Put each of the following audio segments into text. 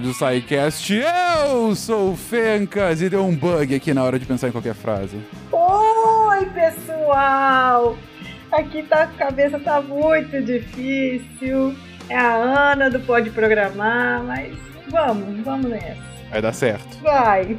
episódio do SciCast. Eu sou o Fencas e deu um bug aqui na hora de pensar em qualquer frase. Oi, pessoal! Aqui tá, a cabeça tá muito difícil. É a Ana do Pode Programar, mas vamos, vamos nessa. Vai dar certo. Vai!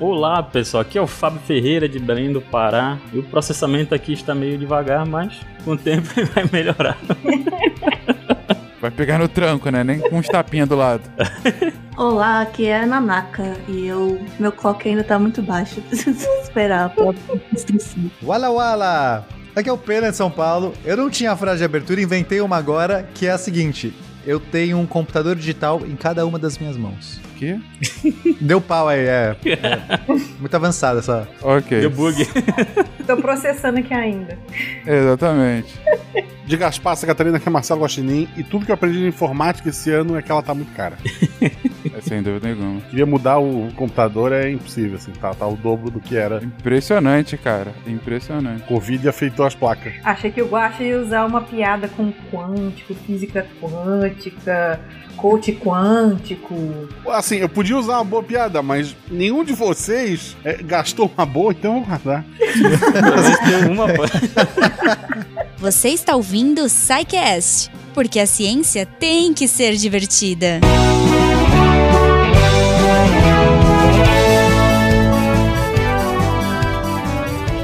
Olá pessoal, aqui é o Fábio Ferreira de Belém do Pará. E o processamento aqui está meio devagar, mas com o tempo vai melhorar. Vai pegar no tranco, né? Nem com uns tapinhas do lado. Olá, aqui é a Nanaka e eu meu clock ainda tá muito baixo. Preciso esperar pra esquecer. Wala Wala! Aqui é o Pena de São Paulo. Eu não tinha a frase de abertura, inventei uma agora, que é a seguinte: Eu tenho um computador digital em cada uma das minhas mãos. O quê? Deu pau aí, é. é muito avançada essa. Ok. Deu bug. Tô processando aqui ainda. Exatamente. De Gaspar, Santa Catarina, que é Marcelo Guaxinim, e tudo que eu aprendi de informática esse ano é que ela tá muito cara. É sem dúvida nenhuma. Queria mudar o computador, é impossível, assim, tá, tá o dobro do que era. Impressionante, cara. Impressionante. Covid afetou as placas. Achei que o Guaxa ia usar uma piada com quântico, física quântica, coach quântico. Assim, eu podia usar uma boa piada, mas nenhum de vocês é, gastou uma boa, então eu vou guardar. uma... Você está ouvindo o SciCast, porque a ciência tem que ser divertida.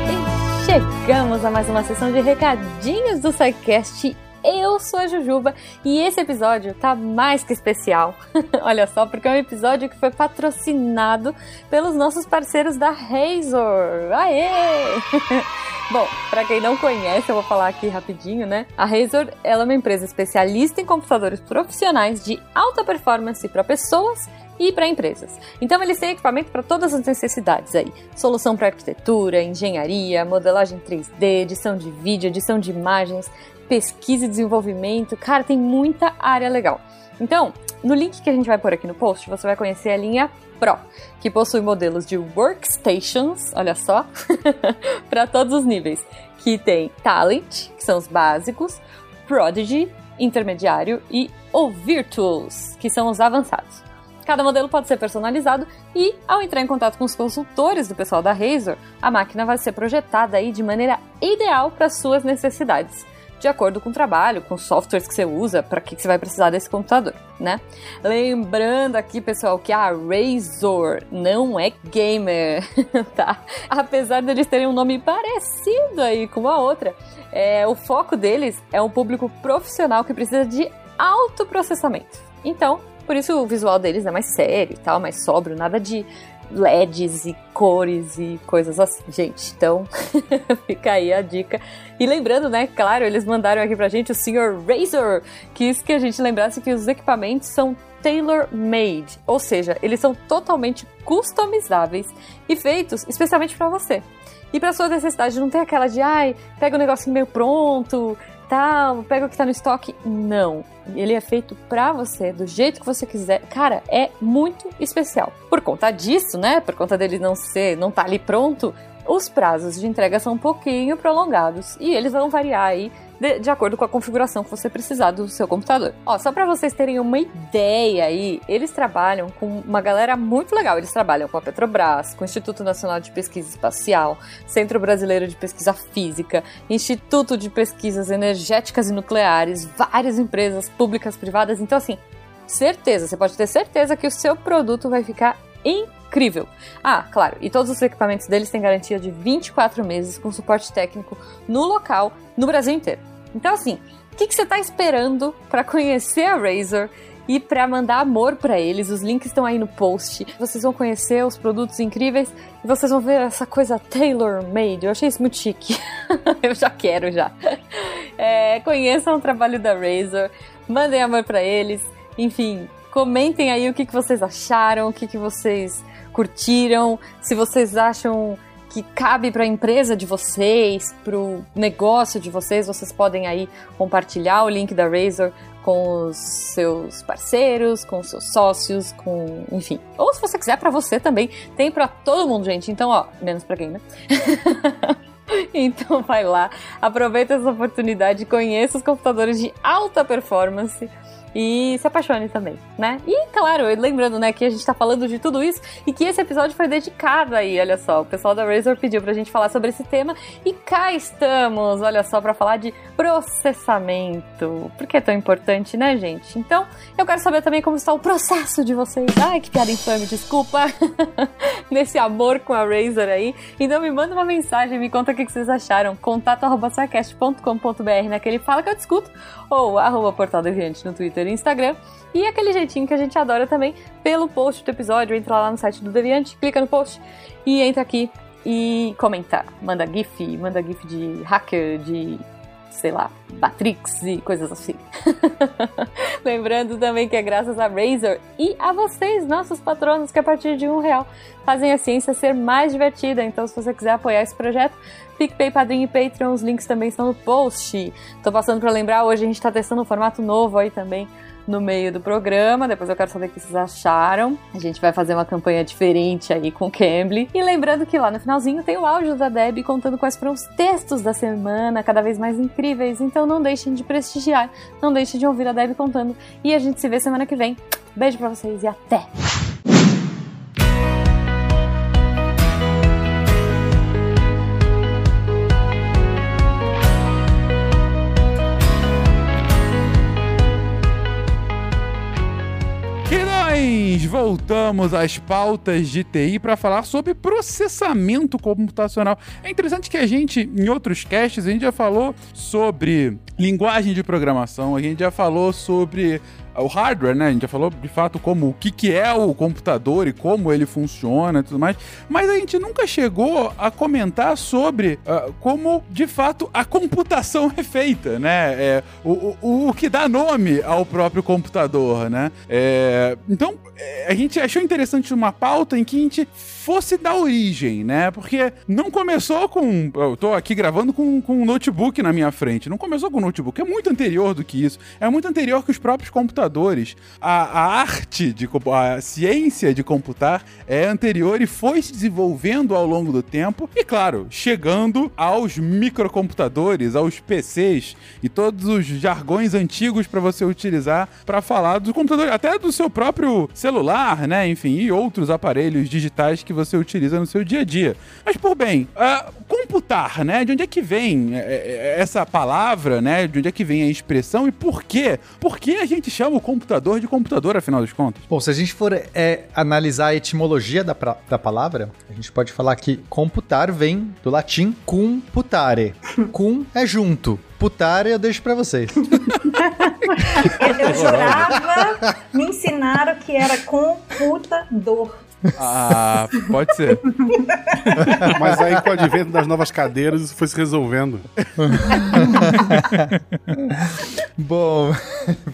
E chegamos a mais uma sessão de recadinhos do SciCast. Eu sou a Jujuba e esse episódio tá mais que especial. Olha só, porque é um episódio que foi patrocinado pelos nossos parceiros da Razor. Aê! Bom, para quem não conhece, eu vou falar aqui rapidinho, né? A Razor ela é uma empresa especialista em computadores profissionais de alta performance para pessoas e para empresas. Então eles têm equipamento para todas as necessidades aí. Solução para arquitetura, engenharia, modelagem 3D, edição de vídeo, edição de imagens, pesquisa e desenvolvimento. Cara, tem muita área legal. Então, no link que a gente vai pôr aqui no post, você vai conhecer a linha Pro, que possui modelos de workstations, olha só, para todos os níveis, que tem Talent, que são os básicos, Prodigy, intermediário e o Virtuals, que são os avançados. Cada modelo pode ser personalizado e, ao entrar em contato com os consultores do pessoal da Razor, a máquina vai ser projetada aí de maneira ideal para suas necessidades de acordo com o trabalho, com os softwares que você usa, para que, que você vai precisar desse computador, né? Lembrando aqui, pessoal, que a Razor não é gamer, tá? Apesar deles terem um nome parecido aí com a outra, é, o foco deles é um público profissional que precisa de alto processamento. Então, por isso o visual deles é mais sério e tal, mais sóbrio, nada de LEDs e cores e coisas assim, gente. Então, fica aí a dica. E lembrando, né, claro, eles mandaram aqui pra gente o Sr. Razor, que isso que a gente lembrasse que os equipamentos são tailor-made, ou seja, eles são totalmente customizáveis e feitos especialmente para você. E para sua necessidade, não tem aquela de, ai, pega o negocinho meio pronto, tal, pega o que tá no estoque. Não. Ele é feito pra você, do jeito que você quiser. Cara, é muito especial. Por conta disso, né? Por conta dele não ser, não tá ali pronto, os prazos de entrega são um pouquinho prolongados e eles vão variar aí de, de, acordo com a configuração que você precisar do seu computador. Ó, só para vocês terem uma ideia aí, eles trabalham com uma galera muito legal. Eles trabalham com a Petrobras, com o Instituto Nacional de Pesquisa Espacial, Centro Brasileiro de Pesquisa Física, Instituto de Pesquisas Energéticas e Nucleares, várias empresas públicas, privadas. Então, assim, certeza, você pode ter certeza que o seu produto vai ficar incrível. Ah, claro, e todos os equipamentos deles têm garantia de 24 meses com suporte técnico no local, no Brasil inteiro. Então, assim, o que, que você está esperando para conhecer a Razer e para mandar amor para eles? Os links estão aí no post. Vocês vão conhecer os produtos incríveis e vocês vão ver essa coisa tailor-made. Eu achei isso muito chique. Eu já quero já. É, conheçam o trabalho da Razer, mandem amor para eles. Enfim, comentem aí o que, que vocês acharam, o que, que vocês curtiram, se vocês acham que cabe para a empresa de vocês, para o negócio de vocês, vocês podem aí compartilhar o link da Razer com os seus parceiros, com os seus sócios, com, enfim. Ou se você quiser para você também, tem para todo mundo, gente. Então, ó, menos para quem, né? então vai lá, aproveita essa oportunidade, conheça os computadores de alta performance e se apaixone também, né? E claro, lembrando, né, que a gente tá falando de tudo isso e que esse episódio foi dedicado aí, olha só, o pessoal da Razor pediu pra gente falar sobre esse tema e cá estamos, olha só, para falar de processamento. Por que é tão importante, né, gente? Então, eu quero saber também como está o processo de vocês. Ai, que piada infame, desculpa. Nesse amor com a Razor aí. Então me manda uma mensagem, me conta o que vocês acharam. contato.sarcast.com.br naquele Fala que eu discuto ou arroba Portal no Twitter e Instagram. E aquele jeitinho que a gente adora também pelo post do episódio. Entra lá no site do Deviante, clica no post e entra aqui e comenta. Manda GIF, manda GIF de hacker, de sei lá, Matrix e coisas assim. Lembrando também que é graças a Razer e a vocês, nossos patronos, que a partir de um real fazem a ciência ser mais divertida. Então, se você quiser apoiar esse projeto, PicPay, Padrinho e Patreon, os links também estão no post. Tô passando para lembrar, hoje a gente tá testando um formato novo aí também no meio do programa. Depois eu quero saber o que vocês acharam. A gente vai fazer uma campanha diferente aí com o Cambly. E lembrando que lá no finalzinho tem o áudio da Deb contando quais foram os textos da semana, cada vez mais incríveis. Então não deixem de prestigiar, não deixem de ouvir a Deb contando. E a gente se vê semana que vem. Beijo pra vocês e até! Voltamos às pautas de TI para falar sobre processamento computacional. É interessante que a gente, em outros casts, a gente já falou sobre linguagem de programação, a gente já falou sobre o hardware, né? A gente já falou de fato como o que, que é o computador e como ele funciona e tudo mais, mas a gente nunca chegou a comentar sobre uh, como de fato a computação é feita, né? É, o, o, o que dá nome ao próprio computador, né? É, então a gente achou interessante uma pauta em que a gente fosse da origem, né? Porque não começou com. Eu tô aqui gravando com, com um notebook na minha frente. Não começou com notebook. É muito anterior do que isso. É muito anterior que os próprios computadores. A, a arte, de, a ciência de computar é anterior e foi se desenvolvendo ao longo do tempo. E, claro, chegando aos microcomputadores, aos PCs e todos os jargões antigos para você utilizar para falar do computador, até do seu próprio celular, né? Enfim, e outros aparelhos digitais que você utiliza no seu dia a dia. Mas, por bem, uh, computar, né? De onde é que vem essa palavra, né? De onde é que vem a expressão e por quê? Por que a gente chama o computador de computador, afinal das contas? Bom, se a gente for é, analisar a etimologia da, pra, da palavra, a gente pode falar que computar vem do latim cum putare. cum é junto. Putare eu deixo pra vocês. eu jurava, me ensinaram que era computador. Ah, pode ser. Mas aí com o advento das novas cadeiras isso foi se resolvendo. Bom,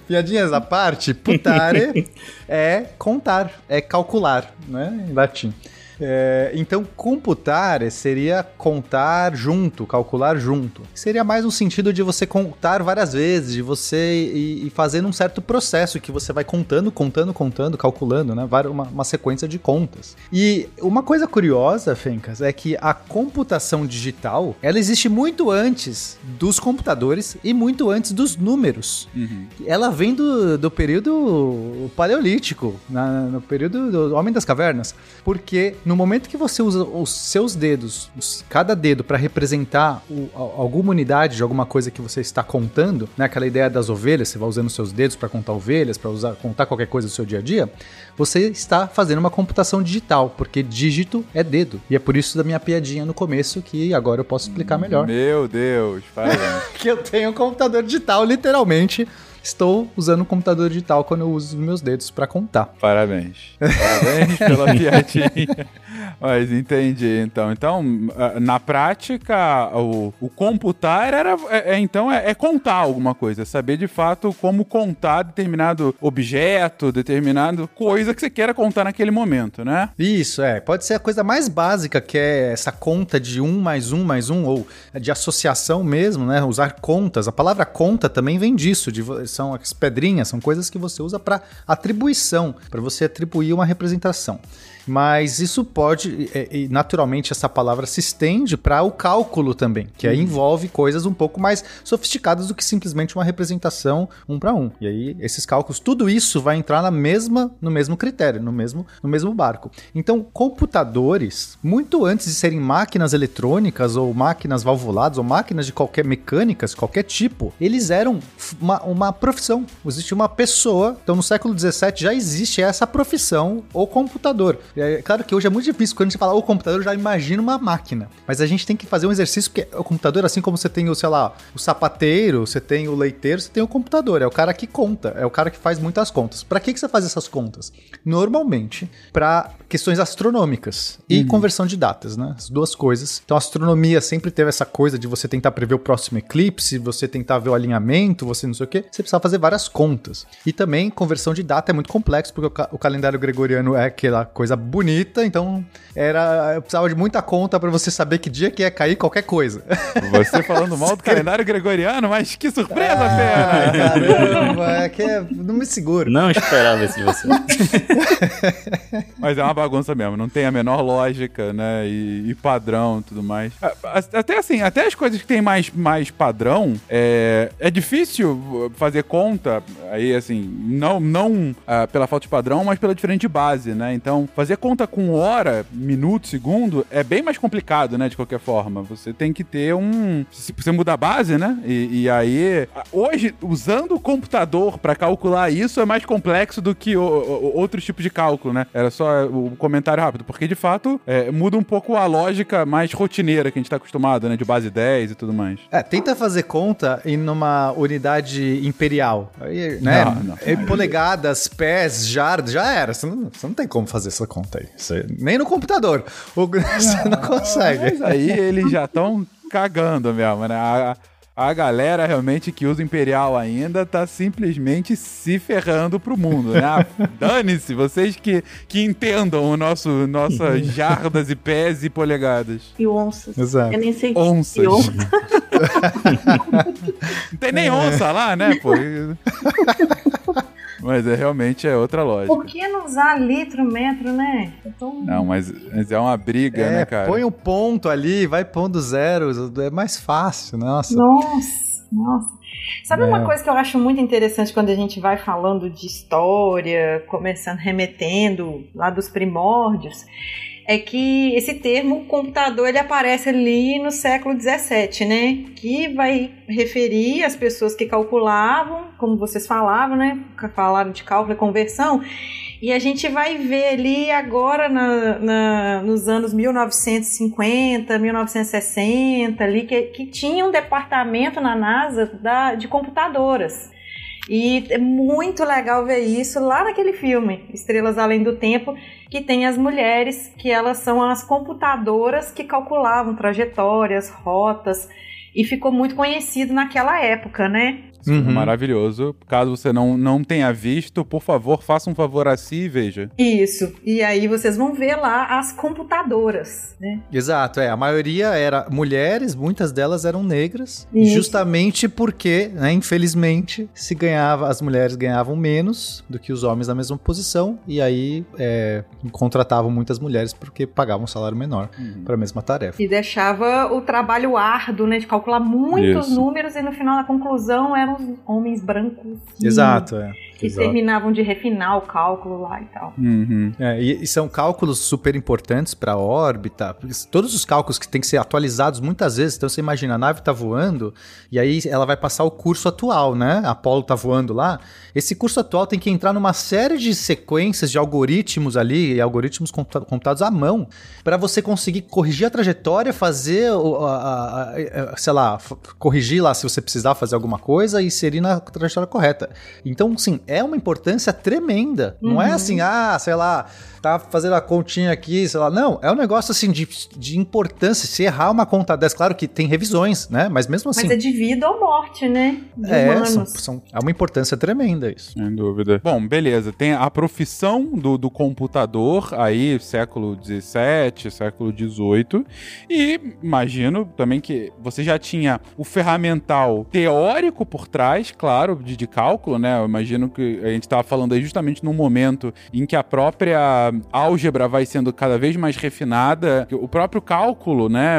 piadinhas à parte, putare é contar, é calcular, né, em latim. É, então, computar seria contar junto, calcular junto. Seria mais um sentido de você contar várias vezes, de você ir, ir fazendo um certo processo que você vai contando, contando, contando, calculando, né? Uma, uma sequência de contas. E uma coisa curiosa, Fencas, é que a computação digital, ela existe muito antes dos computadores e muito antes dos números. Uhum. Ela vem do, do período paleolítico, na, no período do Homem das Cavernas, porque no momento que você usa os seus dedos, os, cada dedo, para representar o, alguma unidade de alguma coisa que você está contando, né? Aquela ideia das ovelhas, você vai usando seus dedos para contar ovelhas, para usar contar qualquer coisa do seu dia a dia, você está fazendo uma computação digital, porque dígito é dedo. E é por isso da minha piadinha no começo que agora eu posso explicar melhor. Meu Deus, parabéns. que eu tenho um computador digital, literalmente estou usando o computador digital quando eu uso os meus dedos para contar. Parabéns. Parabéns pela piadinha. Mas entendi, então. Então, na prática, o, o computar era, é, é, então, é, é, contar alguma coisa. Saber de fato como contar determinado objeto, determinado coisa que você queira contar naquele momento, né? Isso, é. Pode ser a coisa mais básica, que é essa conta de um mais um mais um, ou de associação mesmo, né? Usar contas. A palavra conta também vem disso, de, são as pedrinhas, são coisas que você usa para atribuição, para você atribuir uma representação. Mas isso pode, é, e naturalmente essa palavra se estende para o cálculo também, que aí envolve coisas um pouco mais sofisticadas do que simplesmente uma representação um para um. E aí esses cálculos, tudo isso vai entrar na mesma, no mesmo critério, no mesmo, no mesmo barco. Então, computadores, muito antes de serem máquinas eletrônicas ou máquinas valvuladas ou máquinas de qualquer mecânicas, qualquer tipo, eles eram uma, uma profissão. Existe uma pessoa. Então, no século XVII já existe essa profissão, o computador. É claro que hoje é muito difícil. Quando a gente fala o computador, eu já imagina uma máquina. Mas a gente tem que fazer um exercício, porque o computador, assim como você tem o, sei lá, o sapateiro, você tem o leiteiro, você tem o computador. É o cara que conta, é o cara que faz muitas contas. Para que, que você faz essas contas? Normalmente, para questões astronômicas e conversão de datas, né? As duas coisas. Então, a astronomia sempre teve essa coisa de você tentar prever o próximo eclipse, você tentar ver o alinhamento, você não sei o quê. Você precisava fazer várias contas. E também, conversão de data é muito complexo, porque o, ca- o calendário gregoriano é aquela coisa bonita, então era eu precisava de muita conta para você saber que dia que ia cair qualquer coisa. Você falando mal do calendário gregoriano, mas que surpresa, Ah, Pena! caramba, é que é- não me seguro. Não esperava isso de você. Mas é uma bagunça mesmo, não tem a menor lógica, né? E, e padrão e tudo mais. Até assim, até as coisas que tem mais, mais padrão, é, é difícil fazer conta, aí assim, não, não ah, pela falta de padrão, mas pela diferente base, né? Então, fazer conta com hora, minuto, segundo, é bem mais complicado, né? De qualquer forma. Você tem que ter um. Se você muda a base, né? E, e aí, hoje, usando o computador pra calcular isso é mais complexo do que o- o- outros tipos de cálculo, né? Era só o comentário rápido, porque de fato é, muda um pouco a lógica mais rotineira que a gente tá acostumado, né? De base 10 e tudo mais. É, tenta fazer conta em numa unidade imperial. Aí, né? Não, não. É, Polegadas, pés, jardas, já era. Você não, você não tem como fazer essa conta aí. Você- nem no computador. O- você não consegue. Mas aí eles já estão cagando mesmo, né? A, a galera realmente que usa o Imperial ainda tá simplesmente se ferrando pro mundo, né? Ah, Dane-se, vocês que, que entendam o nosso nossas jardas e pés e polegadas. E onças. Exato. Eu nem sei. Onças. E onça. Não tem nem onça lá, né, pô? Mas é realmente é outra lógica. Por que não usar litro, metro, né? Tô- Não, mas, mas é uma briga, É, né, cara? põe um ponto ali, vai pondo zeros, é mais fácil, nossa. Nossa, nossa. Sabe É. uma coisa que eu acho muito interessante quando a gente vai falando de história, começando, remetendo lá dos primórdios, é que esse termo computador ele aparece ali no século XVII, né? Que vai referir as pessoas que calculavam, como vocês falavam, né? Falaram de cálculo e conversão. E a gente vai ver ali agora na- na- nos anos 1950, 1960, ali, que, que tinha um departamento na NASA da- de computadoras. E é muito legal ver isso lá naquele filme, Estrelas Além do Tempo, que tem as mulheres, que elas são as computadoras que calculavam trajetórias, rotas, e ficou muito conhecido naquela época, né? Isso é Uhum. Maravilhoso. Caso você não, não tenha visto, por favor, faça um favor a si e veja. Isso. E aí vocês vão ver lá as computadoras, né? Exato, é. A maioria era mulheres, muitas delas eram negras, Isso. justamente porque, né, infelizmente, se ganhava, as mulheres ganhavam menos do que os homens na mesma posição, e aí é, contratavam muitas mulheres porque pagavam um salário menor para a mesma tarefa. E deixava o trabalho árduo, né? De calcular muitos Isso. números e no final da conclusão eram homens brancos. Exato, é. Que Exato. terminavam de refinar o cálculo lá e tal. Uhum. É, e, e são cálculos super importantes para a órbita. Todos os cálculos que têm que ser atualizados muitas vezes. Então você imagina, a nave tá voando e aí ela vai passar o curso atual, né? A Apollo tá voando lá. Esse curso atual tem que entrar numa série de sequências de algoritmos ali, algoritmos computa- computados à mão, para você conseguir corrigir a trajetória, fazer, o- a, a- a- a- sei lá, corrigir lá se você precisar fazer alguma coisa e inserir na trajetória correta. Então, sim, é uma importância tremenda. Não é Uhum. assim, ah, sei lá, tá fazendo a continha aqui, sei lá. Não, é um negócio assim de, de importância. Se errar uma conta dessa, claro que tem revisões, né? Mas mesmo assim. Mas é de vida ou morte, né? De é, humanos. são- são- é uma importância tremenda isso. Sem dúvida. Bom, beleza. Tem a profissão do, do computador, aí, século XVII, século XVIII. E imagino também que você já tinha o ferramental teórico por trás, claro, de, de cálculo, né? Eu imagino que a gente tava falando aí justamente num momento em que a própria álgebra vai sendo cada vez mais refinada, o próprio cálculo, né,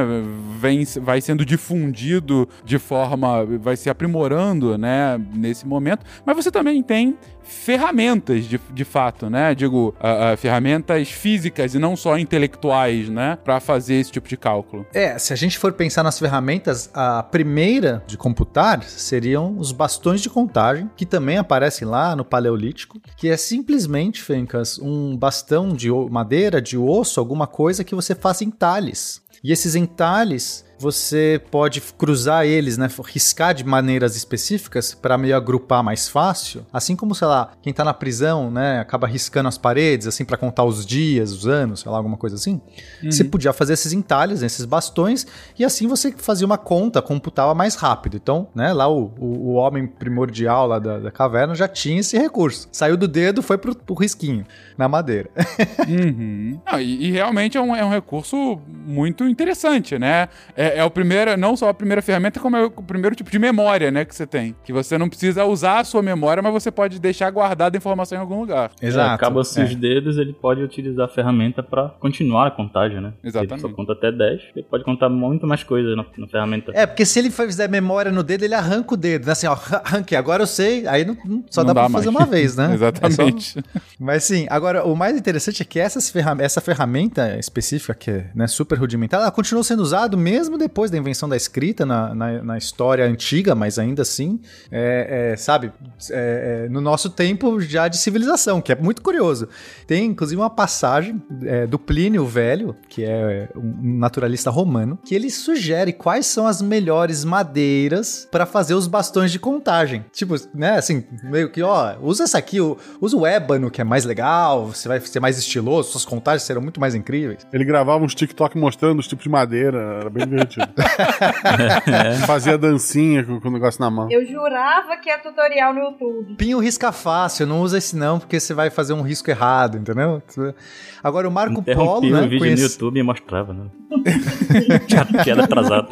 vem, vai sendo difundido de forma, vai se aprimorando, né, nesse momento, mas você também tem ferramentas de, de fato, né? Digo, uh, uh, ferramentas físicas e não só intelectuais, né? Para fazer esse tipo de cálculo. É, se a gente for pensar nas ferramentas, a primeira de computar seriam os bastões de contagem, que também aparecem lá no Paleolítico, que é simplesmente, Fencas, um bastão de madeira, de osso, alguma coisa que você faz em talhes. E esses entalhes você pode cruzar eles, né, riscar de maneiras específicas para meio agrupar mais fácil. Assim como, sei lá, quem tá na prisão, né, acaba riscando as paredes assim para contar os dias, os anos, sei lá, alguma coisa assim. Uhum. Você podia fazer esses entalhes, esses bastões e assim você fazia uma conta, computava mais rápido. Então, né, lá o, o, o homem primordial lá da, da, caverna já tinha esse recurso. Saiu do dedo, foi pro, pro risquinho na madeira. uhum. Não, e, e, realmente é um, é um recurso muito interessante, né? É, é, o primeiro, não só a primeira ferramenta, como é o primeiro tipo de memória, né, que você tem. Que você não precisa usar a sua memória, mas você pode deixar guardada a informação em algum lugar. Exato. É, Acaba-se é. os dedos, ele pode utilizar a ferramenta para continuar a contagem, né? Exatamente. Ele só conta até 10, ele pode contar muito mais coisas na, na, ferramenta. É, porque se ele fizer memória no dedo, ele arranca o dedo, né? Assim, ó, arranquei, agora eu sei, aí não, só não dá, dá pra mais. fazer uma vez, né? Exatamente. É só... Mas sim, agora o mais interessante é que essas ferram essa ferramenta específica, que é né, super rudimentar, ela continuou sendo usada mesmo depois da invenção da escrita na, na, na história antiga, mas ainda assim, é, é, sabe, é, é, no nosso tempo já de civilização, que é muito curioso. Tem inclusive uma passagem é, do Plínio Velho, que é um naturalista romano, que ele sugere quais são as melhores madeiras para fazer os bastões de contagem. Tipo, né, assim, meio que, ó, usa essa aqui, usa o ébano, que é mais legal, você vai ser mais estiloso, suas contagens serão muito mais incríveis. Ele gravava uns TikTok mostrando os tipos de madeira, era bem divertido. Fazia dancinha com, com, o negócio na mão. Eu jurava que é tutorial no YouTube. Pinho risca fácil, não usa esse não, porque você vai fazer um risco errado, entendeu? Agora o Marco Polo, né? um vídeo conhece... no YouTube e mostrava, né? que era atrasado.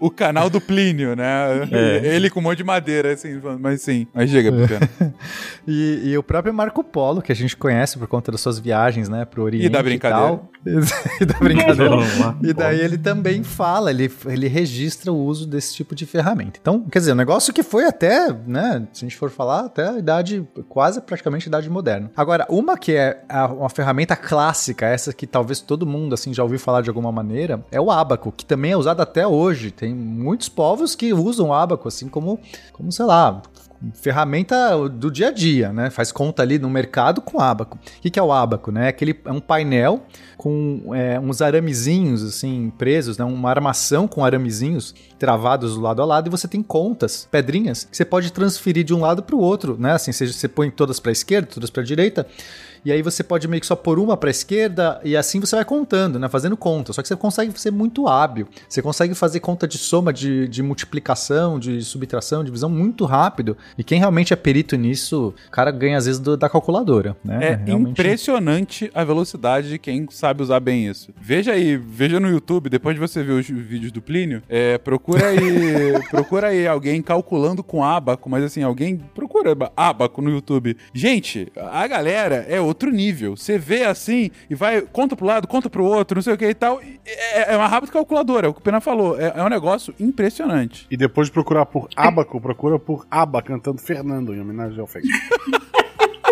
o canal do Plínio, né? É. Ele com um monte de madeira, assim, mas sim. Mas chega, pequeno. e, e o próprio Marco Polo, que a gente conhece por conta das suas viagens, né, pro Oriente e da brincadeira. E, e da brincadeira. e daí ele também fala, ele, ele registra o uso desse tipo de ferramenta. Então, quer dizer, um negócio que foi até, né, se a gente for falar, até a idade, quase praticamente a idade moderna. Agora, uma que é a, uma ferramenta clássica, essa que talvez todo mundo, assim, já ouviu falar de alguma maneira, é o ábaco, que também é usado até hoje. Tem muitos povos que usam o ábaco, assim, como, como sei lá, ferramenta do dia a dia, né? Faz conta ali no mercado com ábaco. O que, é o ábaco, né? É, aquele, é um painel com é, uns aramezinhos assim presos, né? Uma armação com aramezinhos travados do lado a lado e você tem contas, pedrinhas que você pode transferir de um lado para o outro, né? Assim, seja você põe todas para a esquerda, todas para a direita e aí você pode meio que só pôr uma para esquerda e assim você vai contando, né? Fazendo conta. Só que você consegue ser muito hábil. Você consegue fazer conta de soma, de, de multiplicação, de subtração, divisão muito rápido. E quem realmente é perito nisso, o cara ganha às vezes do, da calculadora, né? É realmente... impressionante a velocidade de quem sabe usar bem isso. Veja aí, veja no YouTube, depois de você ver os vídeos do Plínio, é, procura aí, procura aí alguém calculando com abaco, mas assim, alguém procura abaco no YouTube. Gente, a galera é outro nível. Você vê assim e vai, conta pro lado, conta pro outro, não sei o que e tal. É, é uma rápida calculadora, é o que o Pena falou. É, é, um negócio impressionante. E depois de procurar por Abaco, procura por Aba cantando Fernando em homenagem ao Fake.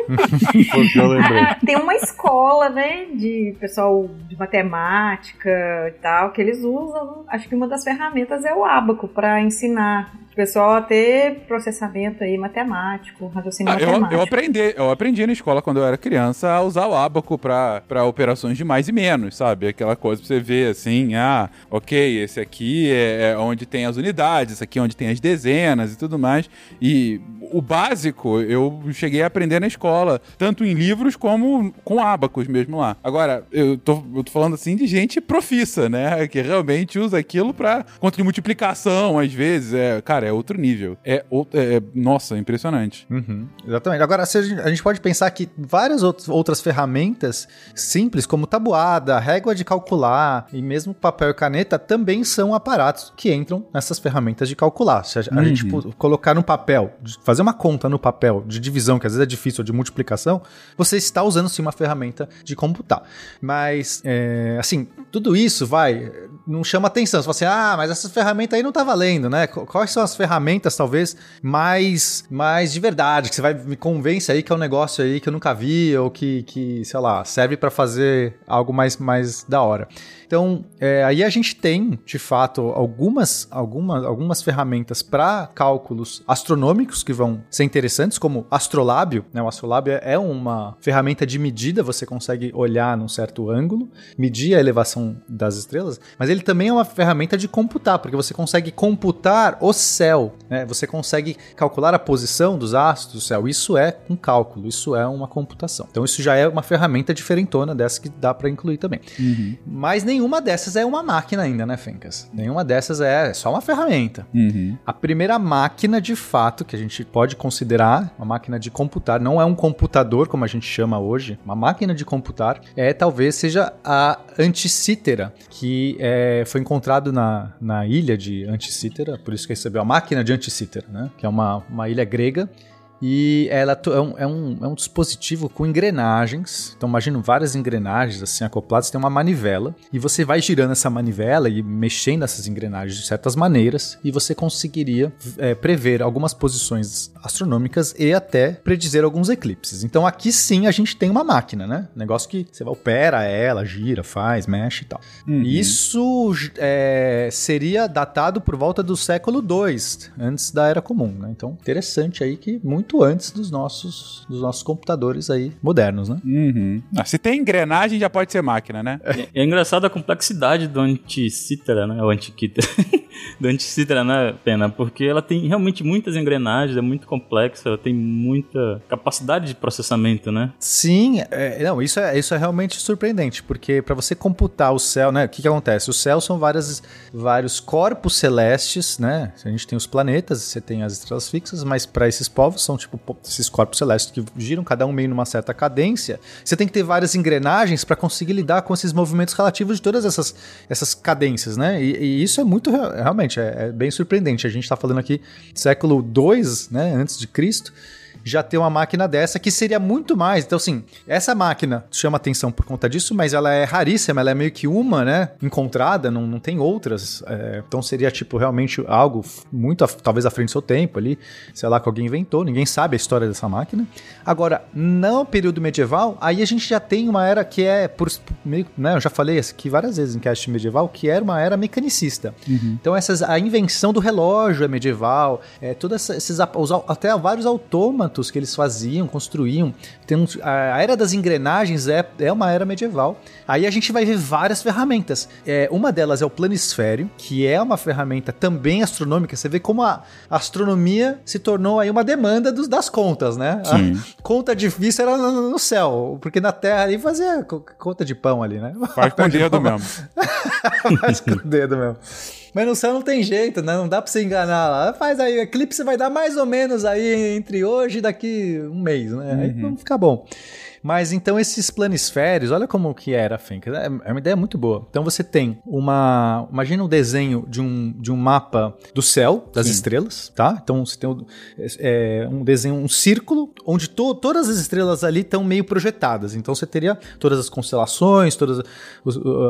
Lembrei. Tem uma escola, né, de pessoal de matemática e tal, que eles usam. Acho que uma das ferramentas é o Abaco para ensinar pessoal a ter processamento aí matemático, raciocínio ah, matemático. Eu, eu, aprendi, eu aprendi na escola quando eu era criança a usar o abaco para operações de mais e menos, sabe? Aquela coisa pra você ver assim, ah, ok, esse aqui é, é onde tem as unidades, esse aqui é onde tem as dezenas e tudo mais. E o básico eu cheguei a aprender na escola, tanto em livros como com abacos mesmo lá. Agora, eu tô, eu tô falando assim de gente profissa, né? Que realmente usa aquilo para conta de multiplicação, às vezes. É, cara, cara, é outro nível. É, outro, é nossa, impressionante. Uhum, exatamente. Agora, a gente pode pensar que várias outras ferramentas simples, como tabuada, régua de calcular e mesmo papel e caneta, também são aparatos que entram nessas ferramentas de calcular. Se a, uhum. a gente uhum. colocar no papel, fazer uma conta no papel de divisão, que às vezes é difícil, ou de multiplicação, você está usando sim uma ferramenta de computar. Mas, é, assim, tudo isso vai, não chama atenção. Você fala assim, ah, mas essa ferramenta aí não tá valendo, né? Quais são as ferramentas, talvez, mais, mais de verdade, que você vai me convence aí que é um negócio aí que eu nunca vi, ou que, que sei lá, serve para fazer algo mais, mais da hora. Então, é, aí a gente tem, de fato, algumas, algumas, algumas ferramentas para cálculos astronômicos que vão ser interessantes, como Astrolábio. Né? O Astrolábio é uma ferramenta de medida, você consegue olhar num certo ângulo, medir a elevação das estrelas, mas ele também é uma ferramenta de computar, porque você consegue computar o céu, né? você consegue calcular a posição dos astros do céu. Isso é um cálculo, isso é uma computação. Então, isso já é uma ferramenta diferentona dessa que dá para incluir também. Uhum. Mas nem nenhuma dessas é uma máquina ainda, né, Fencas? Nenhuma dessas é, só uma ferramenta. Uhum. A primeira máquina, de fato, que a gente pode considerar uma máquina de computar, não é um computador como a gente chama hoje, uma máquina de computar, é talvez seja a Anticítera, que é, foi encontrado na, na ilha de Anticítera, por isso que recebeu a máquina de Anticítera, né? Que é uma, uma ilha grega e ela é um, é, um, é um dispositivo com engrenagens. Então, imagina várias engrenagens assim acopladas. Tem uma manivela. E você vai girando essa manivela e mexendo essas engrenagens de certas maneiras. E você conseguiria é, prever algumas posições astronômicas e até predizer alguns eclipses. Então, aqui sim a gente tem uma máquina, né? Negócio que você opera ela, gira, faz, mexe e tal. Uhum. Isso é, seria datado por volta do século II, antes da Era Comum. Né? Então, interessante aí que muito muito antes dos nossos, dos nossos computadores aí modernos, né? Uhum. Ah, se tem engrenagem, já pode ser máquina, né? É, é engraçado a complexidade do Anticitra, né? O Antiquita. do Anticitra, né, Pena? Porque ela tem realmente muitas engrenagens, é muito complexa, ela tem muita capacidade de processamento, né? Sim, é, não, isso é, isso é realmente surpreendente, porque para você computar o céu, né, o que, que acontece? O céu são várias, vários corpos celestes, né? A gente tem os planetas, você tem as estrelas fixas, mas para esses povos são tipo esses corpos celestes que giram cada um meio numa certa cadência. Você tem que ter várias engrenagens para conseguir lidar com esses movimentos relativos de todas essas, essas cadências, né? E, e isso é muito realmente é, é, bem surpreendente. A gente está falando aqui século 2, né, antes de Cristo já ter uma máquina dessa que seria muito mais. Então, assim, essa máquina chama atenção por conta disso, mas ela é raríssima, ela é meio que uma, né? Encontrada, não, não tem outras. É, então seria, tipo, realmente algo muito, talvez à frente do seu tempo ali, sei lá, que alguém inventou, ninguém sabe a história dessa máquina. Agora, no período medieval, aí a gente já tem uma era que é, por, meio, né? Eu já falei aqui várias vezes em cast medieval, que era uma era mecanicista. Uhum. Então, essas, a invenção do relógio é medieval, é, todos esses, até vários autômatos que eles faziam, construíam. Tem um, a era das engrenagens é, é uma era medieval. Aí a gente vai ver várias ferramentas. É, uma delas é o planisfério, que é uma ferramenta também astronômica. Você vê como a astronomia se tornou aí uma demanda dos, das contas, né? Sim. A conta difícil era no, no, céu, porque na Terra ali fazia conta de pão ali, né? Faz com o dedo mesmo. Faz com o dedo mesmo. Mas no céu não tem jeito, né? Não dá pra você enganar lá. Faz aí, eclipse vai dar mais ou menos aí entre hoje e daqui um mês, né? Uhum. Aí não fica bom. Mas então esses planisférios, olha como que era a Fenka. É, é uma ideia muito boa. Então você tem uma. Imagina um desenho de um, de um mapa do céu, das Sim. estrelas, tá? Então você tem um, é, um desenho, um círculo, onde to, todas as estrelas ali estão meio projetadas. Então você teria todas as constelações, todas as,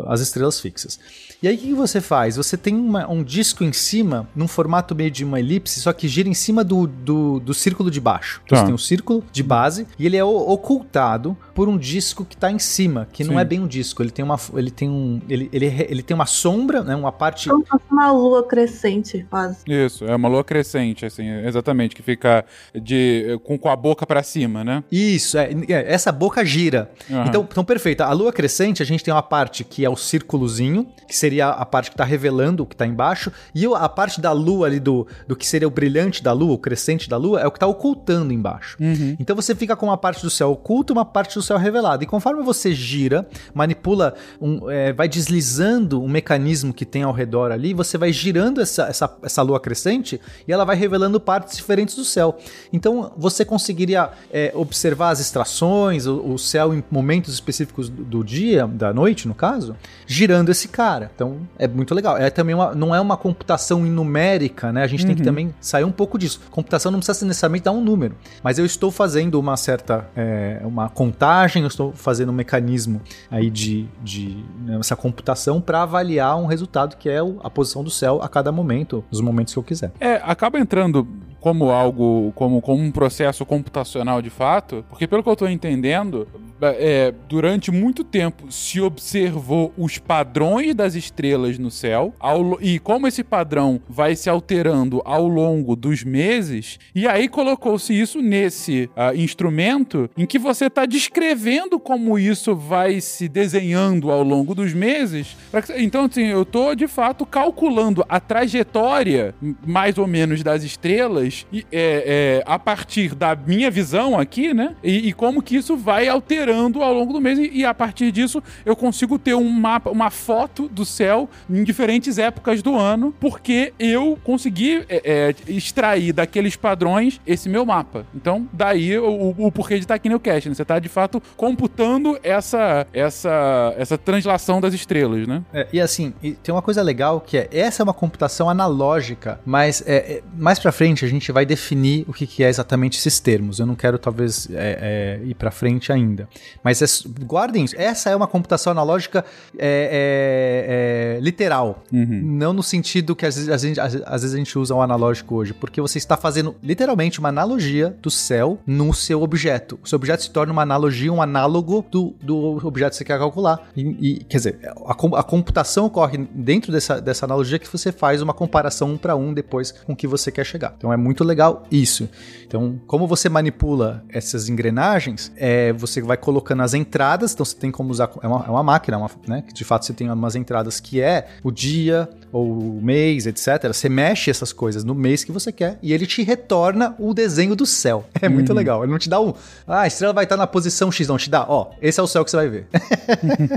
as estrelas fixas. E aí o que você faz? Você tem uma, um disco em cima, num formato meio de uma elipse, só que gira em cima do, do, do círculo de baixo. Então tá. você tem um círculo de base e ele é ocultado lado por um disco que está em cima, que Sim. não é bem um disco, ele tem uma ele tem um ele, ele, ele tem uma sombra, né, uma parte Como uma lua crescente, quase. Isso, é uma lua crescente assim, exatamente, que fica de com, com a boca para cima, né? Isso, é, é, essa boca gira. Uhum. Então, então perfeito. A lua crescente, a gente tem uma parte que é o círculozinho, que seria a parte que está revelando o que está embaixo, e a parte da lua ali do, do que seria o brilhante da lua, o crescente da lua, é o que está ocultando embaixo. Uhum. Então você fica com uma parte do céu oculta, uma parte do céu revelada. E conforme você gira, manipula, um, é, vai deslizando um mecanismo que tem ao redor ali, você vai girando essa, essa, essa lua crescente e ela vai revelando partes diferentes do céu. Então você conseguiria é, observar as extrações, o, o, céu em momentos específicos do, do, dia, da noite, no caso, girando esse cara. Então é muito legal. É também uma, não é uma computação numérica, né? A gente uhum. tem que também sair um pouco disso. Computação não precisa necessariamente dar um número, mas eu estou fazendo uma certa é, uma contagem, eu estou fazendo um mecanismo aí de, de né, essa computação para avaliar um resultado que é a posição do céu a cada momento, nos momentos que eu quiser. É, acaba entrando como algo, como, como um processo computacional de fato, porque pelo que eu estou entendendo, é, durante muito tempo se observou os padrões das estrelas no céu ao, e como esse padrão vai se alterando ao longo dos meses, e aí colocou-se isso nesse uh, instrumento em que você está descrevendo como isso vai se desenhando ao longo dos meses. Então, assim, eu estou de fato calculando a trajetória, mais ou menos, das estrelas e, é, é, a partir da minha visão aqui, né? E, e, como que isso vai alterando ao longo do mês. E, e, a partir disso eu consigo ter um mapa, uma foto do céu em diferentes épocas do ano, porque eu consegui é, é extrair daqueles padrões esse meu mapa. Então, daí o, o porquê de estar aqui no Cast, né? Você está de fato computando essa, essa, essa translação das estrelas, né? É, e assim, tem uma coisa legal que é essa é uma computação analógica, mas é, mais para frente a gente gente vai definir o que, que é exatamente esses termos. Eu não quero, talvez, é, é, ir para frente ainda. Mas é, guardem isso. Essa é uma computação analógica é, é, é literal. Uhum. Não no sentido que às vezes, às, vezes, às vezes a gente usa o analógico hoje. Porque você está fazendo, literalmente, uma analogia do céu no seu objeto. O seu objeto se torna uma analogia, um análogo do, do objeto que você quer calcular. E, e quer dizer, a, a, computação ocorre dentro dessa, dessa analogia que você faz uma comparação um para um depois com o que você quer chegar. Então é muito muito legal isso. Então, como você manipula essas engrenagens, é, você vai colocando as entradas, então você tem como usar. É uma, é uma máquina, uma, né? Que de fato você tem umas entradas que é o dia, ou o mês, etc. Você mexe essas coisas no mês que você quer e ele te retorna o desenho do céu. É muito uhum. legal. Ele não te dá um. Ah, a estrela vai estar na posição X, não. Te dá, ó, esse é o céu que você vai ver.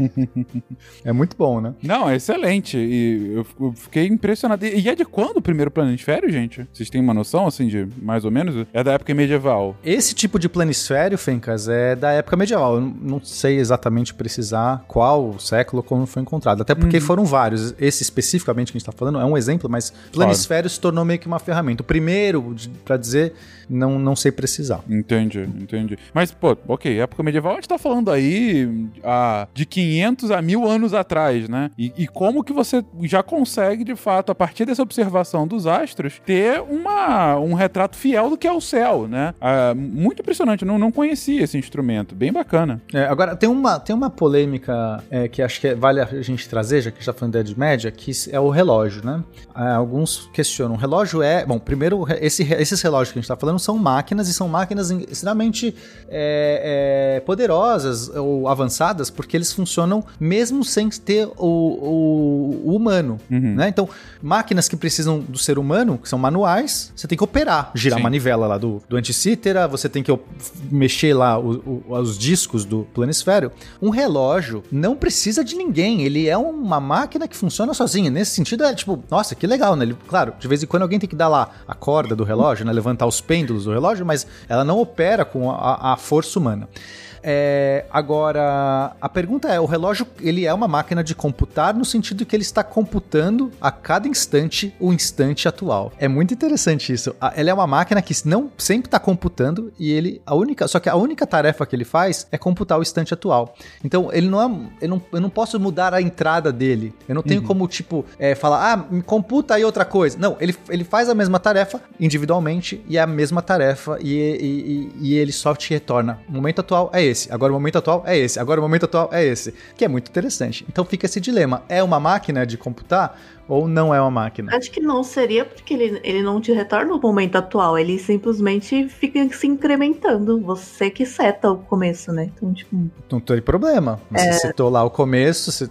é muito bom, né? Não, é excelente. E eu fiquei impressionado. E é de quando o primeiro planisfério, gente? Vocês têm uma noção? Assim, de mais ou menos? É da época medieval. Esse tipo de planisfério, Fencas, é da época medieval. Eu não sei exatamente precisar qual século como foi encontrado. Até porque uhum. foram vários. Esse especificamente que a gente está falando é um exemplo, mas planisfério claro. se tornou meio que uma ferramenta. O primeiro, para dizer, não, não sei precisar. Entendi, entendi. Mas, pô, ok, época medieval a gente tá falando aí a, de 500 a 1000 anos atrás, né? E, e como que você já consegue, de fato, a partir dessa observação dos astros, ter uma, um retrato fiel do que é o céu, né? Ah, muito impressionante, eu não, não conhecia esse instrumento, bem bacana. É, agora, tem uma, tem uma polêmica é, que acho que vale a gente trazer, já que a gente tá falando da Idade Média, que é o relógio, né? Ah, alguns questionam, o relógio é... Bom, primeiro, esse, esses relógios que a gente tá falando são máquinas e são máquinas extremamente é, é, poderosas ou avançadas porque eles funcionam mesmo sem ter o, o, o humano, uhum. né? Então, máquinas que precisam do ser humano, que são manuais, você tem que operar, girar Sim. a manivela lá do, do anticítera, você tem que mexer lá o, os discos do planisfério. Um relógio não precisa de ninguém, ele é uma máquina que funciona sozinha. Nesse sentido, é tipo, nossa, que legal, né? Ele, claro, de vez em quando alguém tem que dar lá a corda do relógio, né? Levantar os pêndulos do relógio, mas ela não opera com a, a força humana. É, agora, a pergunta é: o relógio ele é uma máquina de computar no sentido que ele está computando a cada instante o instante atual. É muito interessante isso. Ele é uma máquina que não sempre está computando e ele a única, só que a única tarefa que ele faz é computar o instante atual. Então ele não é, eu não, eu não posso mudar a entrada dele. Eu não tenho uhum. como tipo é, falar, ah, me computa aí outra coisa. Não, ele, ele faz a mesma tarefa individualmente e é a mesma tarefa e, e, e, e ele só te retorna. O momento atual é esse, agora o momento atual é esse, agora o momento atual é esse, que é muito interessante. Então fica esse dilema: é uma máquina de computar ou não é uma máquina? Acho que não seria, porque ele, ele não te retorna o momento atual, ele simplesmente fica se incrementando. Você que seta o começo, né? Então, tipo. Não tem problema. Você é... setou lá o começo, você.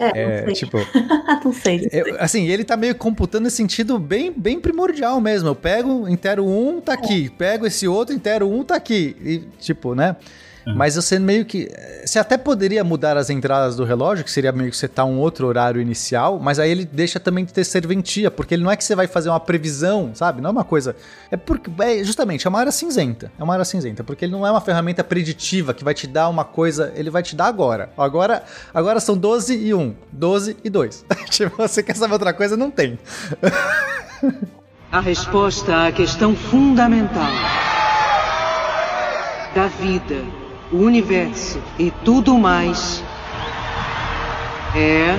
É, é tipo. não sei. Não sei. assim, ele tá meio computando nesse sentido bem, bem primordial mesmo. Eu pego, intero um, tá aqui. Pego esse outro, intero um, tá aqui. E, tipo, né? Mas você meio que. Você até poderia mudar as entradas do relógio, que seria meio que setar um outro horário inicial, mas aí ele deixa também de ter serventia, porque ele não é que você vai fazer uma previsão, sabe? Não é uma coisa. É porque. É justamente, é uma área cinzenta. É uma área cinzenta, porque ele não é uma ferramenta preditiva que vai te dar uma coisa. Ele vai te dar agora. Agora, agora são 12 e 1, 12 e 2. tipo, você quer saber outra coisa? Não tem. A resposta à questão fundamental da vida, o universo e tudo mais é.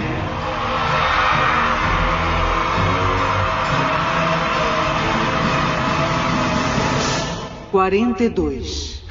Quarenta e dois.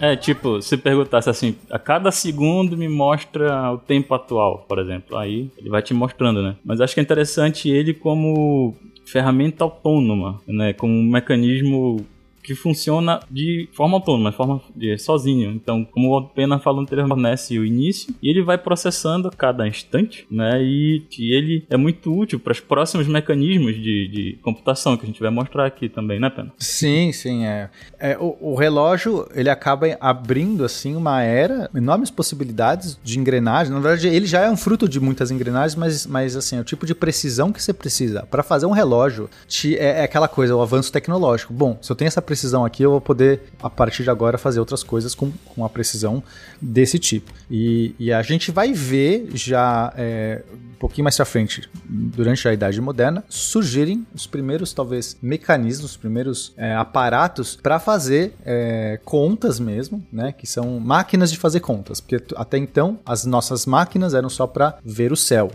É, tipo, se perguntasse assim, a cada segundo me mostra o tempo atual, por exemplo. Aí ele vai te mostrando, né? Mas acho que é interessante ele como ferramenta autônoma, né? Como um mecanismo que funciona de forma autônoma, de forma de, sozinho. Então, como o Pena falou anteriormente, o início e ele vai processando a cada instante, né? E que ele é muito útil para os próximos mecanismos de, de computação que a gente vai mostrar aqui também, né, Pena? Sim, sim, é. é o, o, relógio, ele acaba abrindo, assim, uma era, enormes possibilidades de engrenagem. Na verdade, ele já é um fruto de muitas engrenagens, mas, mas assim, é o tipo de precisão que você precisa. Para fazer um relógio, te, é, é, aquela coisa, o avanço tecnológico. Bom, se eu tenho essa precisão aqui, eu vou poder, a partir de agora, fazer outras coisas com, com a precisão desse tipo. E, e a gente vai ver já é, um pouquinho mais pra frente, durante a Idade Moderna, surgirem os primeiros, talvez, mecanismos, os primeiros é, aparatos para fazer é, contas mesmo, né? Que são máquinas de fazer contas. Porque até então, as nossas máquinas eram só para ver o céu,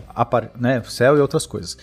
né? O céu e outras coisas.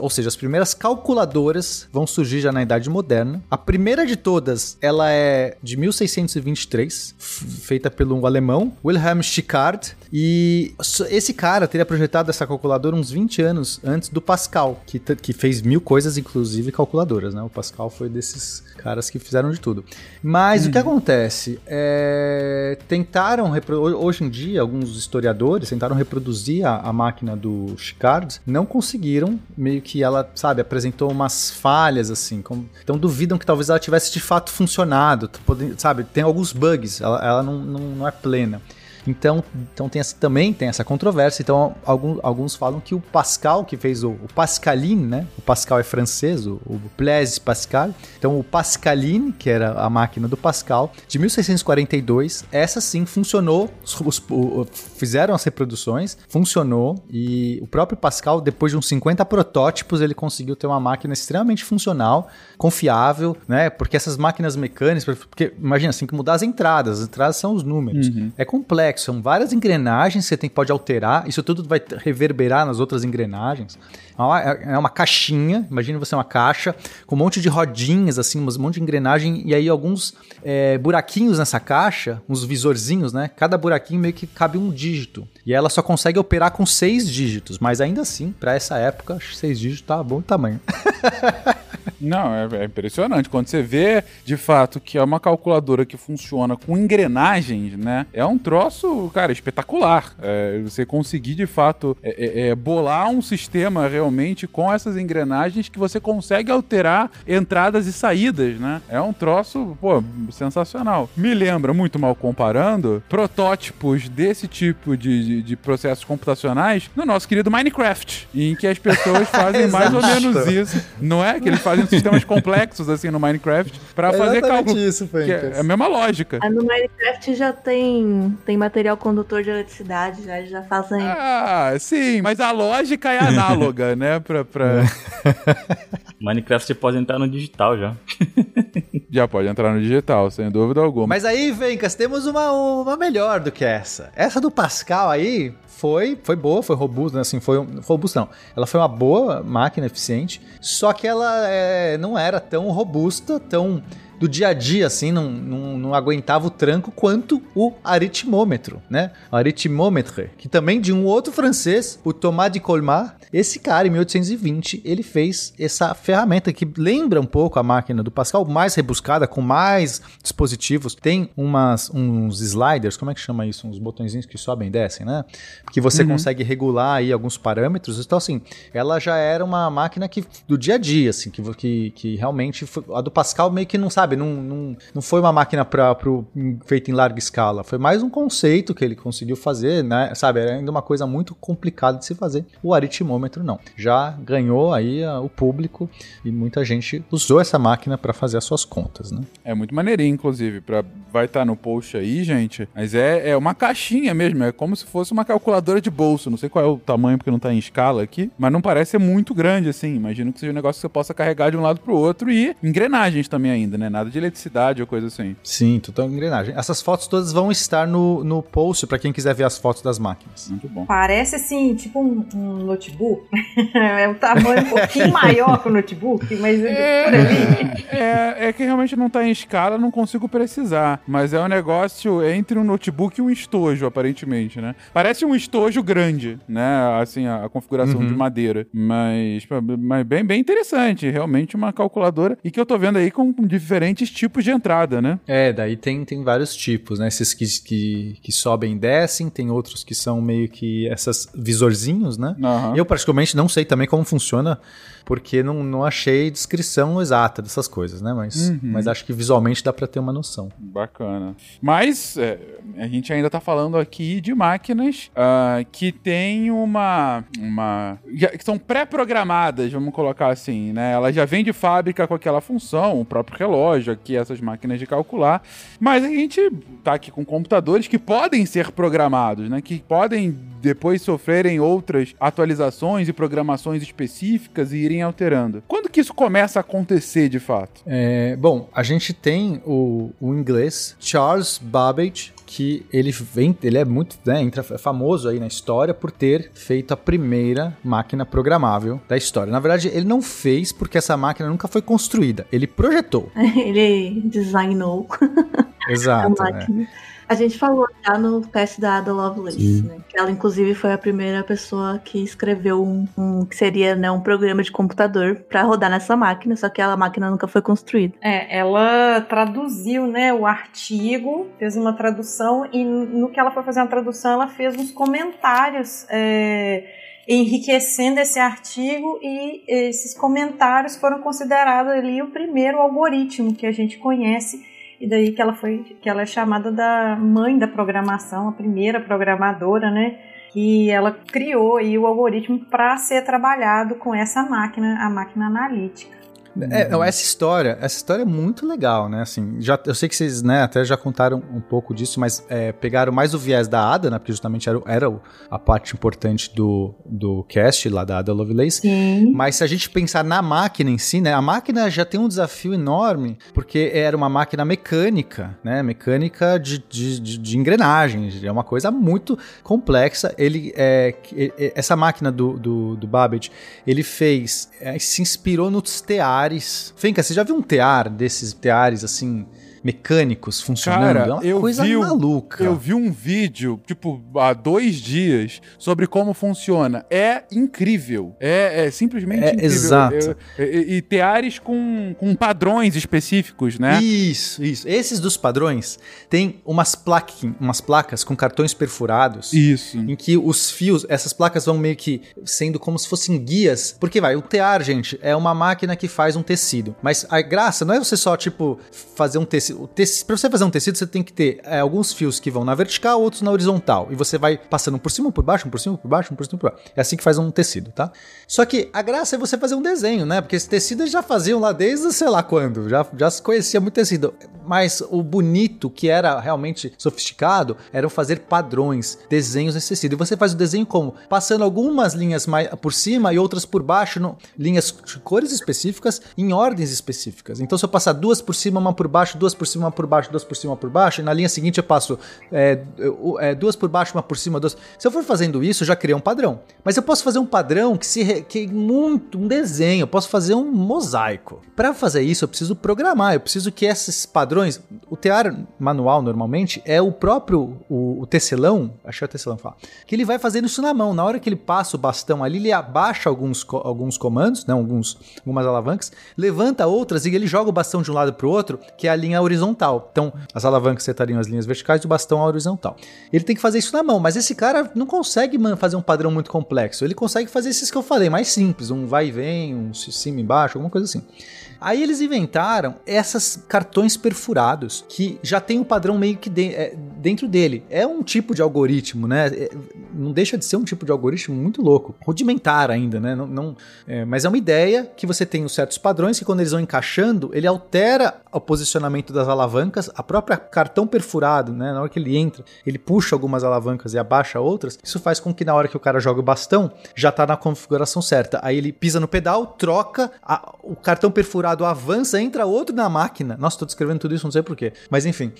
Ou seja, as primeiras calculadoras vão surgir já na Idade Moderna. A primeira de todas, ela é de 1623, feita pelo alemão Wilhelm Schickard. E esse cara teria projetado essa calculadora uns 20 anos antes do Pascal, que, que fez mil coisas, inclusive calculadoras, né? O Pascal foi desses caras que fizeram de tudo. Mas hum. o que uhum. acontece? É, tentaram, hoje em dia, alguns historiadores tentaram reproduzir a, a máquina do Schickard, não conseguiram, meio que ela, sabe, apresentou umas falhas, assim, como, então duvidam que talvez ela tivesse de fato funcionado, sabe, tem alguns bugs, ela, ela não, não, não é plena. Então, então tem essa, também tem essa controvérsia. Então, alguns, alguns falam que o Pascal, que fez o, o Pascaline, né? O Pascal é francês, o, o Blaise Pascal. Então, o Pascaline, que era a máquina do Pascal, de 1642, essa sim funcionou. Os, os, fizeram as reproduções, funcionou. E o próprio Pascal, depois de uns 50 protótipos, ele conseguiu ter uma máquina extremamente funcional, confiável, né? Porque essas máquinas mecânicas, porque imagina assim, que mudar as entradas, as entradas são os números. Uhum. É complexo complexo, são várias engrenagens que você tem, pode alterar, isso tudo vai reverberar nas outras engrenagens. É, é uma caixinha, imagine você uma caixa com um monte de rodinhas, assim, um monte de engrenagem, e aí alguns é, buraquinhos nessa caixa, uns visorzinhos, né? Cada buraquinho meio que cabe um dígito. E ela só consegue operar com seis dígitos, mas ainda assim, para essa época, seis dígitos tá bom tamanho. Não, é, é, impressionante. Quando você vê, de fato, que é uma calculadora que funciona com engrenagens, né? É um troço, cara, espetacular. É, você conseguir, de fato, é, é, é bolar um sistema realmente com essas engrenagens que você consegue alterar entradas e saídas, né? É um troço, pô, sensacional. Me lembra, muito mal comparando, protótipos desse tipo de, de, de processos computacionais no nosso querido Minecraft, em que as pessoas fazem mais ou menos isso. Não é? Que eles fazem sistemas complexos assim no Minecraft para é fazer cálculo. isso, é, é a mesma lógica. Ah, no Minecraft já tem, tem material condutor de eletricidade, já, já fazem. Ah, sim, mas a lógica é análoga, né? Pra, pra... Minecraft você pode entrar no digital já. já pode entrar no digital, sem dúvida alguma. Mas aí, Vencas, temos uma, uma melhor do que essa. Essa do Pascal aí, foi, foi boa, foi robusta, né? assim, foi robusta não. Ela foi uma boa máquina eficiente, só que ela é, não era tão robusta, tão do dia a dia, assim, não, não, não aguentava o tranco quanto o aritmômetro, né? O aritmômetro, que também de um outro francês, o Thomas de Colmar, esse cara, em 1820, ele fez essa ferramenta que lembra um pouco a máquina do Pascal, mais rebuscada, com mais dispositivos. Tem umas, uns sliders, como é que chama isso? Uns botõezinhos que sobem e descem, né? Que você uhum. consegue regular aí alguns parâmetros. Então, assim, ela já era uma máquina que do dia a dia, assim, que, que, que realmente... Foi, a do Pascal meio que não sabe sabe, não, não, não foi uma máquina pra, pro, feita em larga escala. Foi mais um conceito que ele conseguiu fazer, né? Sabe, era ainda uma coisa muito complicada de se fazer. O aritmômetro não. Já ganhou aí a, o público e muita gente usou essa máquina para fazer as suas contas, né? É muito maneirinho, inclusive. Pra, vai estar no post aí, gente. Mas é, é uma caixinha mesmo. É como se fosse uma calculadora de bolso. Não sei qual é o tamanho, porque não tá em escala aqui. Mas não parece ser muito grande, assim. Imagino que seja um negócio que você possa carregar de um lado pro outro e engrenagens também ainda, né? Nada de eletricidade ou coisa assim. Sim, total engrenagem. Essas fotos todas vão estar no, no post para quem quiser ver as fotos das máquinas. Muito bom. Parece assim, tipo um, um notebook. é um tamanho um pouquinho maior que o notebook, mas por ali. É, é que realmente não tá em escala, não consigo precisar. Mas é um negócio entre um notebook e um estojo, aparentemente, né? Parece um estojo grande, né? Assim, a, a configuração Uhum. de madeira. Mas, mas bem, bem interessante. Realmente uma calculadora. E que eu tô vendo aí com diferentes tipos de entrada, né? É, daí tem, tem vários tipos, né? Esses que, que, que sobem e descem, tem outros que são meio que essas visorzinhos, né? Aham. Eu praticamente não sei também como funciona, porque não, não achei descrição exata dessas coisas, né? Mas, Uhum. mas acho que visualmente dá pra ter uma noção. Bacana. Mas é, a gente ainda tá falando aqui de máquinas ah, que tem uma. uma já- que são pré-programadas, vamos colocar assim, né? Ela já vem de fábrica com aquela função, o próprio relógio, aqui essas máquinas de calcular. Mas a gente tá aqui com computadores que podem ser programados, né? Que podem depois sofrerem outras atualizações e programações específicas e irem alterando. Quando que isso começa a acontecer de fato? É, bom, a gente tem o, o inglês Charles Babbage, que ele vem, ele é muito, né, entra, é famoso aí na história por ter feito a primeira máquina programável da história. Na verdade, ele não fez porque essa máquina nunca foi construída. Ele projetou. Ele designou a Exato. né? A gente falou já no teste da Ada Lovelace, né? Que ela, inclusive, foi a primeira pessoa que escreveu um, um- que seria né, um programa de computador pra rodar nessa máquina, só que a máquina nunca foi construída. É, ela traduziu, né, o artigo, fez uma tradução e no que ela foi fazer a tradução, ela fez uns comentários é, enriquecendo esse artigo e esses comentários foram considerados ali o primeiro algoritmo que a gente conhece e daí que ela foi, que ela é chamada da mãe da programação, a primeira programadora, né? Que ela criou aí o algoritmo para ser trabalhado com essa máquina, a máquina analítica. É, não, essa história, essa história é muito legal, né? Assim, já, eu sei que vocês, né, até já contaram um pouco disso, mas é, pegaram mais o viés da Ada, né? Porque justamente era, era a parte importante do, do cast lá da Ada Lovelace. Sim. Mas se a gente pensar na máquina em si, né? A máquina já tem um desafio enorme, porque era uma máquina mecânica, né? Mecânica de, de, de, de engrenagens. É uma coisa muito complexa. Ele é, essa máquina do, do, do Babbage, ele fez, é, se inspirou nos teares. Fenka, você já viu um tear desses teares assim mecânicos funcionando? Cara, é uma eu coisa vi, maluca. eu vi um vídeo, tipo, há dois dias, sobre como funciona. É incrível. É, é simplesmente É, incrível. exato. E, e teares com, com padrões específicos, né? Isso, isso. Esses dos padrões tem umas, plaquin, umas placas com cartões perfurados. Isso. Em que os fios, essas placas vão meio que sendo como se fossem guias. Porque vai, o tear, gente, é uma máquina que faz um tecido. Mas a graça não é você só, tipo, fazer um tecido. Pra você fazer um tecido, você tem que ter é, alguns fios que vão na vertical, outros na horizontal. E você vai passando por cima, um por baixo, um por cima, um por baixo, um por cima, um por baixo. É assim que faz um tecido, tá? Só que a graça é você fazer um desenho, né? Porque esse tecido eles já faziam lá desde sei lá quando. Já, já se conhecia muito tecido. Mas o bonito, que era realmente sofisticado, era fazer padrões, desenhos nesse tecido. E você faz o desenho como? Passando algumas linhas mais por cima e outras por baixo, no- linhas de cores específicas, em ordens específicas. Então, se eu passar duas por cima, uma por baixo, duas por cima, uma por baixo, duas por cima, uma por baixo, e na linha seguinte eu passo é, é, duas por baixo, uma por cima, duas. Se eu for fazendo isso, eu já criei um padrão. Mas eu posso fazer um padrão que se re- que é muito um desenho, eu posso fazer um mosaico. Para fazer isso, eu preciso programar, eu preciso que esses padrões, o tear manual normalmente é o próprio o, o tecelão, que é o tecelão que fala, que ele vai fazendo isso na mão. Na hora que ele passa o bastão ali, ele abaixa alguns, alguns comandos, né, alguns, algumas alavancas, levanta outras e ele joga o bastão de um lado para o outro, que é a linha horizontal. Então, as alavancas setariam as linhas verticais e o bastão a horizontal. Ele tem que fazer isso na mão, mas esse cara não consegue fazer um padrão muito complexo. Ele consegue fazer esses que eu falei, mais simples, um vai e vem, um cima e embaixo, alguma coisa assim. Aí eles inventaram essas cartões perfurados, que já tem um padrão meio que de- é, dentro dele. É um tipo de algoritmo, né? É, não deixa de ser um tipo de algoritmo muito louco. Rudimentar ainda, né? Não, não- é, mas é uma ideia que você tem os certos padrões que quando eles vão encaixando, ele altera o posicionamento das alavancas, a própria cartão perfurado, né? Na hora que ele entra, ele puxa algumas alavancas e abaixa outras. Isso faz com que na hora que o cara joga o bastão, já tá na configuração certa. Aí ele pisa no pedal, troca, a- o cartão perfurado avança, entra outro na máquina. Nossa, tô descrevendo tudo isso, não sei porquê. Mas enfim.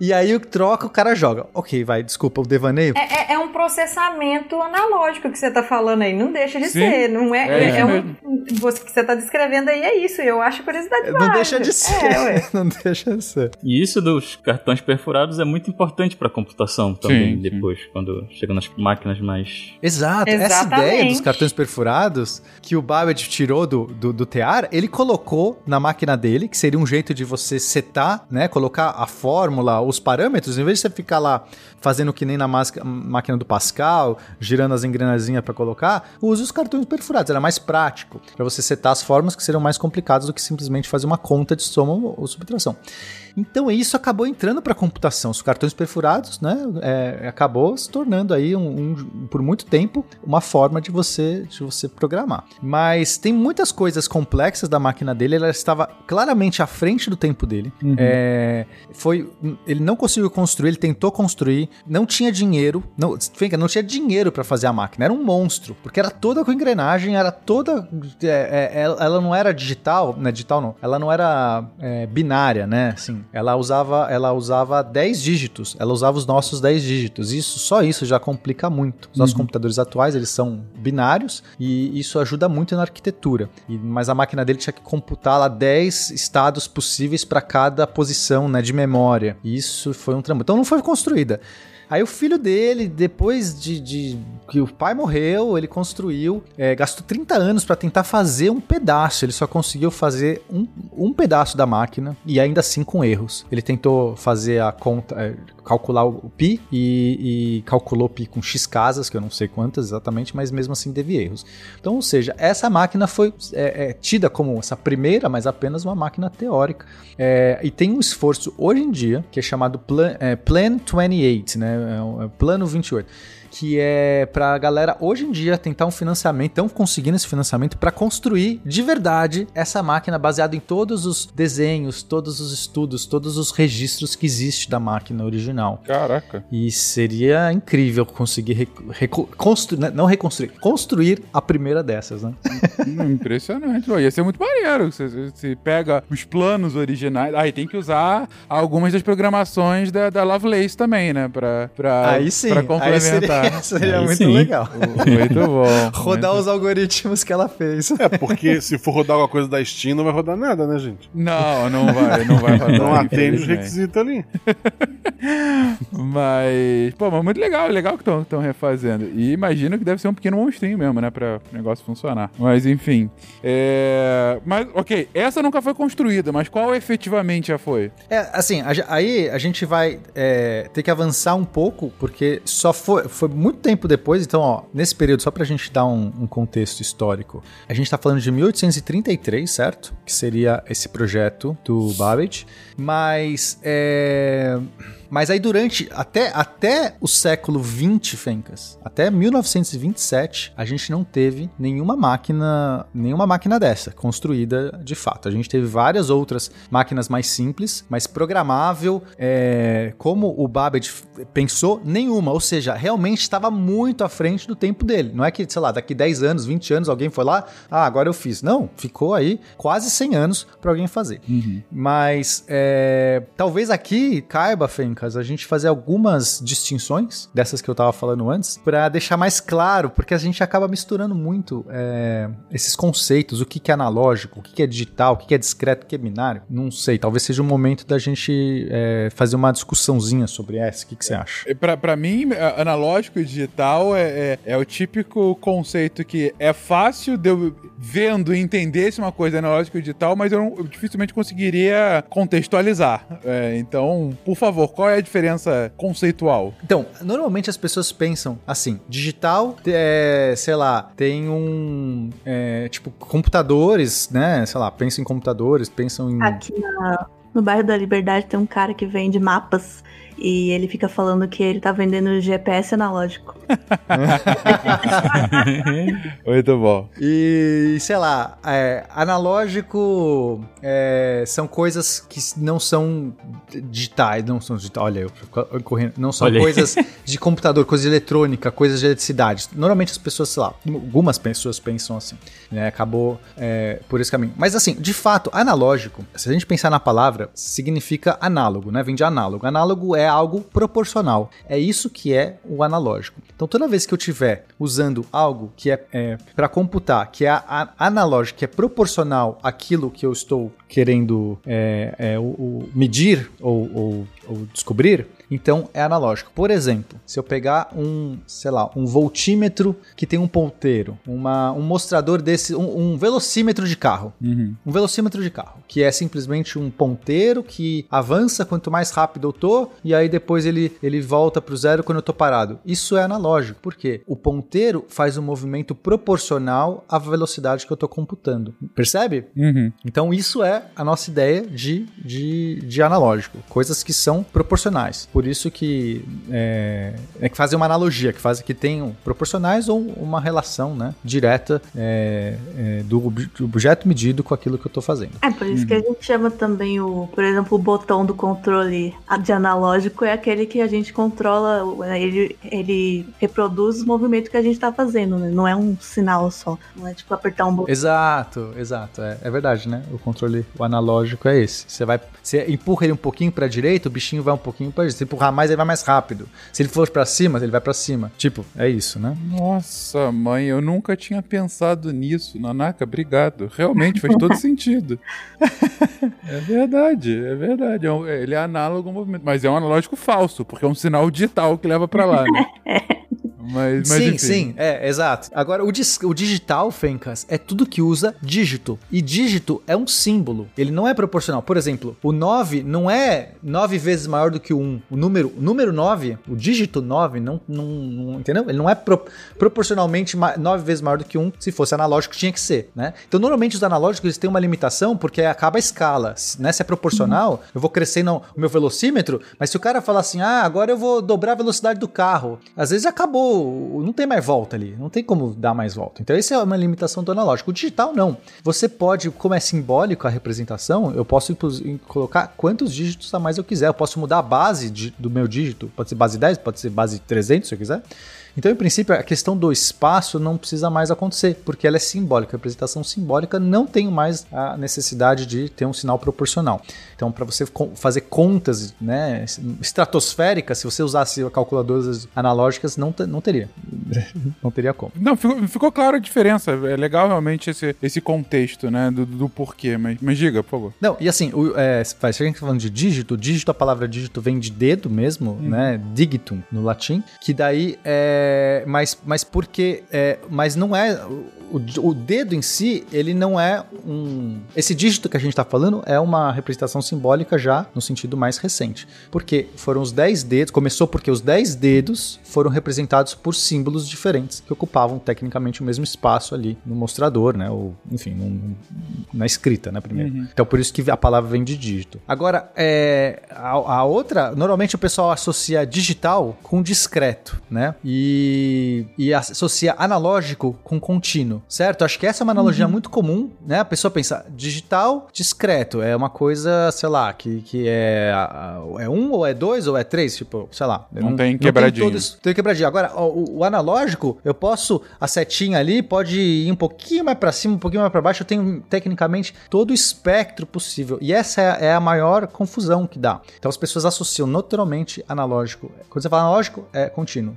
e aí troca, o cara joga. Ok, vai, desculpa o devaneio. É, é- é um processamento analógico que você tá falando aí. Não deixa de Sim, ser. Não é, é é, é um, você, o que você tá descrevendo aí é isso. Eu acho curiosidade Não deixa de ser. É, ué. não deixa de ser. E isso dos cartões perfurados é muito importante para computação também, Sim, depois, quando chega nas máquinas mais. Exato. Essa Exatamente. ideia dos cartões perfurados que o Babbage tirou do, do, do tear, ele colocou na máquina dele, que seria um jeito de você setar, né? Colocar a fórmula, os parâmetros, em vez de você ficar lá fazendo que nem na máquina do Pascal, girando as engrenazinhas para colocar, use os cartões perfurados. Era mais prático para você setar as fórmulas que seriam mais complicadas do que simplesmente fazer uma conta de soma ou subtração. Então isso acabou entrando para a computação. Os cartões perfurados, né, é, acabou se tornando aí um, um- por muito tempo uma forma de você de você programar. Mas tem muitas coisas complexas da máquina dele. Ela estava claramente à frente do tempo dele. É, foi, ele não conseguiu construir. Ele tentou construir. Não tinha dinheiro. Não, não tinha dinheiro para fazer a máquina. Era um monstro, porque era toda com engrenagem. Era toda. é, é, ela, ela não era digital, né? Digital não. Ela não era é, binária, né? Assim, ela usava, ela usava 10 dígitos. Ela usava os nossos 10 dígitos. Isso, só isso já complica muito. Os nossos computadores atuais, eles são binários e isso ajuda muito na arquitetura. E- mas a máquina dele tinha que computar lá 10 estados possíveis para cada posição, né, de memória. E isso foi um trampo. Então não foi construída. Aí o filho dele, depois de, de que o pai morreu, ele construiu, é, gastou 30 anos para tentar fazer um pedaço. Ele só conseguiu fazer um, um pedaço da máquina e ainda assim com erros. Ele tentou fazer a conta, é, calcular o, pi e, e calculou pi com x casas, que eu não sei quantas exatamente, mas mesmo assim teve erros. Então, ou seja, essa máquina foi é, é, tida como essa primeira, mas apenas uma máquina teórica. É, e tem um esforço hoje em dia que é chamado Plan, é, Plan 28, né? É é o Plano 28. Que é pra galera hoje em dia tentar um financiamento, estão conseguindo esse financiamento para construir de verdade essa máquina baseada em todos os desenhos, todos os estudos, todos os registros que existe da máquina original. Caraca. E seria incrível conseguir reco- reco- constru- né, não reconstruir, construir a primeira dessas, né? Hum, Impressionante. Ia ser muito maneiro. Você, você pega os planos originais. Aí tem que usar algumas das programações da, da Lovelace também, né? Pra, pra, Aí sim, pra aí complementar. seria, seria Aí muito sim. legal. Muito bom. Rodar muito- os algoritmos que ela fez. É, porque se for rodar alguma coisa da Steam, não vai rodar nada, né, gente? Não, não vai, não vai rodar. Não atende os requisitos ali. Mas, pô, mas muito legal, legal que estão refazendo. E imagino que deve ser um pequeno monstrinho mesmo, né, pra o negócio funcionar. Mas enfim. É... Mas, ok, essa nunca foi construída, mas qual efetivamente já foi? É, assim, a aí a gente vai é, ter que avançar um pouco, porque só foi, foi muito tempo depois, então, ó, nesse período, só pra gente dar um, um contexto histórico, a gente tá falando de 1833, certo? Que seria esse projeto do Babbage, mas é. Mas aí durante, até, até o século 20, Fencas, até 1927, a gente não teve nenhuma máquina, nenhuma máquina dessa construída de fato. A gente teve várias outras máquinas mais simples, mais programável, é, como o Babbage pensou, nenhuma. Ou seja, realmente estava muito à frente do tempo dele. Não é que, sei lá, daqui 10 anos, 20 anos, alguém foi lá, ah, agora eu fiz. Não, ficou aí quase 100 anos para alguém fazer. Mas é, talvez aqui caiba, Fencas, a gente fazer algumas distinções dessas que eu tava falando antes, para deixar mais claro, porque a gente acaba misturando muito é, esses conceitos, o que, que é analógico, o que, que é digital, o que, que é discreto, o que é binário. Não sei, talvez seja o momento da gente é, fazer uma discussãozinha sobre essa. O que, que você acha? É, pra mim, analógico analógico e digital é, é, é o típico conceito que é fácil de eu vendo e entender se uma coisa é analógica ou digital, mas eu, não- eu dificilmente conseguiria contextualizar. É, então, por favor, qual é a diferença conceitual? Então, normalmente as pessoas pensam assim: digital, é, sei lá, tem um. é, tipo, computadores, né? Sei lá, pensam em computadores, pensam em. Aqui na- no bairro da Liberdade tem um cara que vende mapas e ele fica falando que ele tá vendendo GPS analógico. Muito bom. E, sei lá, é, analógico é, são coisas que não são digitais, não são digitais, olha, eu fico correndo, não são coisas de computador, coisa de eletrônica, coisas de eletricidade. Normalmente as pessoas, sei lá, algumas pessoas pensam assim, né? Acabou é, por esse caminho. Mas assim, de fato, analógico, se a gente pensar na palavra, significa análogo, né? Vem de análogo. Análogo é algo proporcional. É isso que é o analógico. Então toda vez que eu estiver usando algo que é, para computar, que é a- a- analógico, que é proporcional àquilo que eu estou querendo é, é, o- o medir ou, ou- ou descobrir, então é analógico. Por exemplo, se eu pegar um, sei lá, um voltímetro que tem um ponteiro, uma, um mostrador desse, um, um velocímetro de carro, Uhum. um velocímetro de carro, que é simplesmente um ponteiro que avança quanto mais rápido eu tô, e aí depois ele, ele volta pro zero quando eu tô parado. Isso é analógico, por quê? O ponteiro faz um movimento proporcional à velocidade que eu tô computando. Percebe? Uhum. Então isso é a nossa ideia de, de, de analógico, coisas que são proporcionais. Por isso que é, é que fazem uma analogia, que fazem que tenham proporcionais ou uma relação né, direta é, é, do, ob- do objeto medido com aquilo que eu estou fazendo. É por isso que a gente chama também o, por exemplo, o botão do controle de analógico é aquele que a gente controla, ele, ele reproduz o movimento que a gente tá fazendo, né? Não é um sinal só. Não é tipo apertar um botão. Exato, exato. É, é verdade, né? O controle o analógico é esse. Você vai, você empurra ele um pouquinho para direita, o bichinho vai um pouquinho para direita. Se empurrar mais, ele vai mais rápido. Se ele for para cima, ele vai para cima. Tipo, é isso, né? Nossa, mãe, eu nunca tinha pensado nisso. Nanaka, obrigado. Realmente faz todo sentido. é verdade, é verdade. É um- Ele é análogo ao movimento. Mas é um analógico falso, porque é um sinal digital que leva pra lá, né? Mas, mas sim, enfim. sim, é, exato. Agora, o, dis- o digital, Fencas, é tudo que usa dígito. E dígito é um símbolo. Ele não é proporcional. Por exemplo, o 9 não é 9 vezes maior do que o 1. O número, o número 9, o dígito 9, não, não, não- entendeu? Ele não é pro- proporcionalmente ma- 9 vezes maior do que 1. Se fosse analógico, tinha que ser, né? Então, normalmente, os analógicos eles têm uma limitação porque acaba a escala. Se, né? se é proporcional, eu vou crescendo o meu velocímetro, mas se o cara falar assim, ah, agora eu vou dobrar a velocidade do carro, às vezes acabou, não tem mais volta ali, não tem como dar mais volta. Então, essa é uma limitação do analógico. O digital, não. Você pode, como é simbólico a representação, eu posso colocar quantos dígitos a mais eu quiser. Eu posso mudar a base de- do meu dígito, pode ser base 10, pode ser base 300, se eu quiser. Então, em princípio, a questão do espaço não precisa mais acontecer, porque ela é simbólica. A representação simbólica não tem mais a necessidade de ter um sinal proporcional. Então, para você fazer contas né, estratosféricas, se você usasse calculadoras analógicas, não, não teria. não teria como. Não, ficou, ficou clara a diferença. É legal realmente esse, esse contexto, né? Do, do porquê. Mas, mas diga, por favor. Não, e assim, o, é, se a gente tá falando de dígito, dígito, a palavra dígito vem de dedo mesmo, né? Digitum, no latim, que daí é. Mas, mas porque. É, mas não é. O, o dedo em si, ele não é um. Esse dígito que a gente tá falando é uma representação simbólica já no sentido mais recente. Porque foram os 10 dedos, começou porque os 10 dedos foram representados por símbolos diferentes que ocupavam tecnicamente o mesmo espaço ali no mostrador, né? Ou, enfim, num- na escrita, né? Primeiro. Então por isso que a palavra vem de dígito. Agora, é, a, a outra, normalmente o pessoal associa digital com discreto, né? E, e associa analógico com contínuo, certo? Acho que essa é uma analogia muito comum, né? A pessoa pensa digital, discreto, é uma coisa, sei lá, que, que é, é um ou é dois ou é três, tipo, sei lá. Não tem quebradinha. esse- tem quebradinha. Agora, o, o- analógico, eu posso, a setinha ali pode ir um pouquinho mais pra cima, um pouquinho mais pra baixo. Eu tenho, tecnicamente, todo o espectro possível. E essa é, é a maior confusão que dá. Então, as pessoas associam naturalmente analógico. Quando você fala analógico, é contínuo.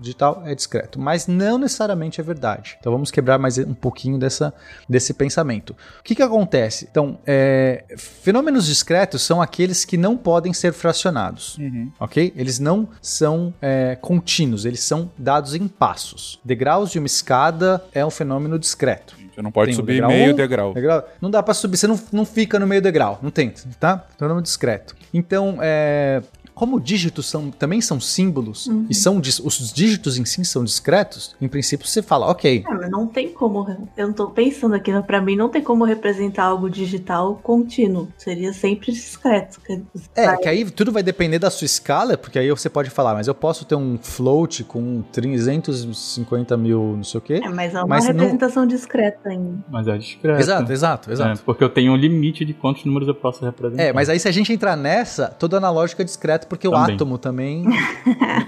Digital é discreto. Mas não necessariamente é verdade. Então vamos quebrar mais um pouquinho dessa, desse pensamento. O que, que acontece? Então, é, fenômenos discretos são aqueles que não podem ser fracionados. Ok? Eles não são é, contínuos, eles são dados em passos. Degraus de uma escada é um fenômeno discreto. Você não pode Tem subir degrau meio um, degrau. Degrau- Não dá pra subir, você não, não fica no meio degrau, não tem, tá? Fenômeno discreto. Então, é, como dígitos são, também são símbolos, e são os dígitos em si são discretos, em princípio você fala, ok, É, mas não tem como. Eu não tô pensando aqui, mas pra mim não tem como representar algo digital contínuo. Seria sempre discreto. É, vai- que aí tudo vai depender da sua escala, porque aí você pode falar, mas eu posso ter um float com 350 mil, não sei o quê. É, mas é uma Mas não- representação discreta ainda. Mas é discreto. Exato, exato, exato. É, porque eu tenho um limite de quantos números eu posso representar. É, mas aí se a gente entrar nessa, todo analógico é discreto, porque o Também. átomo também.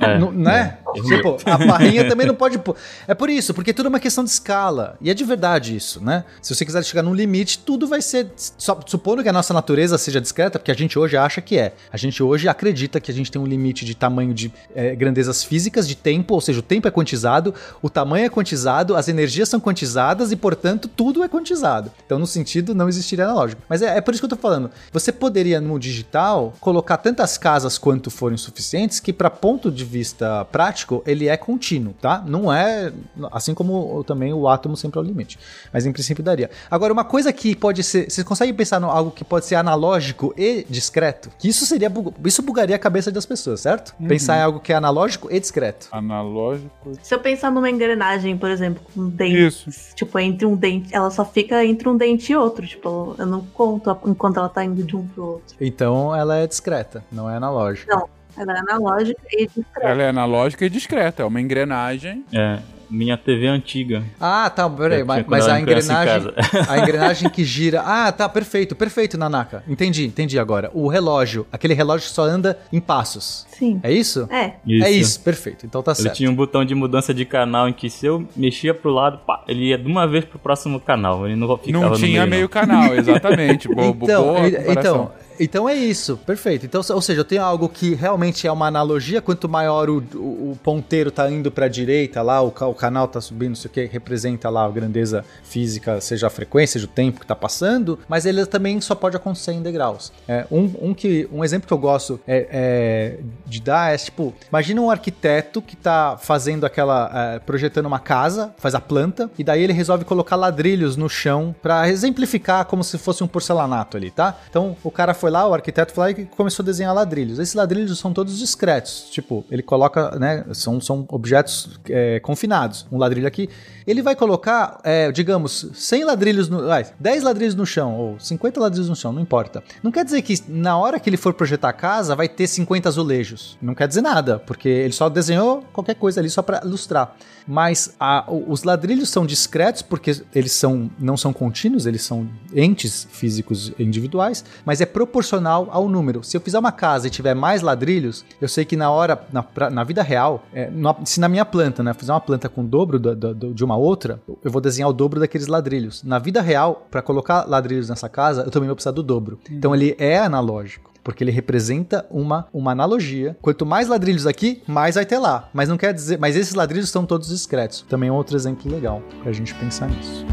É, não- né? é. Tipo, a barrinha também não pode pôr. É por isso, porque tudo é uma questão de escala. E é de verdade isso, né? Se você quiser chegar num limite, tudo vai ser. só- supondo que a nossa natureza seja discreta, porque a gente hoje acha que é. A gente hoje acredita que a gente tem um limite de tamanho de eh, grandezas físicas, de tempo, ou seja, o tempo é quantizado, o tamanho é quantizado, as energias são quantizadas e, portanto, tudo é quantizado. Então, no sentido, não existiria analógico. Mas é, é por isso que eu tô falando. Você poderia, no digital, colocar tantas casas quanto forem suficientes que, para ponto de vista prático, ele é contínuo, tá? Não é. Assim como também o átomo sempre é o limite. Mas em princípio daria. Agora, uma coisa que pode ser. Vocês conseguem pensar em algo que pode ser analógico e discreto? Que isso seria. Isso bugaria a cabeça das pessoas, certo? Pensar em algo que é analógico e discreto. Analógico. Se eu pensar numa engrenagem, por exemplo, com um dente, Isso. tipo, entre um dente, ela só fica entre um dente e outro. Tipo, eu não conto enquanto ela tá indo de um pro outro. Então ela é discreta, não é analógica. Não. Ela é analógica e discreta. Ela é analógica e discreta. É uma engrenagem. É, minha TV é antiga. Ah, tá, peraí, mas, mas a engrenagem. A engrenagem que gira. Ah, tá, perfeito, perfeito, Nanaka. Entendi, entendi agora. O relógio, aquele relógio que só anda em passos. Sim. É isso? É. É isso, perfeito. Então tá Ele certo. tinha um botão de mudança de canal em que se eu mexia pro lado, pá, ele ia de uma vez pro próximo canal. Ele não ficava não no tinha meio, meio, não. canal, exatamente. Então, boa e- comparação. então, então é isso, perfeito. Então, ou seja, eu tenho algo que realmente é uma analogia, quanto maior o, o- o ponteiro tá indo para a direita lá, o, o canal tá subindo, não sei o que, representa lá a grandeza física, seja a frequência, seja o tempo que tá passando, mas ele também só pode acontecer em degraus. É, um, um, que, um exemplo que eu gosto é, é, de dar é tipo, imagina um arquiteto que tá fazendo aquela, é, projetando uma casa, faz a planta, e daí ele resolve colocar ladrilhos no chão para exemplificar como se fosse um porcelanato ali, tá? Então o cara foi lá, o arquiteto foi lá e começou a desenhar ladrilhos. Esses ladrilhos são todos discretos, tipo, ele coloca, né, são, são objetos é, confinados. Um ladrilho aqui, ele vai colocar, é, digamos, 100 ladrilhos, no, ah, 10 ladrilhos no chão, ou 50 ladrilhos no chão, não importa. Não quer dizer que na hora que ele for projetar a casa, vai ter 50 azulejos. Não quer dizer nada, porque ele só desenhou qualquer coisa ali só para ilustrar. Mas a- os ladrilhos são discretos porque eles são, não são contínuos, eles são entes físicos individuais, mas é proporcional ao número. Se eu fizer uma casa e tiver mais ladrilhos, eu sei que na hora, na, na vida real, é, na- se na minha planta, né, fizer uma planta com o dobro de uma outra, eu vou desenhar o dobro daqueles ladrilhos. Na vida real, para colocar ladrilhos nessa casa, eu também vou precisar do dobro. Então ele é analógico. Porque ele representa uma, uma analogia. Quanto mais ladrilhos aqui, mais vai ter lá. Mas não quer dizer. Mas esses ladrilhos são todos discretos. Também é outro exemplo legal pra gente pensar nisso.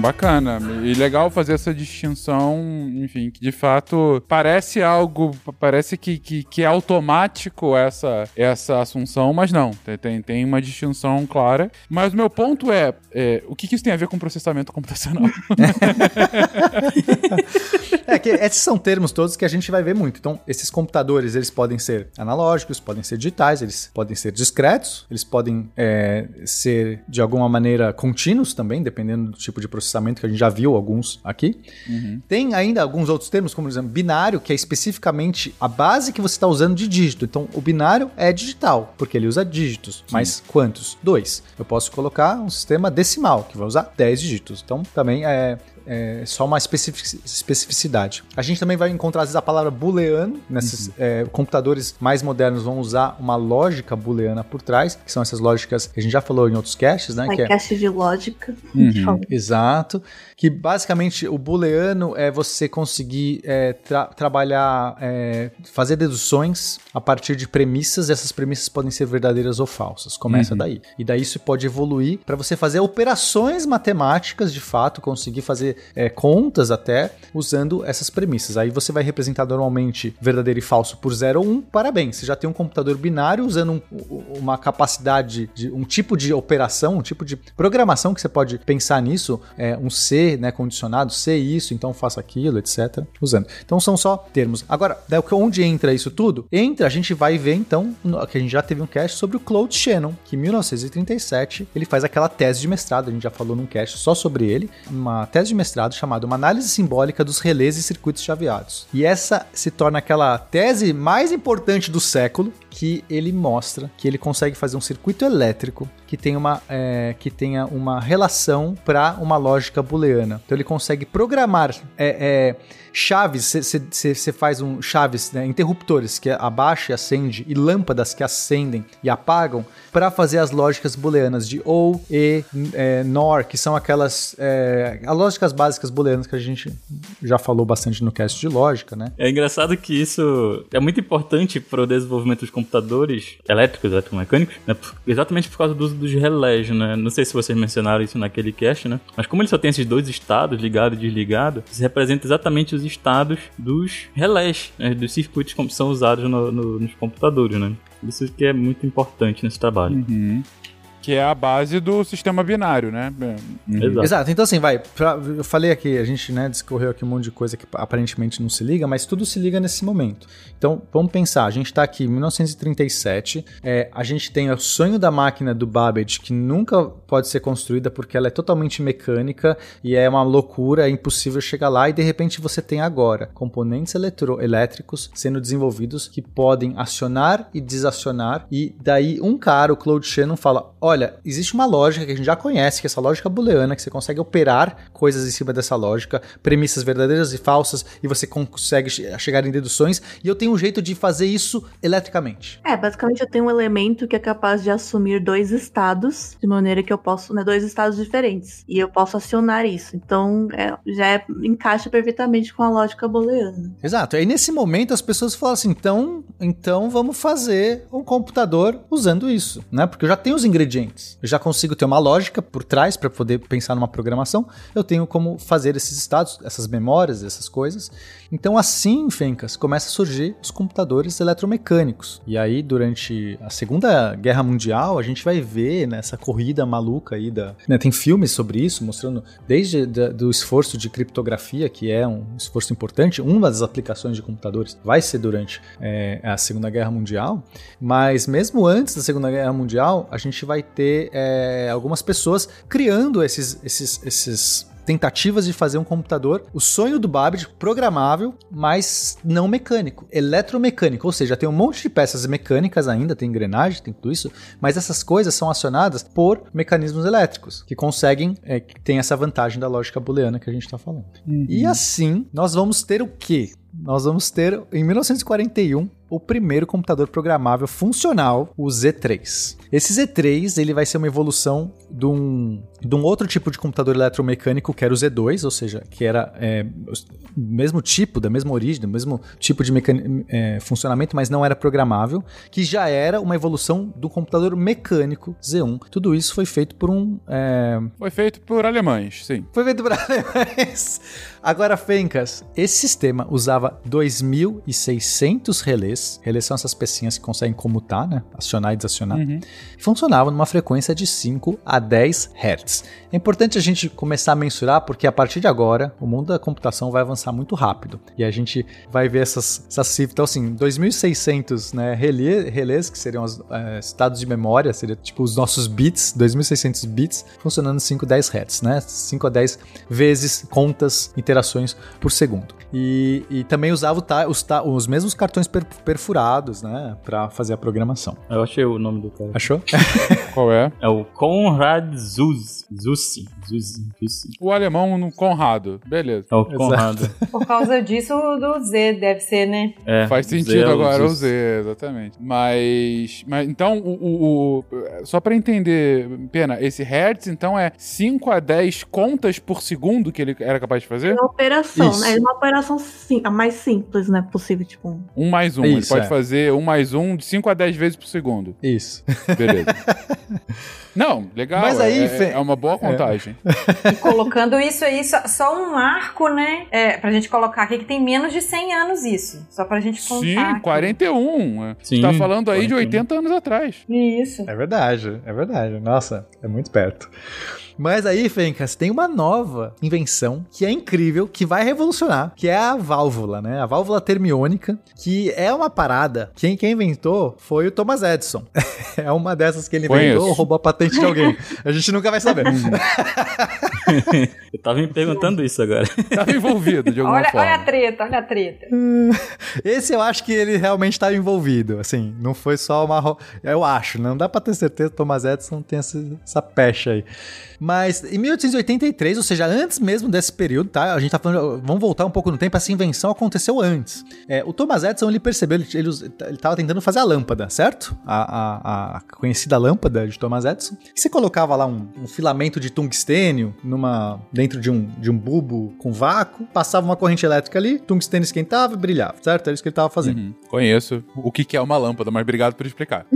Bacana. E legal fazer essa distinção, enfim, que de fato parece algo, parece que, que, que é automático essa, essa assunção, mas não. Tem, tem, tem uma distinção clara. Mas o meu ponto é, é, o que, que isso tem a ver com processamento computacional? É que esses são termos todos que a gente vai ver muito. Então, esses computadores, eles podem ser analógicos, podem ser digitais, eles podem ser discretos, eles podem é, ser, de alguma maneira, contínuos também, dependendo do tipo de processamento, que a gente já viu alguns aqui. Tem ainda alguns outros termos, como, por exemplo, binário, que é especificamente a base que você está usando de dígito. Então, o binário é digital, porque ele usa dígitos. Mas quantos? Dois. Eu posso colocar um sistema decimal, que vai usar 10 dígitos. Então, também é... é só uma especific- especificidade. A gente também vai encontrar, às vezes, a palavra booleano. Nesses é, computadores mais modernos vão usar uma lógica booleana por trás, que são essas lógicas que a gente já falou em outros caches, né? que é- Sidecast de lógica. Uhum. Exato. Que basicamente o booleano é você conseguir é, tra- trabalhar, é, fazer deduções a partir de premissas, e essas premissas podem ser verdadeiras ou falsas. Começa daí. E daí isso pode evoluir para você fazer operações matemáticas de fato, conseguir fazer é, contas até usando essas premissas. Aí você vai representar normalmente verdadeiro e falso por 0 ou 1. Um, parabéns, você já tem um computador binário usando um- uma capacidade de um tipo de operação, um tipo de programação que você pode pensar nisso, é, um C, né, condicionado, C isso, então faça aquilo, etc. Usando. Então são só termos. Agora, que- onde entra isso tudo? Entra, a gente vai ver então, que a gente já teve um cast sobre o Claude Shannon, que em 1937 ele faz aquela tese de mestrado, a gente já falou num cast só sobre ele, uma tese de mestrado Uma Análise Simbólica dos Relés e Circuitos Chaveados. E essa se torna aquela tese mais importante do século, que ele mostra que ele consegue fazer um circuito elétrico que, tem uma, é, que tenha uma relação para uma lógica booleana. Então ele consegue programar é, é, chaves, você faz um chaves, né, interruptores que abaixa e acende e lâmpadas que acendem e apagam para fazer as lógicas booleanas de ou, e, é, nor, que são aquelas é, as lógicas básicas booleanas que a gente já falou bastante no cast de lógica, né? É engraçado que isso é muito importante para o desenvolvimento dos computadores elétricos, eletromecânicos, né? Exatamente por causa do uso dos relés, né? Não sei se vocês mencionaram isso naquele cast, né? Mas como ele só tem esses dois estados, ligado e desligado, isso representa exatamente os estados dos relés, né? dos circuitos como são usados no- no- nos computadores, né? Isso que é muito importante nesse trabalho. Uhum. Que é a base do sistema binário, né? Uhum. Exato. Exato, então assim, vai. pra- eu falei aqui, a gente né, discorreu aqui um monte de coisa que aparentemente não se liga, mas tudo se liga nesse momento. Então, vamos pensar, a gente tá aqui em 1937, é, a gente tem o sonho da máquina do Babbage, que nunca pode ser construída porque ela é totalmente mecânica e é uma loucura, é impossível chegar lá, e de repente você tem agora componentes eletro- elétricos sendo desenvolvidos que podem acionar e desacionar, e daí um cara, o Claude Shannon, fala: olha, existe uma lógica que a gente já conhece, que é essa lógica booleana, que você consegue operar coisas em cima dessa lógica, premissas verdadeiras e falsas, e você consegue che- chegar em deduções, e eu tenho um jeito de fazer isso eletricamente. É, basicamente eu tenho um elemento que é capaz de assumir dois estados, de maneira que eu posso, né, dois estados diferentes. E eu posso acionar isso. Então, é, já é- encaixa perfeitamente com a lógica booleana. Exato. Aí nesse momento as pessoas falam assim: então, então vamos fazer um computador usando isso, né? Porque eu já tenho os ingredientes. Eu já consigo ter uma lógica por trás para poder pensar numa programação. Eu tenho como fazer esses estados, essas memórias, essas coisas. Então, assim, Fencas, começa a surgir os computadores eletromecânicos. E aí, durante a Segunda Guerra Mundial, a gente vai ver nessa corrida maluca aí da. né, tem filmes sobre isso, mostrando desde da- do esforço de criptografia, que é um esforço importante, uma das aplicações de computadores vai ser durante é, a Segunda Guerra Mundial. Mas mesmo antes da Segunda Guerra Mundial, a gente vai ter é, algumas pessoas criando esses, esses, esses tentativas de fazer um computador, o sonho do Babbage programável, mas não mecânico, eletromecânico, ou seja, tem um monte de peças mecânicas ainda, tem engrenagem, tem tudo isso, mas essas coisas são acionadas por mecanismos elétricos que conseguem, é, que tem essa vantagem da lógica booleana que a gente está falando. E assim, nós vamos ter o quê? Nós vamos ter, em 1941, o primeiro computador programável funcional, o Z3. Esse Z3 ele vai ser uma evolução de um, de um outro tipo de computador eletromecânico que era o Z2, ou seja, que era é, o mesmo tipo, da mesma origem, do mesmo tipo de é, funcionamento, mas não era programável, que já era uma evolução do computador mecânico Z1. Tudo isso foi feito por um é, Foi feito por alemães, sim. foi feito por alemães. Agora, Fencas, esse sistema usava 2.600 relés. Relés são essas pecinhas que conseguem comutar, né? Acionar e desacionar. Uhum. Funcionava numa frequência de 5 a 10 Hz. É importante a gente começar a mensurar, porque a partir de agora, o mundo da computação vai avançar muito rápido. E a gente vai ver essas, essas cifras. Então, assim, 2.600 né, relé- relés, que seriam os eh, estados de memória, seria tipo os nossos bits, 2.600 bits, funcionando 5 a 10 Hz, né? 5 a 10 vezes contas, interações por segundo. E, e também usava os, ta- os mesmos cartões per- perfurados, né? Pra fazer a programação. Eu achei o nome do cara. Achou? Qual é? É o Konrad Zuz. Zussi. Zussi. O alemão no Conrado. Beleza. É o Conrado. Por causa disso, do Z deve ser, né? É, Faz sentido é o agora o Zussi. Z, exatamente. Mas, mas então, o, o- o- só pra entender, Pena, esse Hertz, então, é 5 a 10 contas por segundo que ele era capaz de É fazer? uma operação, Isso. né? É uma operação sim, a mais simples, né? Possível, tipo. um- mais um. ele Isso, pode é. fazer um mais um de 5 a 10 vezes por segundo. Isso. Beleza. Não, legal. Mas aí, é, Fê- é uma boa contagem. E colocando isso aí, só, só um marco, né? É, pra gente colocar aqui que tem menos de 100 anos isso. Só pra gente contar. Sim, aqui. 41. é. Você Sim, tá falando aí de 41. 80 anos atrás. Isso. É verdade, é verdade. Nossa, é muito perto. Mas aí, Fencas, tem uma nova invenção que é incrível, que vai revolucionar, que é a válvula, né? A válvula termiônica, que é uma parada. Quem, quem inventou foi o Thomas Edison. é uma dessas que ele inventou ou roubou a patente de alguém. A gente nunca vai saber. Eu tava me perguntando isso agora. Tava envolvido de alguma Olha, forma. olha a treta, olha a treta. Esse eu acho que ele realmente estava envolvido, assim, não foi só uma... ro- Eu acho, não dá pra ter certeza que Thomas Edison tem essa, essa pecha aí. Mas em 1883, ou seja, antes mesmo desse período, tá? A gente tá falando, vamos voltar um pouco no tempo, essa invenção aconteceu antes. É, o Thomas Edison, ele percebeu, ele, ele, ele tava tentando fazer a lâmpada, certo? A, a- a conhecida lâmpada de Thomas Edison. E você colocava lá um, um filamento de tungstênio numa, dentro de um, de um bulbo com vácuo, passava uma corrente elétrica ali, tungstênio esquentava e brilhava, certo? Era isso que ele tava fazendo. Uhum, Conheço o que que é uma lâmpada, mas obrigado por explicar.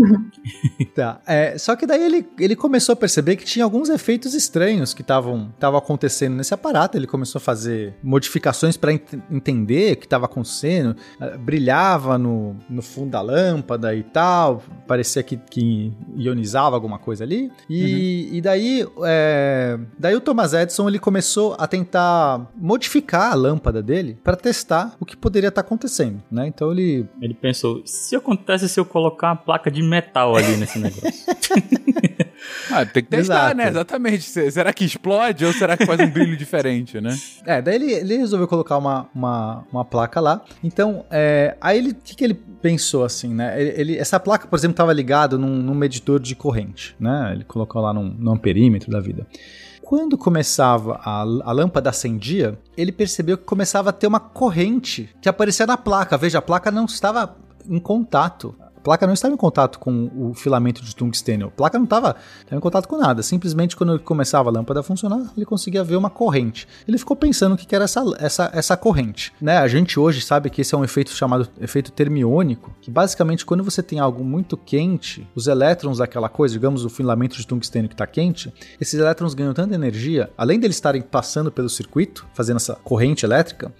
Tá. É, só que daí ele, ele começou a perceber que tinha alguns efeitos estranhos que estavam acontecendo nesse aparato. Ele começou a fazer modificações para entender o que estava acontecendo. Ah, Brilhava no, no fundo da lâmpada e tal. Parecia que, que ionizava alguma coisa ali. E, e daí, é, daí o Thomas Edison ele começou a tentar modificar a lâmpada dele para testar o que poderia estar acontecendo, né? Então ele Ele pensou, se acontece se eu colocar uma placa de metal ali nesse negócio? Ah, tem que testar, Exato. né? Exatamente. Se- Será que explode ou será que faz um brilho diferente, né? É, daí ele, ele resolveu colocar uma, uma, uma placa lá. Então, é, aí ele, o que, que ele pensou assim, né? Ele, ele- essa placa, por exemplo, estava ligada num, num medidor de corrente, né? Ele colocou lá num, num amperímetro da vida. Quando começava a, a lâmpada acendia, ele percebeu que começava a ter uma corrente que aparecia na placa. Veja, a placa não estava em contato. Placa não estava em contato com o filamento de tungstênio. A placa não estava, em contato com nada. Simplesmente quando começava a lâmpada a funcionar, ele conseguia ver uma corrente. Ele ficou pensando o que que era essa, essa, essa corrente. Né? A gente hoje sabe que esse é um efeito chamado efeito termiônico, que basicamente quando você tem algo muito quente, os elétrons daquela coisa, digamos o filamento de tungstênio que está quente, esses elétrons ganham tanta energia, além deles estarem passando pelo circuito, fazendo essa corrente elétrica,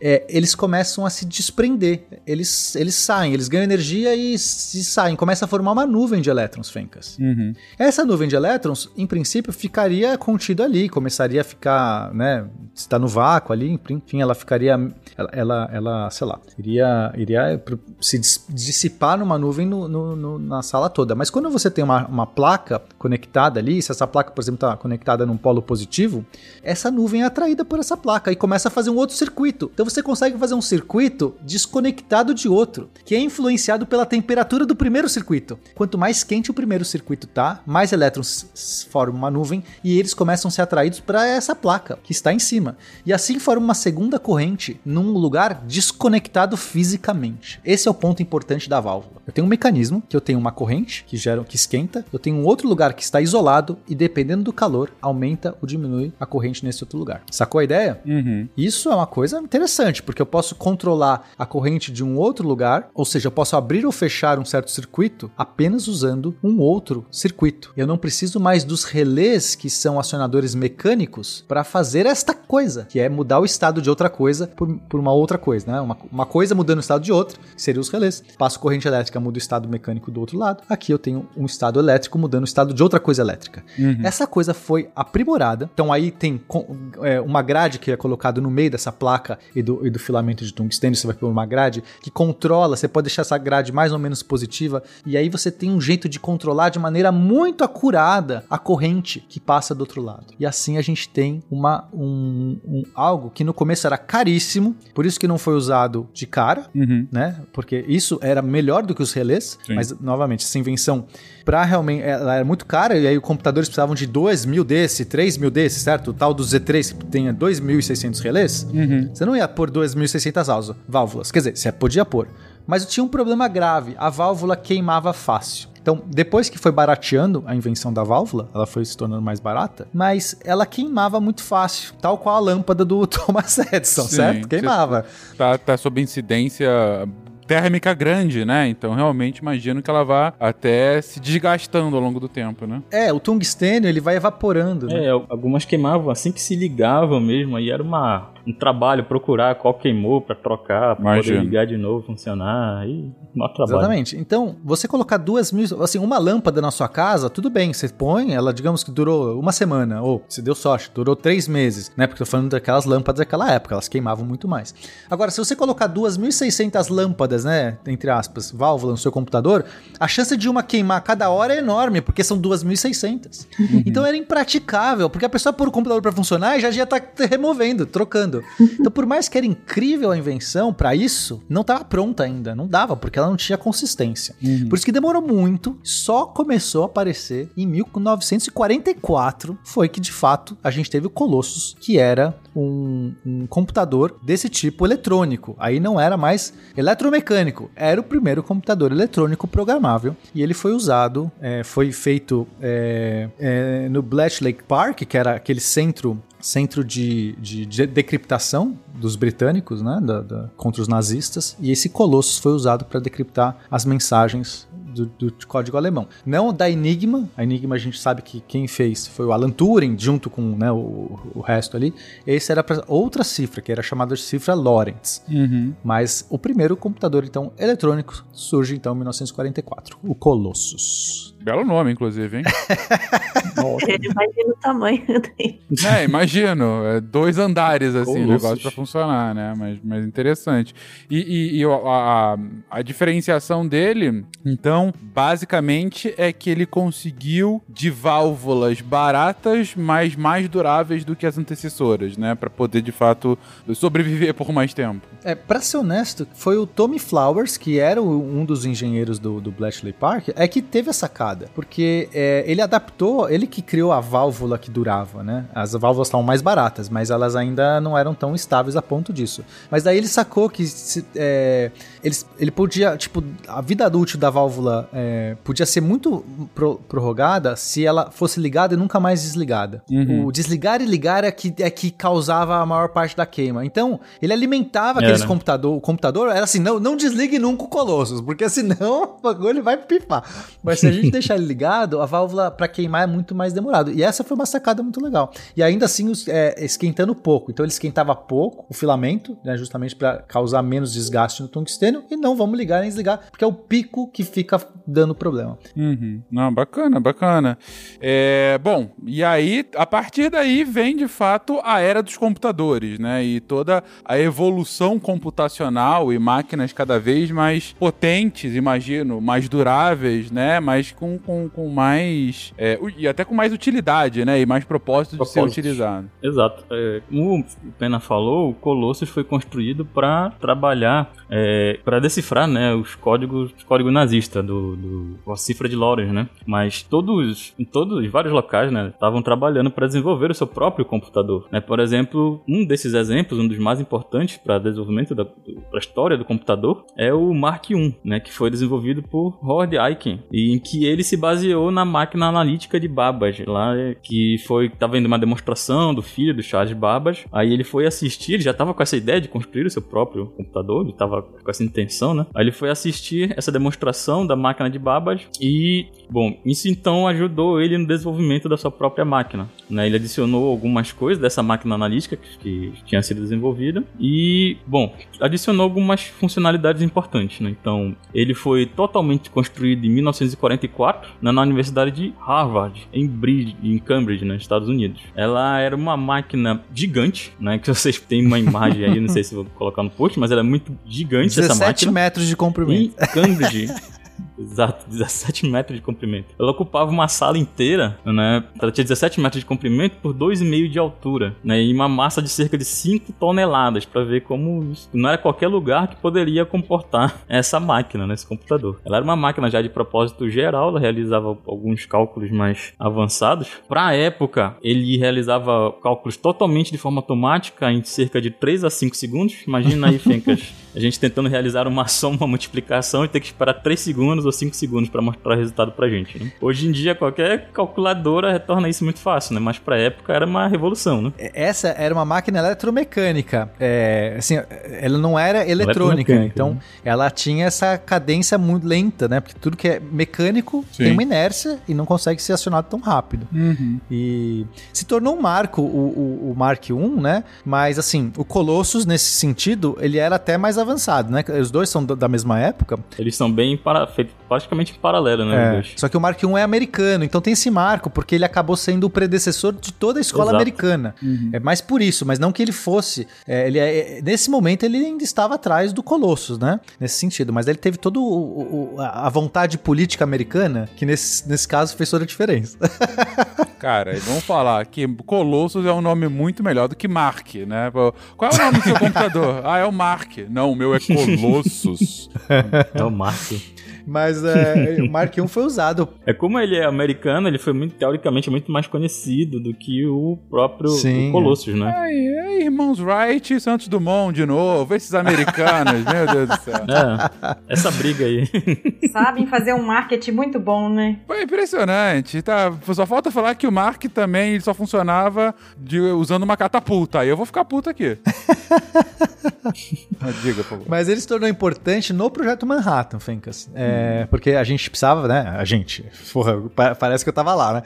é, eles começam a se desprender. Eles, eles saem, eles ganham energia e se saem. Começa a formar uma nuvem de elétrons, Fencas. Uhum. Essa nuvem de elétrons, em princípio, ficaria contida ali, começaria a ficar, né? Se está no vácuo ali, enfim, ela ficaria. Ela, ela, ela, sei lá, iria, iria se dis- dissipar numa nuvem no- no- no- na sala toda. Mas quando você tem uma, uma placa conectada ali, se essa placa, por exemplo, está conectada num polo positivo, essa nuvem é atraída por essa placa e começa a fazer um outro circuito. Então você consegue fazer um circuito desconectado de outro, que é influenciado pela temperatura do primeiro circuito. Quanto mais quente o primeiro circuito tá, mais elétrons formam uma nuvem e eles começam a ser atraídos para essa placa que está em cima. E assim forma uma segunda corrente num lugar desconectado fisicamente. Esse é o ponto importante da válvula. Eu tenho um mecanismo que eu tenho uma corrente que gera, que esquenta, eu tenho um outro lugar que está isolado e dependendo do calor aumenta ou diminui a corrente nesse outro lugar. Sacou a ideia? Uhum. Isso é uma coisa interessante, porque eu posso controlar a corrente de um outro lugar, ou seja, eu posso abrir ou fechar um certo circuito apenas usando um outro circuito. Eu não preciso mais dos relés que são acionadores mecânicos para fazer esta coisa, que é mudar o estado de outra coisa por, por uma outra coisa, né? Uma, uma coisa mudando o estado de outra, que seria os relés. Passo corrente elétrica, muda o estado mecânico do outro lado. Aqui eu tenho um estado elétrico mudando o estado de outra coisa elétrica. Essa coisa foi aprimorada. Então aí tem é, uma grade que é colocada no meio dessa placa e do, e do filamento de tungstênio, você vai pôr uma grade que controla, você pode deixar essa grade mais ou menos positiva, e aí você tem um jeito de controlar de maneira muito acurada a corrente que passa do outro lado. E assim a gente tem uma, um, um algo que no começo era caríssimo, por isso que não foi usado de cara, Uhum. né? Porque isso era melhor do que os relés, Sim. mas novamente, essa invenção para realmente ela era muito cara e aí os computadores precisavam de 2 mil desse, 3 mil desse, certo? O tal do Z3 que tenha 2.600 relés, Uhum. você não ia pôr 2.600 válvulas- válvulas. Quer dizer, você podia pôr. Mas tinha um problema grave: a válvula queimava fácil. Então, depois que foi barateando a invenção da válvula, ela foi se tornando mais barata, mas ela queimava muito fácil, tal qual a lâmpada do Thomas Edison, Sim, certo? Queimava. Tá, tá sob incidência térmica grande, né? Então realmente imagino que ela vá até se desgastando ao longo do tempo, né? É, o tungstênio ele vai evaporando. né? É, algumas queimavam assim que se ligavam mesmo, aí era uma, um trabalho procurar qual queimou pra trocar, pra Imagino. poder ligar de novo, funcionar, aí maior trabalho. Exatamente. Então, você colocar duas mil, assim, uma lâmpada na sua casa, tudo bem, você põe, ela, digamos que durou uma semana, ou se deu sorte, durou três meses, né? Porque eu tô falando daquelas lâmpadas daquela época, elas queimavam muito mais. Agora, se você colocar 2.600 lâmpadas, né, entre aspas, válvula no seu computador, a chance de uma queimar cada hora é enorme, porque são 2.600. Então era impraticável, porque a pessoa pôr o computador para funcionar e já ia tá removendo, trocando. Então, por mais que era incrível a invenção para isso, não estava pronta ainda, não dava, porque ela não tinha consistência. Por isso que demorou muito, só começou a aparecer em 1944, foi que de fato a gente teve o Colossus, que era um, um computador desse tipo eletrônico. Aí não era mais eletromecânico, era o primeiro computador eletrônico programável e ele foi usado, é, foi feito é, é, no Bletchley Park, que era aquele centro centro de, de, de decriptação dos britânicos, né, da- da- contra os nazistas, e esse Colossus foi usado para decriptar as mensagens do, do código alemão. Não da Enigma, a Enigma a gente sabe que quem fez foi o Alan Turing, junto com né, o, o resto ali. Esse era para outra cifra, que era chamada de cifra Lorentz. Uhum. Mas o primeiro computador então eletrônico surge então em 1944, o Colossus. Belo nome, inclusive, hein? Imagina o tamanho dele. é, imagino. É dois andares, assim, o negócio pra funcionar, né? Mas, mas interessante. E, e- e a, a- a diferenciação dele, então, basicamente, é que ele conseguiu de válvulas baratas, mas mais duráveis do que as antecessoras, né? Pra poder, de fato, sobreviver por mais tempo. É, pra ser honesto, foi o Tommy Flowers, que era o- um dos engenheiros do, do Bletchley Park, é que teve a sacada. Porque é, ele adaptou, ele que criou a válvula que durava, né? As válvulas estavam mais baratas, mas elas ainda não eram tão estáveis a ponto disso. Mas daí ele sacou que se, é, ele, ele podia, tipo, a vida útil da válvula é, podia ser muito pro- prorrogada se ela fosse ligada e nunca mais desligada. Uhum. O desligar e ligar é que, é que causava a maior parte da queima. Então, ele alimentava É, aqueles né? computador, o computador, era assim, não, não desligue nunca o Colossus, porque senão o bagulho vai pifar. Mas se a gente deixar ele ligado, a válvula para queimar é muito mais demorado. E essa foi uma sacada muito legal. E ainda assim, os- é, esquentando pouco. Então ele esquentava pouco o filamento, né, justamente para causar menos desgaste no tungstênio, e não vamos ligar nem desligar, porque é o pico que fica dando problema. Uhum. Não, bacana, bacana. É, bom, e aí, a partir daí vem de fato a era dos computadores, né? E toda a evolução computacional e máquinas cada vez mais potentes, imagino, mais duráveis, né? Mas com, com, com mais. é, e até com mais utilidade, né? E mais propósito de ser utilizado. Exato. É, como o Pena falou, o Colossus foi construído para trabalhar, para decifrar né, os códigos, os códigos nazistas do, do a cifra de Lorenz, né? Mas todos, em todos, em vários locais, né, estavam trabalhando para desenvolver o seu próprio computador. Né? Por exemplo, um desses exemplos, um dos mais importantes para desenvolvimento da pra história do computador, é o Mark I, né, que foi desenvolvido por Howard Aiken e em que ele se baseou na máquina analítica de Babbage, lá que foi tava vendo uma demonstração do filho do Charles Babbage. Aí ele foi assistir, ele já tava com essa ideia de construir o seu próprio computador, ele tava com essa intenção, né? Aí ele foi assistir essa demonstração da máquina de Babbage e, bom, isso então ajudou ele no desenvolvimento da sua própria máquina, né? Ele adicionou algumas coisas dessa máquina analítica que, tinha sido desenvolvida e, bom, adicionou algumas funcionalidades importantes, né? Então, ele foi totalmente construído em 1944, né, na Universidade de Harvard, em, Bridge, em Cambridge, nos Estados Unidos. Ela era uma máquina gigante, né, que vocês têm uma imagem aí, não sei se vou colocar no post, mas ela é muito gigante essa 17 máquina. metros de Em comprimento. Cambridge. Exato, 17 metros de comprimento. Ela ocupava uma sala inteira, né? Ela tinha 17 metros de comprimento por 2,5 de altura, né? E uma massa de cerca de 5 toneladas, para ver como isso não era qualquer lugar que poderia comportar essa máquina, né? Esse computador. Ela era uma máquina já de propósito geral, ela realizava alguns cálculos mais avançados. Para a época, ele realizava cálculos totalmente de forma automática em cerca de 3 a 5 segundos. Imagina aí, Fencas, a gente tentando realizar uma soma, uma multiplicação e ter que esperar 3 segundos ou 5 segundos para mostrar o resultado pra gente, né? Hoje em dia, qualquer calculadora retorna isso muito fácil, né? Mas pra época era uma revolução, né? Essa era uma máquina eletromecânica. É, assim, ela não era eletrônica. Então, né? ela tinha essa cadência muito lenta, né? Porque tudo que é mecânico Sim. tem uma inércia e não consegue ser acionado tão rápido. Uhum. E se tornou um marco o, o, o Mark I, né? Mas assim, o Colossus, nesse sentido, ele era até mais avançado, né? Os dois são da- da mesma época. Eles são bem para... feitos praticamente em paralelo, né? É. Só que o Mark I é americano, então tem esse marco, porque ele acabou sendo o predecessor de toda a escola Exato. americana. É mais por isso, mas não que ele fosse. é, ele é- nesse momento ele ainda estava atrás do Colossus, né? Nesse sentido. Mas ele teve toda a vontade política americana, que nesse, nesse caso fez toda a diferença. Cara, vamos falar que Colossus é um nome muito melhor do que Mark, né? Qual é o nome do seu computador? Ah, é o Mark. Não, o meu é Colossus. É o Marco. Mas é, o Mark I foi usado. É como ele é americano, ele foi muito, teoricamente muito mais conhecido do que o próprio Sim, o Colossus, né? Aí, aí, irmãos Wright e Santos Dumont de novo, esses americanos, meu Deus do céu. É, essa briga aí. Sabem fazer um marketing muito bom, né? Foi impressionante, tá? Só falta falar que o Mark também ele só funcionava de- usando uma catapulta. Aí eu vou ficar puto aqui. Diga, por favor. Mas ele se tornou importante no projeto Manhattan, Fencas. É, Porque a gente precisava, né? A gente. Porra, pa- parece que eu tava lá, né?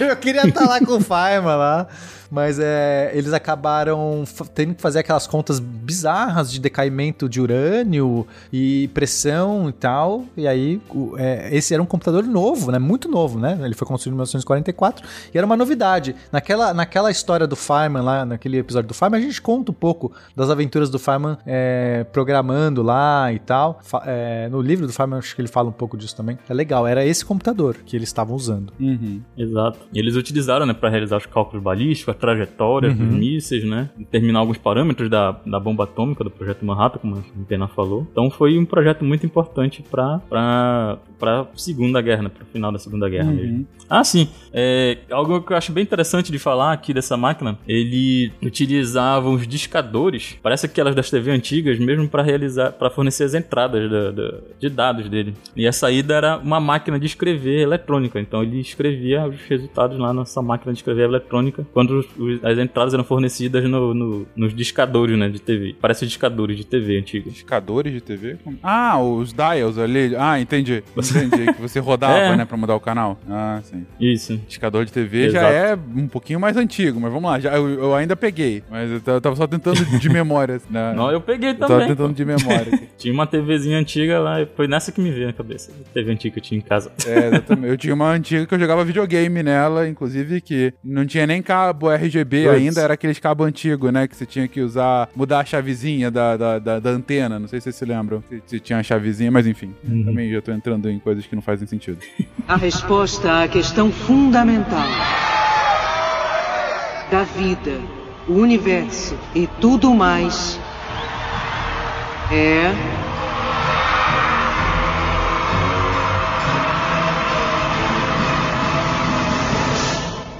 eu queria estar lá com o Feynman lá. Mas é, eles acabaram tendo que fazer aquelas contas bizarras de decaimento de urânio e pressão e tal. E aí, o- é, esse era um computador novo, né? Muito novo, né? Ele foi construído em 1944 e era uma novidade. Naquela, naquela história do Feynman, lá naquele episódio do Feynman, a gente conta um pouco das aventuras do Feynman é, programando lá e tal. É, no livro do Feynman, acho que ele fala um pouco disso também. É legal, era esse computador que eles estavam usando. Uhum. Exato. E eles utilizaram, né, para realizar os cálculos balísticos, a trajetória dos mísseis, né, determinar alguns parâmetros da, da bomba atômica do projeto Manhattan, como a Pena falou. Então foi um projeto muito importante para para Segunda Guerra, né, para o final da Segunda Guerra mesmo. Ah, sim. É, algo que eu acho bem interessante de falar aqui dessa máquina, ele utilizava os discadores, parece aquelas das TV antigas, mesmo para realizar, para fornecer as entradas da- da- de dados dele. E a saída era uma máquina de escrever eletrônica, então ele escrevia os resultados lá nessa máquina de escrever eletrônica, quando os- os- as entradas eram fornecidas no- no- nos discadores, né, de TV. Parece discadores de TV antigos. Discadores de TV? Ah, os dials ali. Ah, entendi. Entendi. que você rodava, É. né, pra mudar o canal. Ah, sim. Isso. Discador de TV já Exato. é um pouquinho mais antigo, mas vamos lá. Já, eu, eu ainda peguei, mas eu tava- tava só tentando de memória. Né? Não, eu peguei Eu tava também. tentando de memória. Tinha uma TVzinha antiga lá, e foi nessa que me veio na cabeça. A TV antiga que eu tinha em casa. É, exatamente. Eu tinha uma antiga que eu jogava videogame nela, inclusive que não tinha nem cabo RGB Puts. ainda, era aqueles cabo antigo, né? Que você tinha que usar, mudar a chavezinha da, da, da, da antena. Não sei se vocês se lembram. Se, se tinha a chavezinha, mas enfim. Também já tô entrando em coisas que não fazem sentido. A resposta à questão fundamental da vida, o universo e tudo mais é.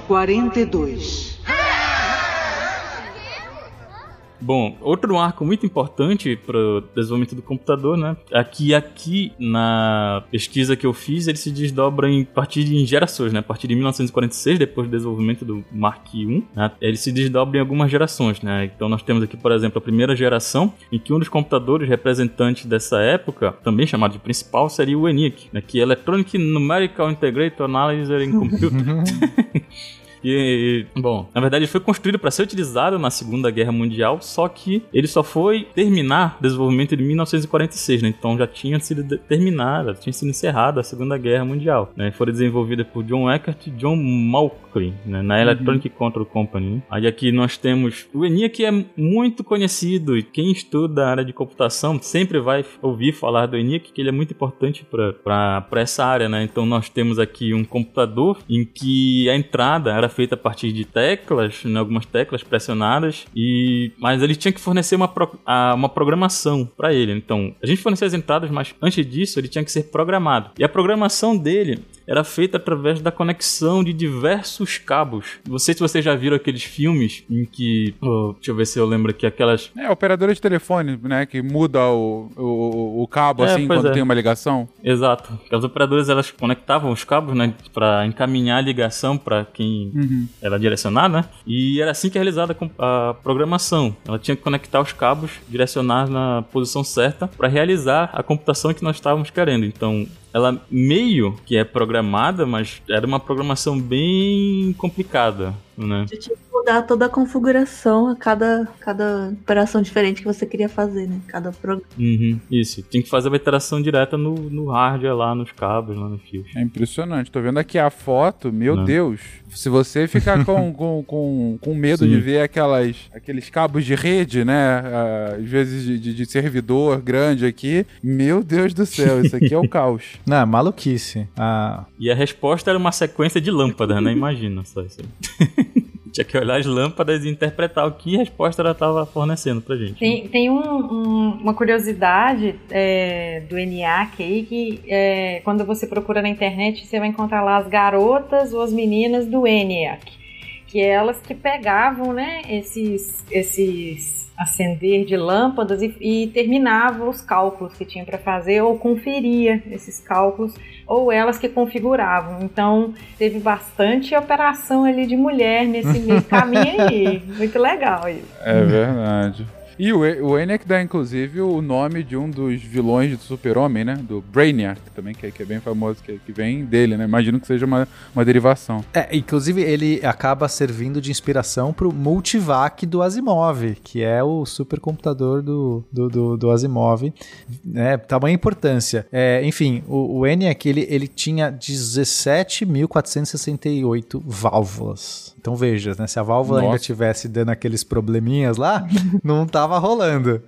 Quarenta e dois. Bom, outro marco muito importante para o desenvolvimento do computador, né? Que aqui na pesquisa que eu fiz, ele se desdobra em partir de gerações, né? A partir de 1946, depois do desenvolvimento do Mark I, né? ele se desdobra em algumas gerações, né? Então nós temos aqui, por exemplo, a primeira geração, em que um dos computadores representantes dessa época, também chamado de principal, seria o ENIAC, né? que é Electronic Numerical Integrated Analyzer in Computer. E, bom, na verdade ele foi construído para ser utilizado na Segunda Guerra Mundial, só que ele só foi terminar o desenvolvimento em 1946, né? Então já tinha sido terminada, tinha sido encerrada a Segunda Guerra Mundial, né? Foi desenvolvida por John Eckert e John Malkley, né? Na Electronic Control Company. né? Aí aqui nós temos o ENIAC que é muito conhecido e quem estuda a área de computação sempre vai ouvir falar do ENIAC, que ele é muito importante para essa área, né? Então nós temos aqui um computador em que a entrada era feita a partir de teclas, né? algumas teclas pressionadas, e mas ele tinha que fornecer uma, pro- a- uma programação para ele. Então a gente fornecia as entradas, mas antes disso ele tinha que ser programado. E a programação dele era feita através da conexão de diversos cabos. Não sei se vocês já viram aqueles filmes em que. oh, deixa eu ver se eu lembro aqui, aquelas. É, operadora de telefone, né? Que muda o, o, o cabo É, assim quando é. tem uma ligação. Exato. As operadoras elas conectavam os cabos, né, para encaminhar a ligação para quem Uhum. era direcionado, né? E era assim que é realizada a programação. Ela tinha que conectar os cabos, direcionar na posição certa para realizar a computação que nós estávamos querendo. Então, ela meio que é programada, mas era uma programação bem complicada, né? Você tinha que mudar toda a configuração a cada, cada operação diferente que você queria fazer, né? Cada programa. Uhum, isso. Tinha que fazer a iteração direta no, no hardware lá, nos cabos, lá nos fios. É impressionante. Tô vendo aqui a foto, meu Né? Deus. Se você ficar com, com, com, com medo Sim. de ver aquelas, aqueles cabos de rede, né? ah, Às vezes de, de- de servidor grande aqui, meu Deus do céu, isso aqui é o caos. Não, é maluquice. Ah, E a resposta era uma sequência de lâmpadas, né? Imagina só isso aí. Tinha que olhar as lâmpadas e interpretar o que resposta ela estava fornecendo pra gente. Tem, tem um- um- uma curiosidade é, do ENIAC aí que é, quando você procura na internet você vai encontrar lá as garotas ou as meninas do ENIAC. Que é elas que pegavam né, esses, esses acender de lâmpadas e, e terminavam os cálculos que tinha para fazer ou conferia esses cálculos ou elas que configuravam. Então teve bastante operação ali de mulher nesse meio caminho aí. Muito legal isso. É verdade. E o, o ENIAC dá, inclusive, o nome de um dos vilões do Super-Homem, né? Do Brainiac, também, que, é- que é bem famoso, que, que vem dele, né? Imagino que seja uma, uma derivação. É, inclusive ele acaba servindo de inspiração pro Multivac do Asimov, que é o supercomputador do, do, do, do Asimov. Né, tamanha importância. É, enfim, o, o ENIAC ele, ele tinha 17.468 válvulas. Então veja, né, se a válvula ainda Nossa. tivesse dando aqueles probleminhas lá, não tava rolando.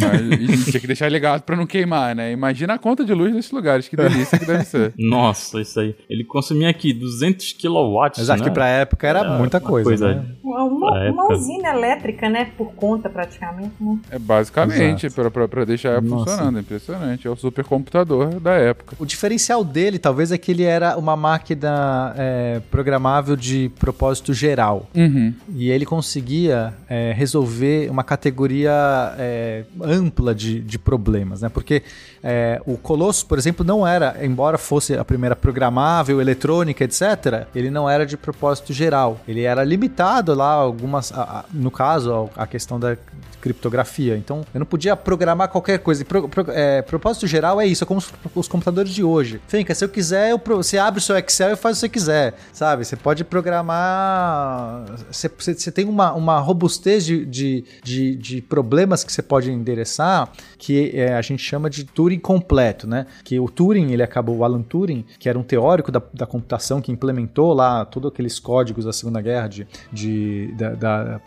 Mas, e tinha que deixar ligado pra não queimar, né? Imagina a conta de luz desses lugares, que delícia que deve ser. Nossa, isso aí. Ele consumia aqui 200 kilowatts, Mas acho né? que pra época era Era muita coisa, coisa né? Uma, uma- usina elétrica, né? Por conta, praticamente, né? É basicamente, Exato. pra, pra, pra deixar Nossa. funcionando. É impressionante. É o supercomputador da época. O diferencial dele, talvez, é que ele era uma máquina é, programável de propósito geral. Uhum. E ele conseguia é, resolver uma categoria é, ampla de, de problemas, né? Porque é, o Colosso, por exemplo, não era, embora fosse a primeira programável, eletrônica, etc., ele não era de propósito geral. Ele era limitado lá, algumas, a- a- no caso, a, a questão da criptografia. Então, eu não podia programar qualquer coisa. Pro- pro- é, propósito geral é isso, é como os, os computadores de hoje. Finca, se eu quiser, eu você abre o seu Excel e faz o que você quiser, sabe? Você pode programar. Você, você- você tem uma, uma robustez de, de, de, de problemas que você pode endereçar que é, a gente chama de Turing completo, né? Que o Turing, ele acabou, o Alan Turing, que era um teórico da, da computação que implementou lá todos aqueles códigos da Segunda Guerra de, de,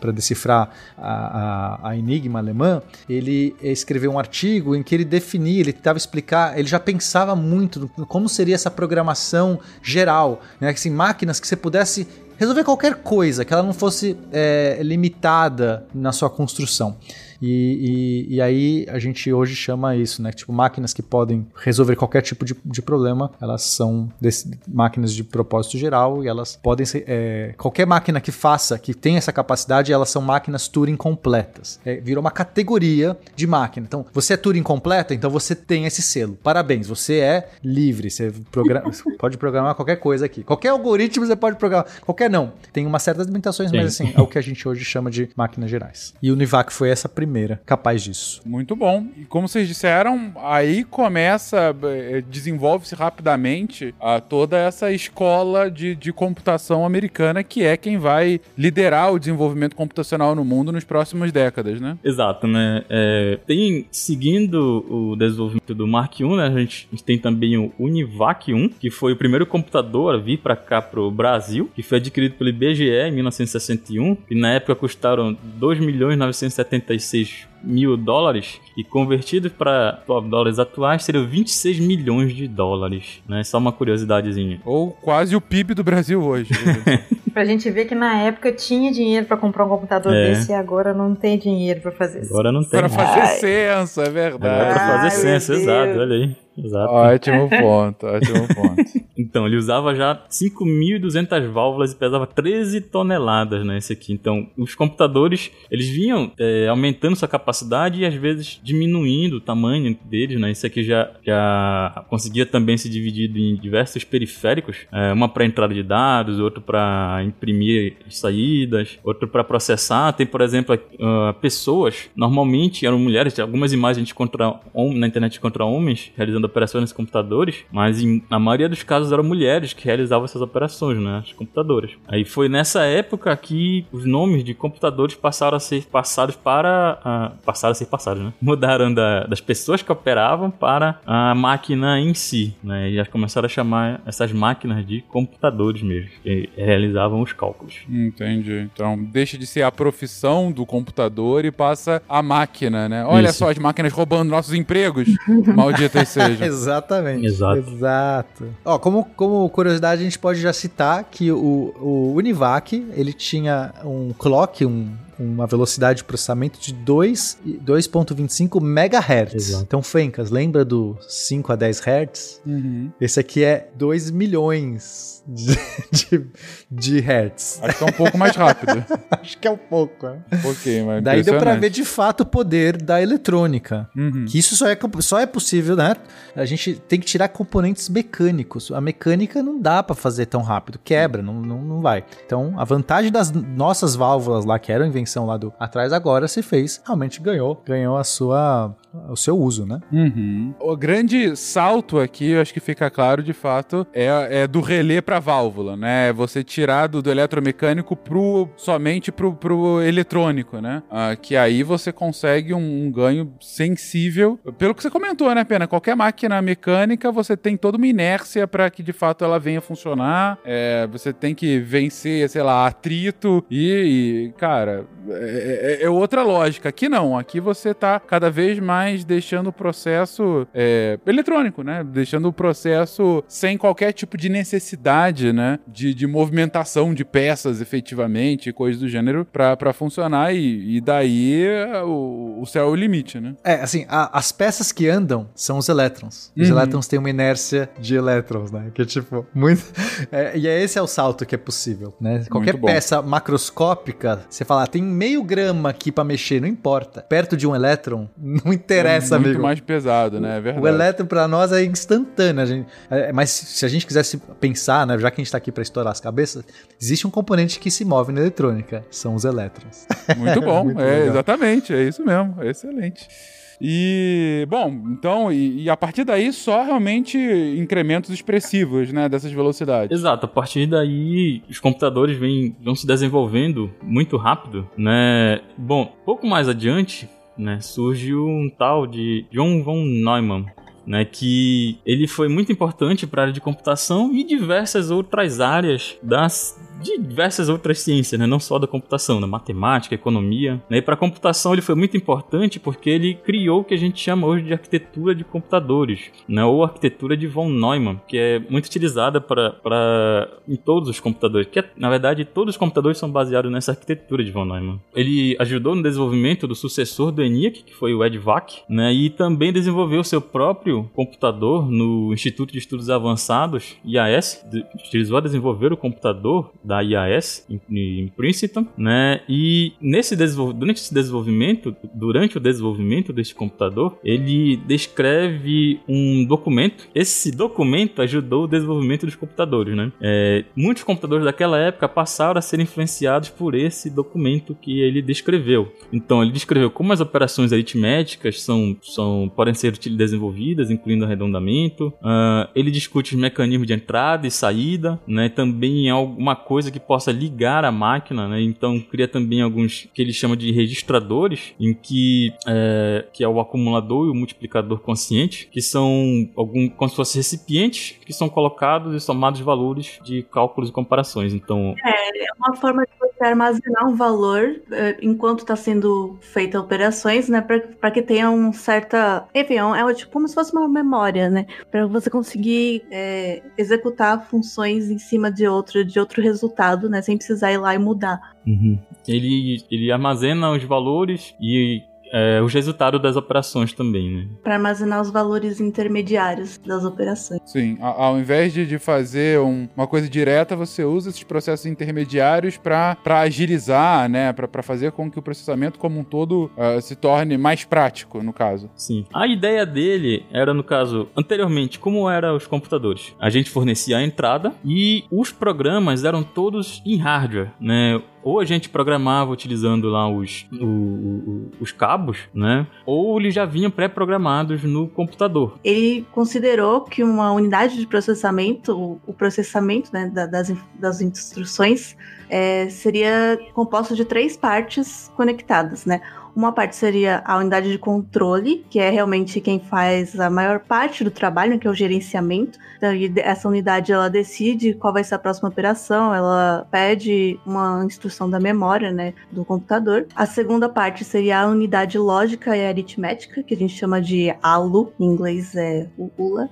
para decifrar a, a, a enigma alemã, ele escreveu um artigo em que ele definia, ele tentava explicar, ele já pensava muito no como seria essa programação geral, né? Assim, máquinas que você pudesse resolver qualquer coisa, que ela não fosse é, limitada na sua construção. E, e, e aí a gente hoje chama isso, né? Tipo, máquinas que podem resolver qualquer tipo de, de problema, elas são desse- máquinas de propósito geral e elas podem ser. é, qualquer máquina que faça, que tenha essa capacidade, elas são máquinas Turing completas. É, virou uma categoria de máquina. Então, você é Turing completa, então você tem esse selo. Parabéns, você é livre. Você programa, pode programar qualquer coisa aqui. Qualquer algoritmo você pode programar. Qualquer não. Tem umas certas limitações, Sim. mas assim, é o que a gente hoje chama de máquinas gerais. E o Nivac foi essa primeira primeira capaz disso. Muito bom. E como vocês disseram, aí começa, eh, desenvolve-se rapidamente a toda essa escola de, de computação americana que é quem vai liderar o desenvolvimento computacional no mundo nos próximas décadas, né? Exato, né? É, tem, seguindo o desenvolvimento do Mark I, né, a gente, a gente tem também o Univac 1, que foi o primeiro computador a vir para cá pro Brasil, que foi adquirido pelo IBGE em 1961, e na época custaram 2 milhões 976 seja. Mil dólares e convertidos para dólares atuais seriam 26 milhões de dólares, né? Só uma curiosidadezinha. Ou quase o PIB do Brasil hoje. Pra gente ver que na época tinha dinheiro pra comprar um computador É. desse e agora não tem dinheiro pra fazer isso. Agora não tem. Para fazer Ai. censo, é Agora é verdade. pra fazer Ai, censo, exato, olha aí. Exato. Ótimo ponto, ótimo ponto. Então, ele usava já 5.200 válvulas e pesava 13 toneladas, né, esse aqui. Então, os computadores, eles vinham é, aumentando sua capacidade e às vezes diminuindo o tamanho deles, né. Esse aqui já, já conseguia também ser dividido em diversos periféricos, é, uma para entrada de dados, outro para imprimir as saídas, outro para processar. Tem, por exemplo, ah, pessoas, normalmente eram mulheres, algumas imagens a hom- na internet contra homens realizando operações nesses computadores, mas em, na maioria dos casos eram mulheres que realizavam essas operações, né, as computadoras. Aí foi nessa época que os nomes de computadores passaram a ser passados para ah, passaram a ser passados, né? Mudaram da- das pessoas que operavam para a máquina em si, né? E já começaram a chamar essas máquinas de computadores mesmo, que realizavam os cálculos. Entendi. Então, deixa de ser a profissão do computador e passa a máquina, né? Olha Isso. só as máquinas roubando nossos empregos. Malditas sejam. Exatamente. Exato. Exato. Ó, como, como curiosidade, a gente pode já citar que o, o Univac, ele tinha um clock, um, uma velocidade de processamento de 2 e 2.25 MHz. Exato. Então, Fencas, lembra do 5 a 10 Hz? Uhum. Esse aqui é 2 milhões de, de, de Hertz. Acho que é um pouco mais rápido. Acho que é um pouco, né? Um pouquinho, mas Daí deu pra ver de fato o poder da eletrônica. Uhum. Que isso só é, só é possível, né? A gente tem que tirar componentes mecânicos. A mecânica não dá pra fazer tão rápido, quebra, não, não, não vai. Então, a vantagem das nossas válvulas lá, que era a invenção lá do atrás, agora se fez, realmente ganhou, ganhou a sua, o seu uso, né? Uhum. O grande salto aqui, eu acho que fica claro de fato, é, é do relé pra válvula, né? É Você tirar do, do eletromecânico pro, somente pro, pro eletrônico, né? Ah, que aí você consegue um, um ganho sensível. Pelo que você comentou, né, Pena? Qualquer máquina mecânica, você tem toda uma inércia para que de fato ela venha funcionar. É, você tem que vencer, sei lá, atrito e, e, cara, é, é- é outra lógica. Aqui não. Aqui você tá cada vez mais deixando o processo é, eletrônico, né? Deixando o processo sem qualquer tipo de necessidade, né? De, de movimentação de peças efetivamente, coisas do gênero, pra funcionar. E, e daí é, o, o céu é o limite, né? É, assim, a- as peças que andam são os elétrons. Os Uhum. elétrons têm uma inércia de elétrons, né? Que é tipo, muito. é, e é esse é o salto que é possível, né? Qualquer peça macroscópica, você fala, ah, tem meio grama aqui pra mexer, não importa. Perto de um elétron, não interessa, é muito amigo. mais pesado, né? É verdade. O elétron pra nós é instantâneo, a gente, é, mas se a gente quisesse pensar, né, já que a gente tá aqui pra estourar as cabeças, existe um componente que se move na eletrônica, são os elétrons. Muito bom, Muito é, exatamente, é isso mesmo, é excelente. E, bom, então, e, e a partir daí só realmente incrementos expressivos, né, dessas velocidades. Exato, a partir daí os computadores vêm, vão se desenvolvendo muito rápido, né? Bom, pouco mais adiante, né, surgiu um tal de John von Neumann, né, que ele foi muito importante para a área de computação e diversas outras áreas das de diversas outras ciências, né, não só da computação, da matemática, economia. Né, e para a computação ele foi muito importante porque ele criou o que a gente chama hoje de arquitetura de computadores, né, ou arquitetura de von Neumann, que é muito utilizada para em todos os computadores. Que é, na verdade todos os computadores são baseados nessa arquitetura de von Neumann. Ele ajudou no desenvolvimento do sucessor do ENIAC, que foi o EDVAC, né, e também desenvolveu seu próprio computador no Instituto de Estudos Avançados, IAS, utilizou a desenvolver o computador da IAS em, Princeton, né? E nesse durante esse desenvolvimento, durante o desenvolvimento deste computador, ele descreve um documento. Esse documento ajudou o desenvolvimento dos computadores, né? É, muitos computadores daquela época passaram a ser influenciados por esse documento que ele descreveu. Então ele descreveu como as operações aritméticas são, são podem ser desenvolvidas, incluindo arredondamento. Uh, ele discute os mecanismos de entrada e saída, né? Também alguma coisa que possa ligar a máquina, né? Então cria também alguns que ele chama de registradores, em que é, que é o acumulador e o multiplicador consciente, que são algum como se fossem recipientes que são colocados e somados valores de cálculos e comparações. Então é, é uma forma de você armazenar um valor é, enquanto está sendo feita operações, né? Para que tenha um certa, enfim, é, é tipo como se fosse uma memória, né? Para você conseguir é, executar funções em cima de outro de outro resultado, né? Sem precisar ir lá e mudar. Uhum. Ele, ele armazena os valores e é, os resultados das operações também, né? Para armazenar os valores intermediários das operações. Sim, ao invés de, de fazer um, uma coisa direta, você usa esses processos intermediários para agilizar, né? Para fazer com que o processamento como um todo uh, se torne mais prático, no caso. Sim. A ideia dele era, no caso, anteriormente, como eram os computadores? A gente fornecia a entrada e os programas eram todos em hardware, né? Ou a gente programava utilizando lá os, o, o, os cabos, né? Ou eles já vinham pré-programados no computador. Ele considerou que uma unidade de processamento, o processamento né, das, das instruções, é, seria composto de três partes conectadas, né? Uma parte seria a unidade de controle, que é realmente quem faz a maior parte do trabalho, que é o gerenciamento. Então, essa unidade ela decide qual vai ser a próxima operação, ela pede uma instrução da memória, né, do computador. A segunda parte seria a unidade lógica e aritmética, que a gente chama de ALU, em inglês é ULA.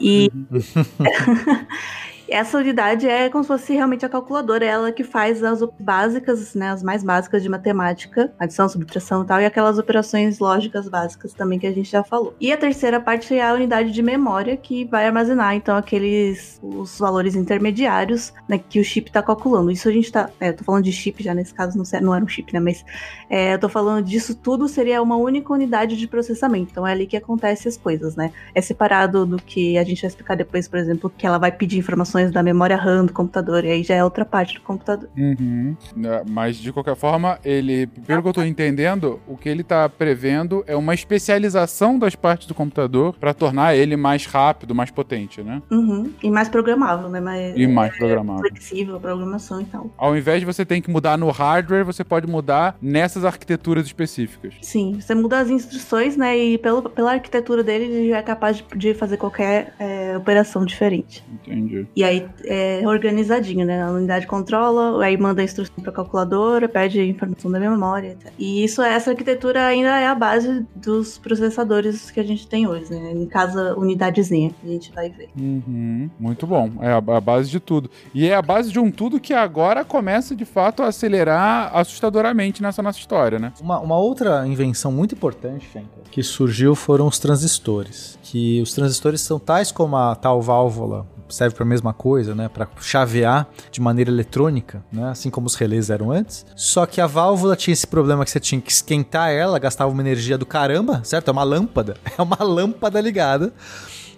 E Essa unidade é como se fosse realmente a calculadora, é ela que faz as básicas, né, as mais básicas de matemática, adição, subtração e tal, e aquelas operações lógicas básicas também que a gente já falou. E a terceira parte é a unidade de memória que vai armazenar então aqueles os valores intermediários né, que o chip está calculando. Isso a gente tá, é, eu tô falando de chip já nesse caso não, não era um chip, né, mas é, eu tô falando disso tudo seria uma única unidade de processamento. Então é ali que acontece as coisas, né? É separado do que a gente vai explicar depois, por exemplo, que ela vai pedir informações informações da memória RAM do computador, e aí já é outra parte do computador. Uhum. É, mas, de qualquer forma, ele, pelo que eu tô entendendo, o que ele tá prevendo é uma especialização das partes do computador para tornar ele mais rápido, mais potente, né? Uhum. E mais programável, né? Mais, e mais programável. Flexível, programação e tal. Ao invés de você ter que mudar no hardware, você pode mudar nessas arquiteturas específicas. Sim, você muda as instruções, né? E pelo, pela arquitetura dele, ele já é capaz de, de fazer qualquer é, operação diferente. Entendi. E aí é organizadinho, né? A unidade controla, aí manda a instrução para a calculadora, pede informação da memória. Etc. E isso, essa arquitetura ainda é a base dos processadores que a gente tem hoje, né? Em casa, unidadezinha, que a gente vai ver. Uhum. Muito bom. É a, a, base de tudo. E é a base de um tudo que agora começa, de fato, a acelerar assustadoramente nessa nossa história, né? Uma, uma outra invenção muito importante, que surgiu foram os transistores. Que os transistores são tais como a tal válvula serve para a mesma coisa, né? Para chavear de maneira eletrônica, né? Assim como os relés eram antes. Só que a válvula tinha esse problema que você tinha que esquentar ela, gastava uma energia do caramba, certo? É uma lâmpada. É uma lâmpada ligada.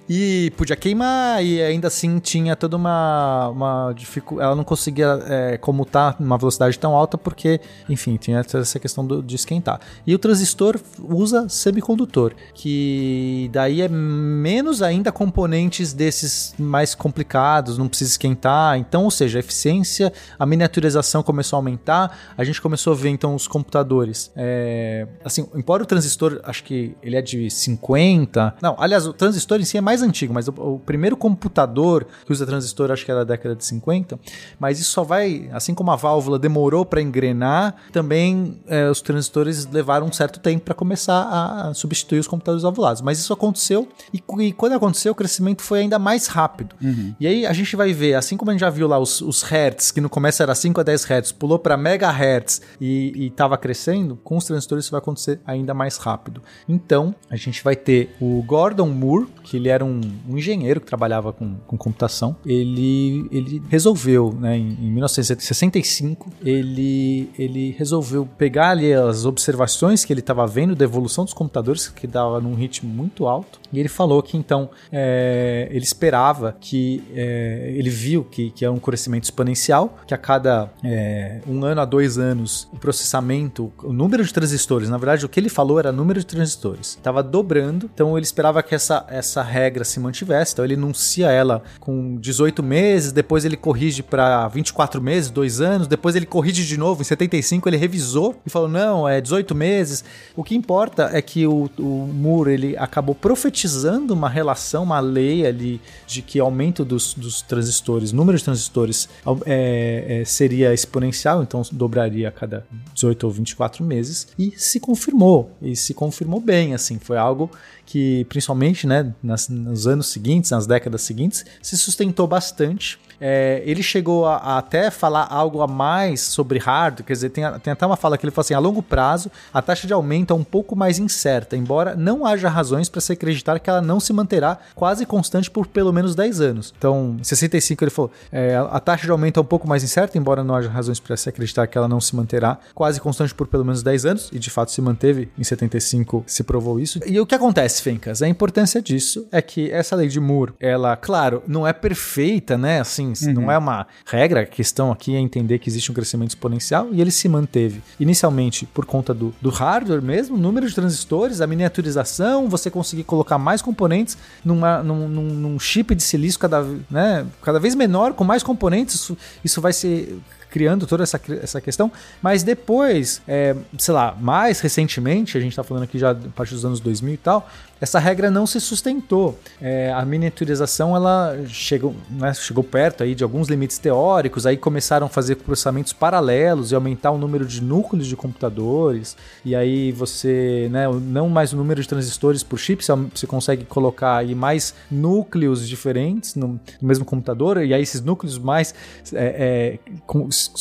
E podia queimar, e ainda assim tinha toda uma, uma. Ela não conseguia é, comutar numa velocidade tão alta, porque, enfim, tinha essa questão do, de esquentar. E o transistor usa semicondutor, que daí é menos ainda componentes desses mais complicados, não precisa esquentar. Então, ou seja, a eficiência, a miniaturização começou a aumentar. A gente começou a ver então os computadores. É, assim, embora o transistor, acho que ele é de 50. Não, aliás, o transistor em si é mais mais antigo, mas o, o, primeiro computador que usa transistor acho que é da década de 50, mas isso só vai, assim como a válvula demorou para engrenar, também é, os transistores levaram um certo tempo para começar a substituir os computadores valvulados. Mas isso aconteceu e, e quando aconteceu o crescimento foi ainda mais rápido. Uhum. E aí a gente vai ver, assim como a gente já viu lá os, os hertz, que no começo era 5 a 10 hertz, pulou para megahertz e estava crescendo, com os transistores isso vai acontecer ainda mais rápido. Então, a gente vai ter o Gordon Moore, que ele era um um, um engenheiro que trabalhava com, com computação. Ele, ele resolveu, né, em, em 1965, ele, ele resolveu pegar ali as observações que ele estava vendo da evolução dos computadores, que dava num ritmo muito alto, e ele falou que então é, ele esperava que é, ele viu que, que é um crescimento exponencial, que a cada é, um ano a dois anos o processamento, o número de transistores, na verdade o que ele falou era número de transistores, estava dobrando, então ele esperava que essa, essa regra se mantivesse, então ele enuncia ela com 18 meses, depois ele corrige para 24 meses, dois anos, depois ele corrige de novo, em 75 ele revisou e falou, não, é 18 meses. O que importa é que o, o Moore ele acabou profetizando uma relação, uma lei ali de que aumento dos, dos transistores, número de transistores é, é, seria exponencial, então dobraria a cada 18 ou 24 meses, e se confirmou, e se confirmou bem, assim, foi algo que principalmente né, nas, nos anos seguintes, nas décadas seguintes, se sustentou bastante. É, ele chegou a, a, até falar algo a mais sobre hardware, quer dizer, tem, tem, até uma fala que ele falou assim: a longo prazo, a taxa de aumento é um pouco mais incerta, embora não haja razões para se acreditar que ela não se manterá quase constante por pelo menos 10 anos. Então, em 65 ele falou: é, a taxa de aumento é um pouco mais incerta, embora não haja razões para se acreditar que ela não se manterá quase constante por pelo menos 10 anos, e de fato se manteve, em 75 se provou isso. E o que acontece, Fencas? A importância disso é que essa lei de Moore, ela, claro, não é perfeita, né? Assim, uhum. não é uma regra. A questão aqui é entender que existe um crescimento exponencial e ele se manteve inicialmente por conta do, do hardware mesmo, número de transistores, a miniaturização, você conseguir colocar mais componentes numa, num, num, num chip de silício cada, né, cada vez menor, com mais componentes. Isso, isso vai ser criando toda essa, essa questão. Mas depois, é, sei lá, mais recentemente, a gente está falando aqui já a partir dos anos 2000 e tal, essa regra não se sustentou. É, a miniaturização ela chegou, né, chegou perto aí de alguns limites teóricos, aí começaram a fazer processamentos paralelos e aumentar o número de núcleos de computadores, e aí você, né, não mais o número de transistores por chip, você consegue colocar aí mais núcleos diferentes no, mesmo computador, e aí esses núcleos mais é, é,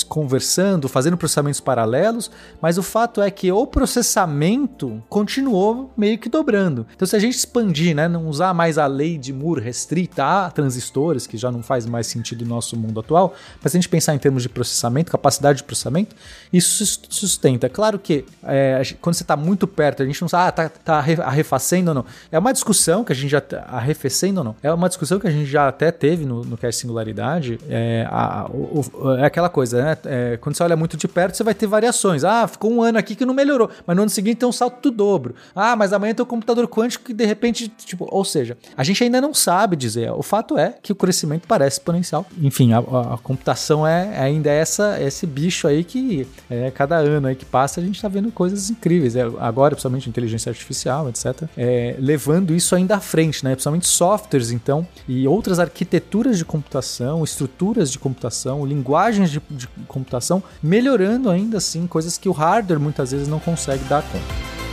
conversando, fazendo processamentos paralelos, mas o fato é que o processamento continuou meio que dobrando. Então, se a gente expandir, né, não usar mais a lei de Moore restrita a transistores, que já não faz mais sentido no nosso mundo atual, mas se a gente pensar em termos de processamento, capacidade de processamento, isso sustenta. Claro que é, quando você está muito perto, a gente não sabe, ah, tá, tá arrefacendo ou não. É uma discussão que a gente já tá arrefecendo ou não. É uma discussão que a gente já até teve no, no Cast Singularidade. É, a, o, o, é aquela coisa, né? É, quando você olha muito de perto, você vai ter variações. Ah, ficou um ano aqui que não melhorou, mas no ano seguinte tem um salto do dobro. Ah, mas amanhã tem o computador quântico que de repente, tipo, ou seja, a gente ainda não sabe dizer. O fato é que o crescimento parece exponencial. Enfim, a, a, computação é ainda essa esse bicho aí que é, cada ano aí que passa a gente está vendo coisas incríveis. É, agora, principalmente inteligência artificial, etc. É, levando isso ainda à frente, né? Principalmente softwares, então, e outras arquiteturas de computação, estruturas de computação, linguagens de, de computação, melhorando ainda assim coisas que o hardware muitas vezes não consegue dar conta.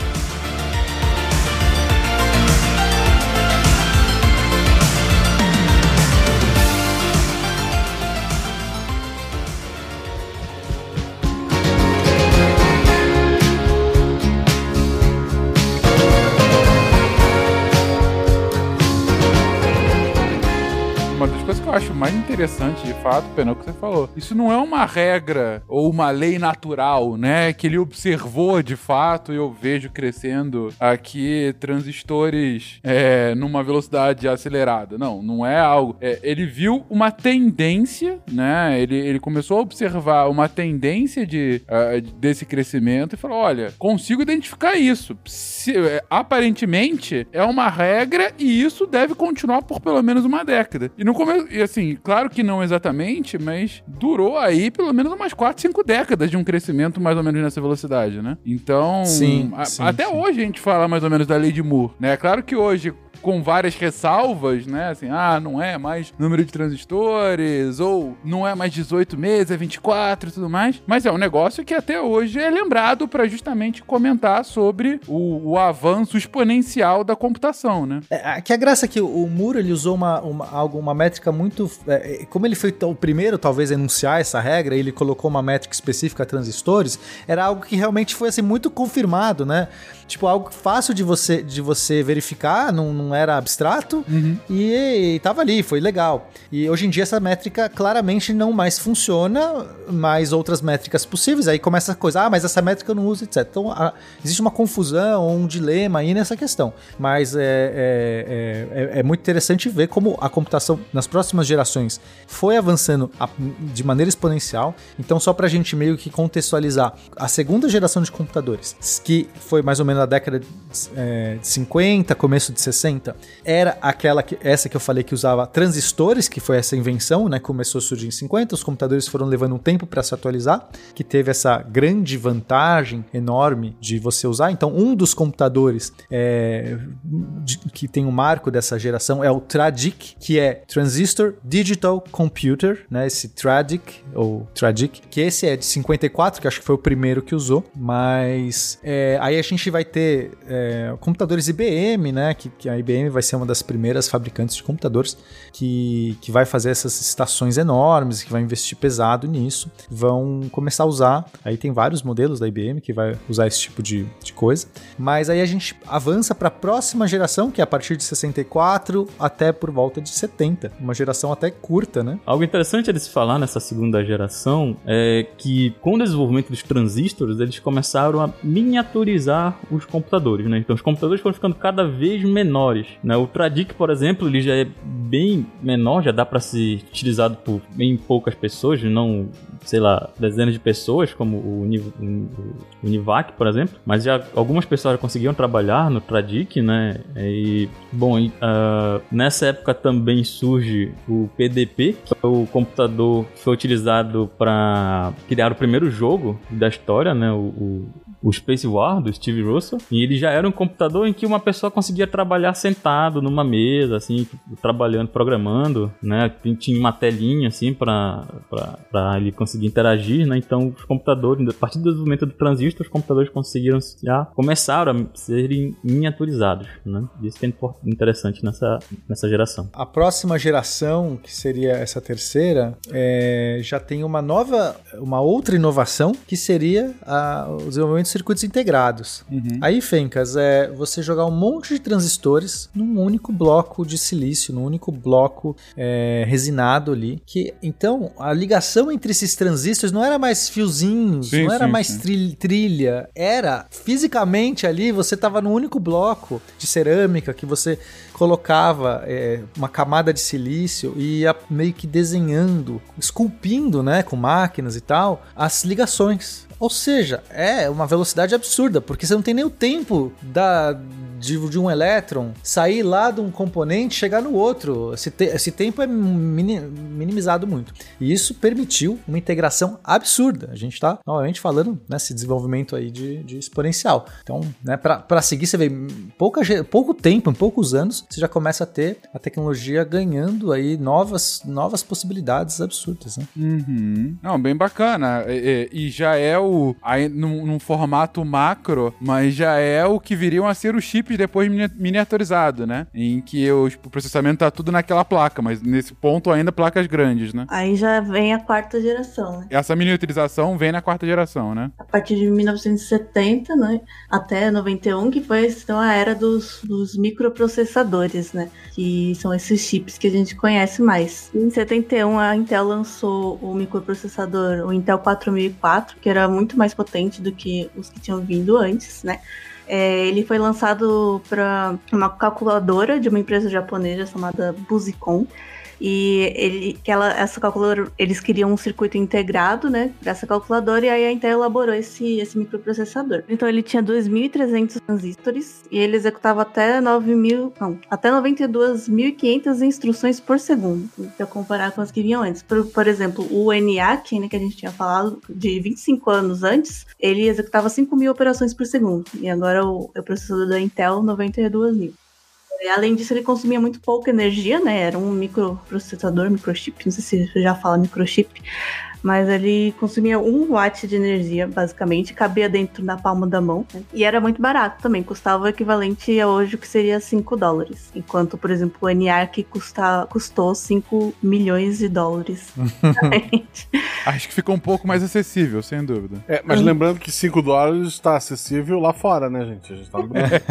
Mais interessante, de fato, Pena, o que você falou. Isso não é uma regra ou uma lei natural, né? Que ele observou de fato e eu vejo crescendo aqui transistores é, numa velocidade acelerada. Não, não é algo. É, ele viu uma tendência, né? Ele, ele começou a observar uma tendência de, uh, desse crescimento e falou: olha, consigo identificar isso. Se, é, aparentemente é uma regra e isso deve continuar por pelo menos uma década. E no começo assim, claro que não exatamente, mas durou aí pelo menos umas 4, 5 décadas de um crescimento mais ou menos nessa velocidade, né? Então, sim, a, sim até sim. hoje a gente fala mais ou menos da lei de Moore, né? Claro que hoje com várias ressalvas, né? Assim, ah, não é mais número de transistores, ou não é mais 18 meses, é 24 e tudo mais. Mas é um negócio que até hoje é lembrado para justamente comentar sobre o, o, avanço exponencial da computação, né? É, que a graça é que o Moore ele usou uma, uma, uma métrica muito. É, como ele foi o primeiro, talvez, a enunciar essa regra, ele colocou uma métrica específica a transistores, era algo que realmente foi assim, muito confirmado, né? Tipo, algo fácil de você, de você verificar, não, não era abstrato e, e tava ali, foi legal. E hoje em dia essa métrica claramente não mais funciona, mais outras métricas possíveis. Aí começa a coisa, ah, mas essa métrica eu não uso, etc. Então a- existe uma confusão, um dilema aí nessa questão. Mas é, é, é, é- é muito interessante ver como a computação nas próximas gerações foi avançando a- de maneira exponencial. Então, só pra gente meio que contextualizar, a segunda geração de computadores, que foi mais ou menos na década de, é, de 50, começo de 60, era aquela que, essa que eu falei que usava transistores, que foi essa invenção, né? Começou a surgir em 50, os computadores foram levando um tempo para se atualizar, que teve essa grande vantagem enorme de você usar. Então, um dos computadores é, de- que tem o marco dessa geração é o TRADIC, que é Transistor Digital Computer, né? Esse TRADIC, ou TRADIC, que esse é de 54, que acho que foi o primeiro que usou, mas é, aí a gente vai ter é, computadores IBM, né? Que, que a IBM vai ser uma das primeiras fabricantes de computadores que, que vai fazer essas estações enormes, que vai investir pesado nisso, vão começar a usar. Aí tem vários modelos da IBM que vai usar esse tipo de, de coisa, mas aí a gente avança para a próxima geração, que é a partir de 64 até por volta de 70, uma geração até curta, né? Algo interessante de se falar nessa segunda geração é que com o desenvolvimento dos transistores, eles começaram a miniaturizar os computadores, né? Então os computadores foram ficando cada vez menores, né? O Tradic, por exemplo, ele já é bem menor, já dá para ser utilizado por bem poucas pessoas, não, sei lá, dezenas de pessoas, como o, Uni- o Univac, por exemplo, mas já algumas pessoas já conseguiam trabalhar no Tradic, né? E, bom, e, ah, nessa época também surge o PDP, que é o computador que foi utilizado para criar o primeiro jogo da história, né? O, o, o Space War do Steve Russell. E ele já era um computador em que uma pessoa conseguia trabalhar sentado numa mesa, assim, trabalhando, programando, né? Tinha- uma telinha, assim, para ele conseguir interagir, né? Então, os computadores, a partir do desenvolvimento do transistor, os computadores conseguiram já começaram a serem miniaturizados, né? Isso que é interessante nessa, nessa geração. A próxima geração, que seria essa terceira, é, já tem uma nova, uma outra inovação, que seria a- o desenvolvimento de circuitos integrados. Aí, Fencas, é você jogar um monte de transistores num único bloco de silício, num único bloco é, resinado ali. Que então a ligação entre esses transistores não era mais fiozinhos, Sim, não era sim, mais sim. tri- trilha, era fisicamente ali você tava num único bloco de cerâmica que você colocava é, uma camada de silício e ia meio que desenhando, esculpindo, né, com máquinas e tal, as ligações. Ou seja, é uma velocidade absurda, porque você não tem nem o tempo da, de, de um elétron sair lá de um componente chegar no outro. Esse, te- esse tempo é mini- minimizado muito. E isso permitiu uma integração absurda. A gente está novamente falando nesse desenvolvimento aí de, de exponencial. Então, né, para seguir, você vê pouca, pouco tempo, em poucos anos, você já começa a ter a tecnologia ganhando aí novas, novas possibilidades absurdas. Né? Uhum. Não, bem bacana. E- e já é o. Aí, num, num formato macro, mas já é o que viriam a ser os chips depois mini- miniaturizado, né? Em que os- o processamento tá tudo naquela placa, mas nesse ponto ainda placas grandes, né? Aí já vem a quarta geração, né? Essa miniaturização vem na quarta geração, né? A partir de 1970, né, até 91, que foi então, a era dos, dos microprocessadores, né, que são esses chips que a gente conhece mais. Em 71, a Intel lançou o microprocessador, o Intel 4004, que era muito mais potente do que os que tinham vindo antes, né. É, ele foi lançado para uma calculadora de uma empresa japonesa chamada Busicom. E ele, que ela, essa calculadora, eles queriam um circuito integrado, né, para essa calculadora, e aí a Intel elaborou esse, esse microprocessador. Então ele tinha 2.300 transistores e ele executava até 9.000, não, até 92.500 instruções por segundo, para comparar com as que vinham antes. Por, por exemplo, o ENIAC, né, que a gente tinha falado, de 25 anos antes, ele executava 5 mil operações por segundo, e agora o, o processador da Intel, 92 mil. Além disso, ele consumia muito pouca energia, né? Era um microprocessador, microchip, não sei se já fala microchip. Mas ele consumia um watt de energia, basicamente, cabia dentro da palma da mão, né? e era muito barato também, custava o equivalente a hoje, que seria 5 dólares, enquanto, por exemplo, o ENIAC custa, custou 5 milhões de dólares. Acho que ficou um pouco mais acessível, sem dúvida. É, mas lembrando que 5 dólares está acessível lá fora, né, gente? A gente tá no Brasil.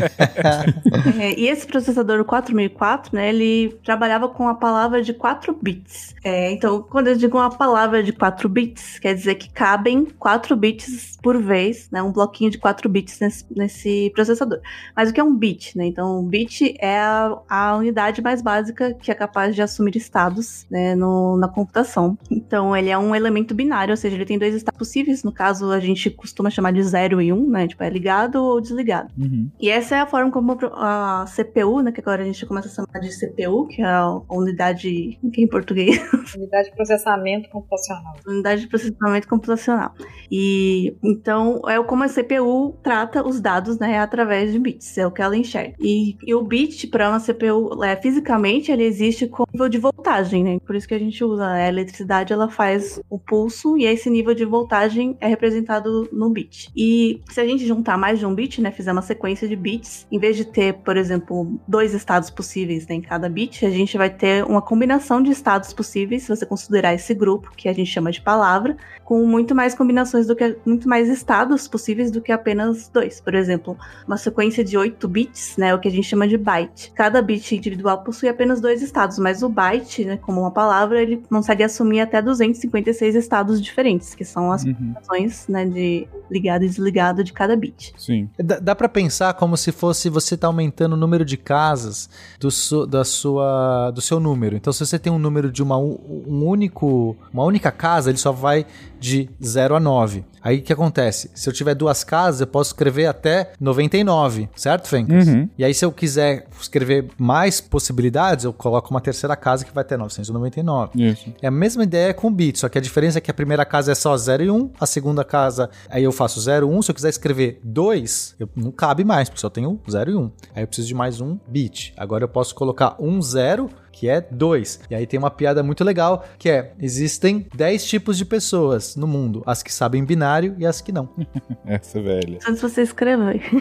É, e esse processador 4004, né, ele trabalhava com a palavra de 4 bits. É, então, quando eu digo uma palavra de 4 bits, quer dizer que cabem 4 bits por vez, né, um bloquinho de 4 bits nesse, nesse processador. Mas o que é um bit? Né? Então, o bit é a, a unidade mais básica que é capaz de assumir estados né, no, na computação. Então, ele é um elemento binário, ou seja, ele tem dois estados possíveis. No caso, a gente costuma chamar de 0 e 1, um, né? Tipo, é ligado ou desligado. Uhum. E essa é a forma como a CPU, né, que agora a gente começa a chamar de CPU, que é a unidade, que é em português, Unidade de processamento computacional. unidade de processamento computacional. E então é como a CPU trata os dados, né, através de bits, é o que ela enxerga. E, e o bit para uma CPU, é, fisicamente, ele existe com nível de voltagem, né? Por isso que a gente usa a eletricidade, ela faz o pulso e esse nível de voltagem é representado no bit. E se a gente juntar mais de um bit, né, fizer uma sequência de bits, em vez de ter, por exemplo, dois estados possíveis né, em cada bit, a gente vai ter uma combinação de estados possíveis, se você considerar esse grupo, que a gente chama de palavra, com muito mais combinações do que muito mais estados possíveis do que apenas dois. Por exemplo, uma sequência de 8 bits, né, o que a gente chama de byte. Cada bit individual possui apenas dois estados, mas o byte, né, como uma palavra, ele consegue assumir até 256 estados diferentes, que são as Uhum. combinações, né, de ligado e desligado de cada bit. Sim. Dá, dá para pensar como se fosse você tá aumentando o número de casas do, su- da sua, do seu número. Então, se você tem um número de uma, um único, uma única casa, ele só vai de 0 a 9. Aí o que acontece? Se eu tiver duas casas, eu posso escrever até 99, certo, Fencas? Uhum. E aí, se eu quiser escrever mais possibilidades, eu coloco uma terceira casa que vai ter 999. Isso. É a mesma ideia com bit, só que a diferença é que a primeira casa é só 0 e 1, a segunda casa, aí eu faço 0 1, se eu quiser escrever 2, eu, não cabe mais, porque só tenho 0 e 1. Aí eu preciso de mais um bit. Agora eu posso colocar um 0, que é 2. E aí tem uma piada muito legal, que é, existem 10 tipos de pessoas no mundo, as que sabem binário e as que não. Essa velha. Antes você escrever.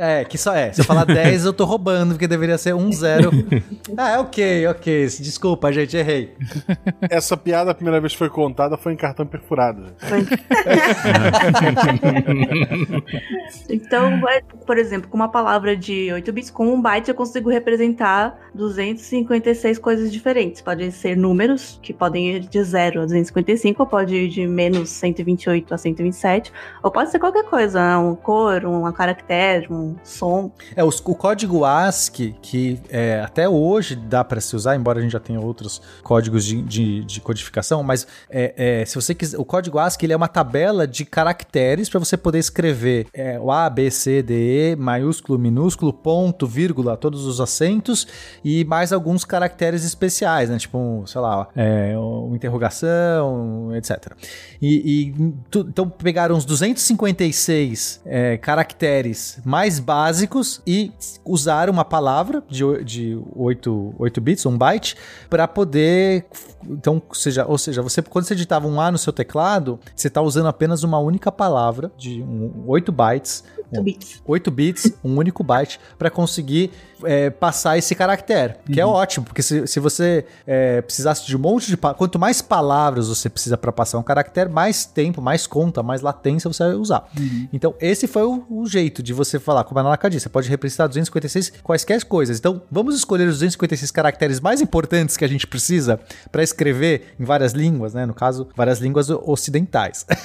É, que só é, se eu falar 10 eu tô roubando, porque deveria ser um 0. ah, é ok, ok, desculpa gente, errei. Essa piada, a primeira vez que foi contada, foi em cartão perfurado. gente. Então, vai- por exemplo, com uma palavra de 8 bits, com um byte eu consigo representar 256 coisas diferentes. Podem ser números, que podem ir de 0 a 255, ou pode ir de menos 128 a 127, ou pode ser qualquer coisa, né? uma cor, um caractere, um som. É, os- o código ASCII, que é, até hoje dá para se usar, embora a gente já tenha outros códigos de, de- de codificação, mas é, é, se você quiser, o código ASCII ele é uma tabela de caracteres para você poder escrever é, o A, B, C, D, E, maiúsculo, minúsculo, ponto, vírgula, todos os acentos e mais alguns caracteres especiais, né? Tipo, um, sei lá, é, uma interrogação, etc. E, e tu- então pegaram os 256 é, caracteres mais básicos e usaram uma palavra de, de 8, 8 bits, um byte, para poder. Então, ou seja, ou seja, você quando você digitava um A no seu teclado, você está usando apenas uma única palavra de um, 8 bytes. 8 bits. 8 bits, um único byte, para conseguir é, passar esse caractere. Que é ótimo, porque se, se você é, precisasse de um monte de. Quanto mais palavras você precisa para passar um caractere, mais tempo, mais conta, mais latência você vai usar. Então, esse foi o, o jeito de você falar, como a Nanaka disse, você pode representar 256 quaisquer coisas. Então, vamos escolher os 256 caracteres mais importantes que a gente precisa para escrever em várias línguas, né? No caso, várias línguas o- ocidentais.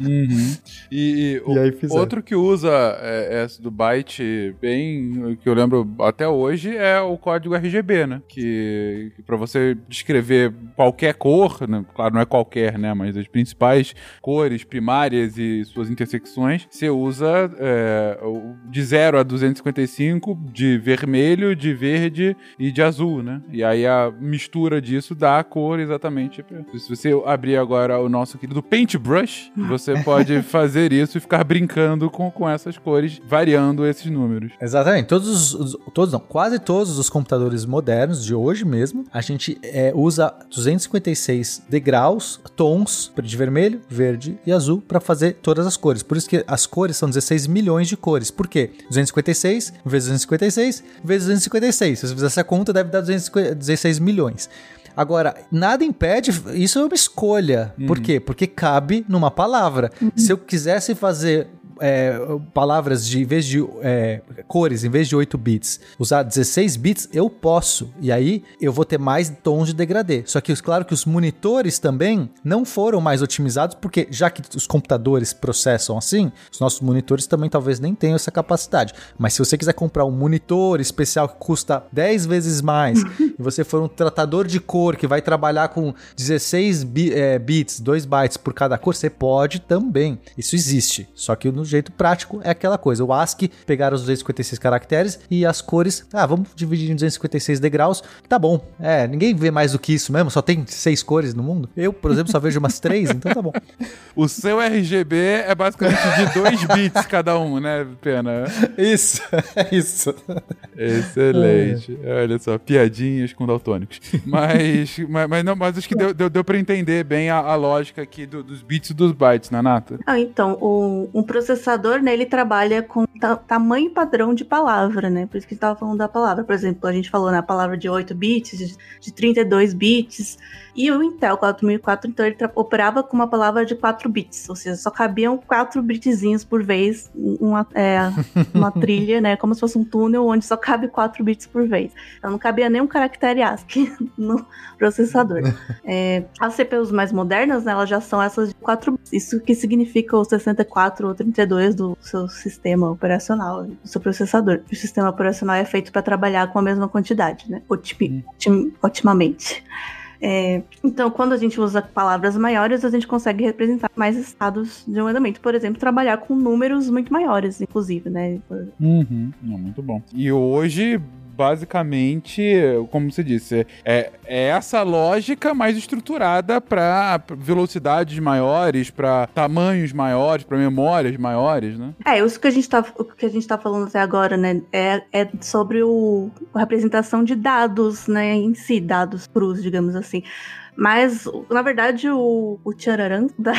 Uhum. E, o- E aí fizeram. outro que usa é, essa do byte bem, que eu lembro até hoje, é o código RGB, né? Que, que para você descrever qualquer cor, né? claro, não é qualquer, né? Mas as principais cores primárias e suas intersecções, você usa é, de 0 a 255 de vermelho, de verde e de azul, né? E aí a mistura disso dá a cor exatamente. pra- Se você abrir agora o nosso querido Paintbrush, você pode fazer isso e ficar brincando com, com essas cores variando esses números. Exatamente. Todos os, os- todos não, quase todos os computadores modernos de hoje mesmo, a gente é, usa 256 degraus, tons de vermelho, verde e azul para fazer todas as cores. Por isso que as cores são 16 milhões de cores. Por quê? 256 vezes 256 vezes 256. Se você fizer essa conta, deve dar 216 milhões. Agora, nada impede, isso é uma escolha. Por quê? Porque cabe numa palavra. Se eu quisesse fazer é, palavras de, em vez de é, cores, em vez de 8 bits, usar 16 bits, eu posso. E aí eu vou ter mais tons de degradê. Só que, claro que os monitores também não foram mais otimizados, porque já que os computadores processam assim, os nossos monitores também talvez nem tenham essa capacidade. Mas se você quiser comprar um monitor especial que custa 10 vezes mais, e você for um tratador de cor que vai trabalhar com 16 bi- é, bits, 2 bytes por cada cor, você pode também. Isso existe. Só que no jeito prático é aquela coisa. O ASCII pegaram os 256 caracteres e as cores, ah, vamos dividir em 256 degraus. Tá bom. É, ninguém vê mais do que isso mesmo, só tem seis cores no mundo. Eu, por exemplo, só vejo umas três, então tá bom. O seu RGB é basicamente de 2 bits cada um, né, Pena? Isso, é isso. Excelente. Olha só, piadinhas com daltônicos. Mas, mas, mas não, mas acho que deu, deu, deu pra entender bem a, a lógica aqui do- dos bits e dos bytes, né, Nata? Ah, então, o, um processador, né, ele trabalha com ta- tamanho padrão de palavra, né? Por isso que a gente tava falando da palavra. Por exemplo, a gente falou na palavra de 8 bits, de 32 bits. E o Intel 4004, então, ele operava com uma palavra de 4 bits. Ou seja, só cabiam 4 bitzinhos por vez, uma, é, uma trilha, né? Como se fosse um túnel onde só cabe 4 bits por vez. Então não cabia nenhum caractere ASCII no processador. É, as CPUs mais modernas, né, elas já são essas de 4 bits. Isso que significa o 64 ou 32 do seu sistema operacional, do seu processador. O sistema operacional é feito para trabalhar com a mesma quantidade, né? Otimi- otim- otimamente. É, então, quando a gente usa palavras maiores, a gente consegue representar mais estados de um elemento. Por exemplo, trabalhar com números muito maiores, inclusive, né? Uhum. Muito bom. E hoje, basicamente, como você disse, é, é essa lógica mais estruturada para velocidades maiores, para tamanhos maiores, para memórias maiores, né? É, isso que a gente tá, o que a gente tá falando até agora, né, é, é sobre o, a representação de dados, né, em si, dados crus, digamos assim. Mas, na verdade, o, o tchararam da,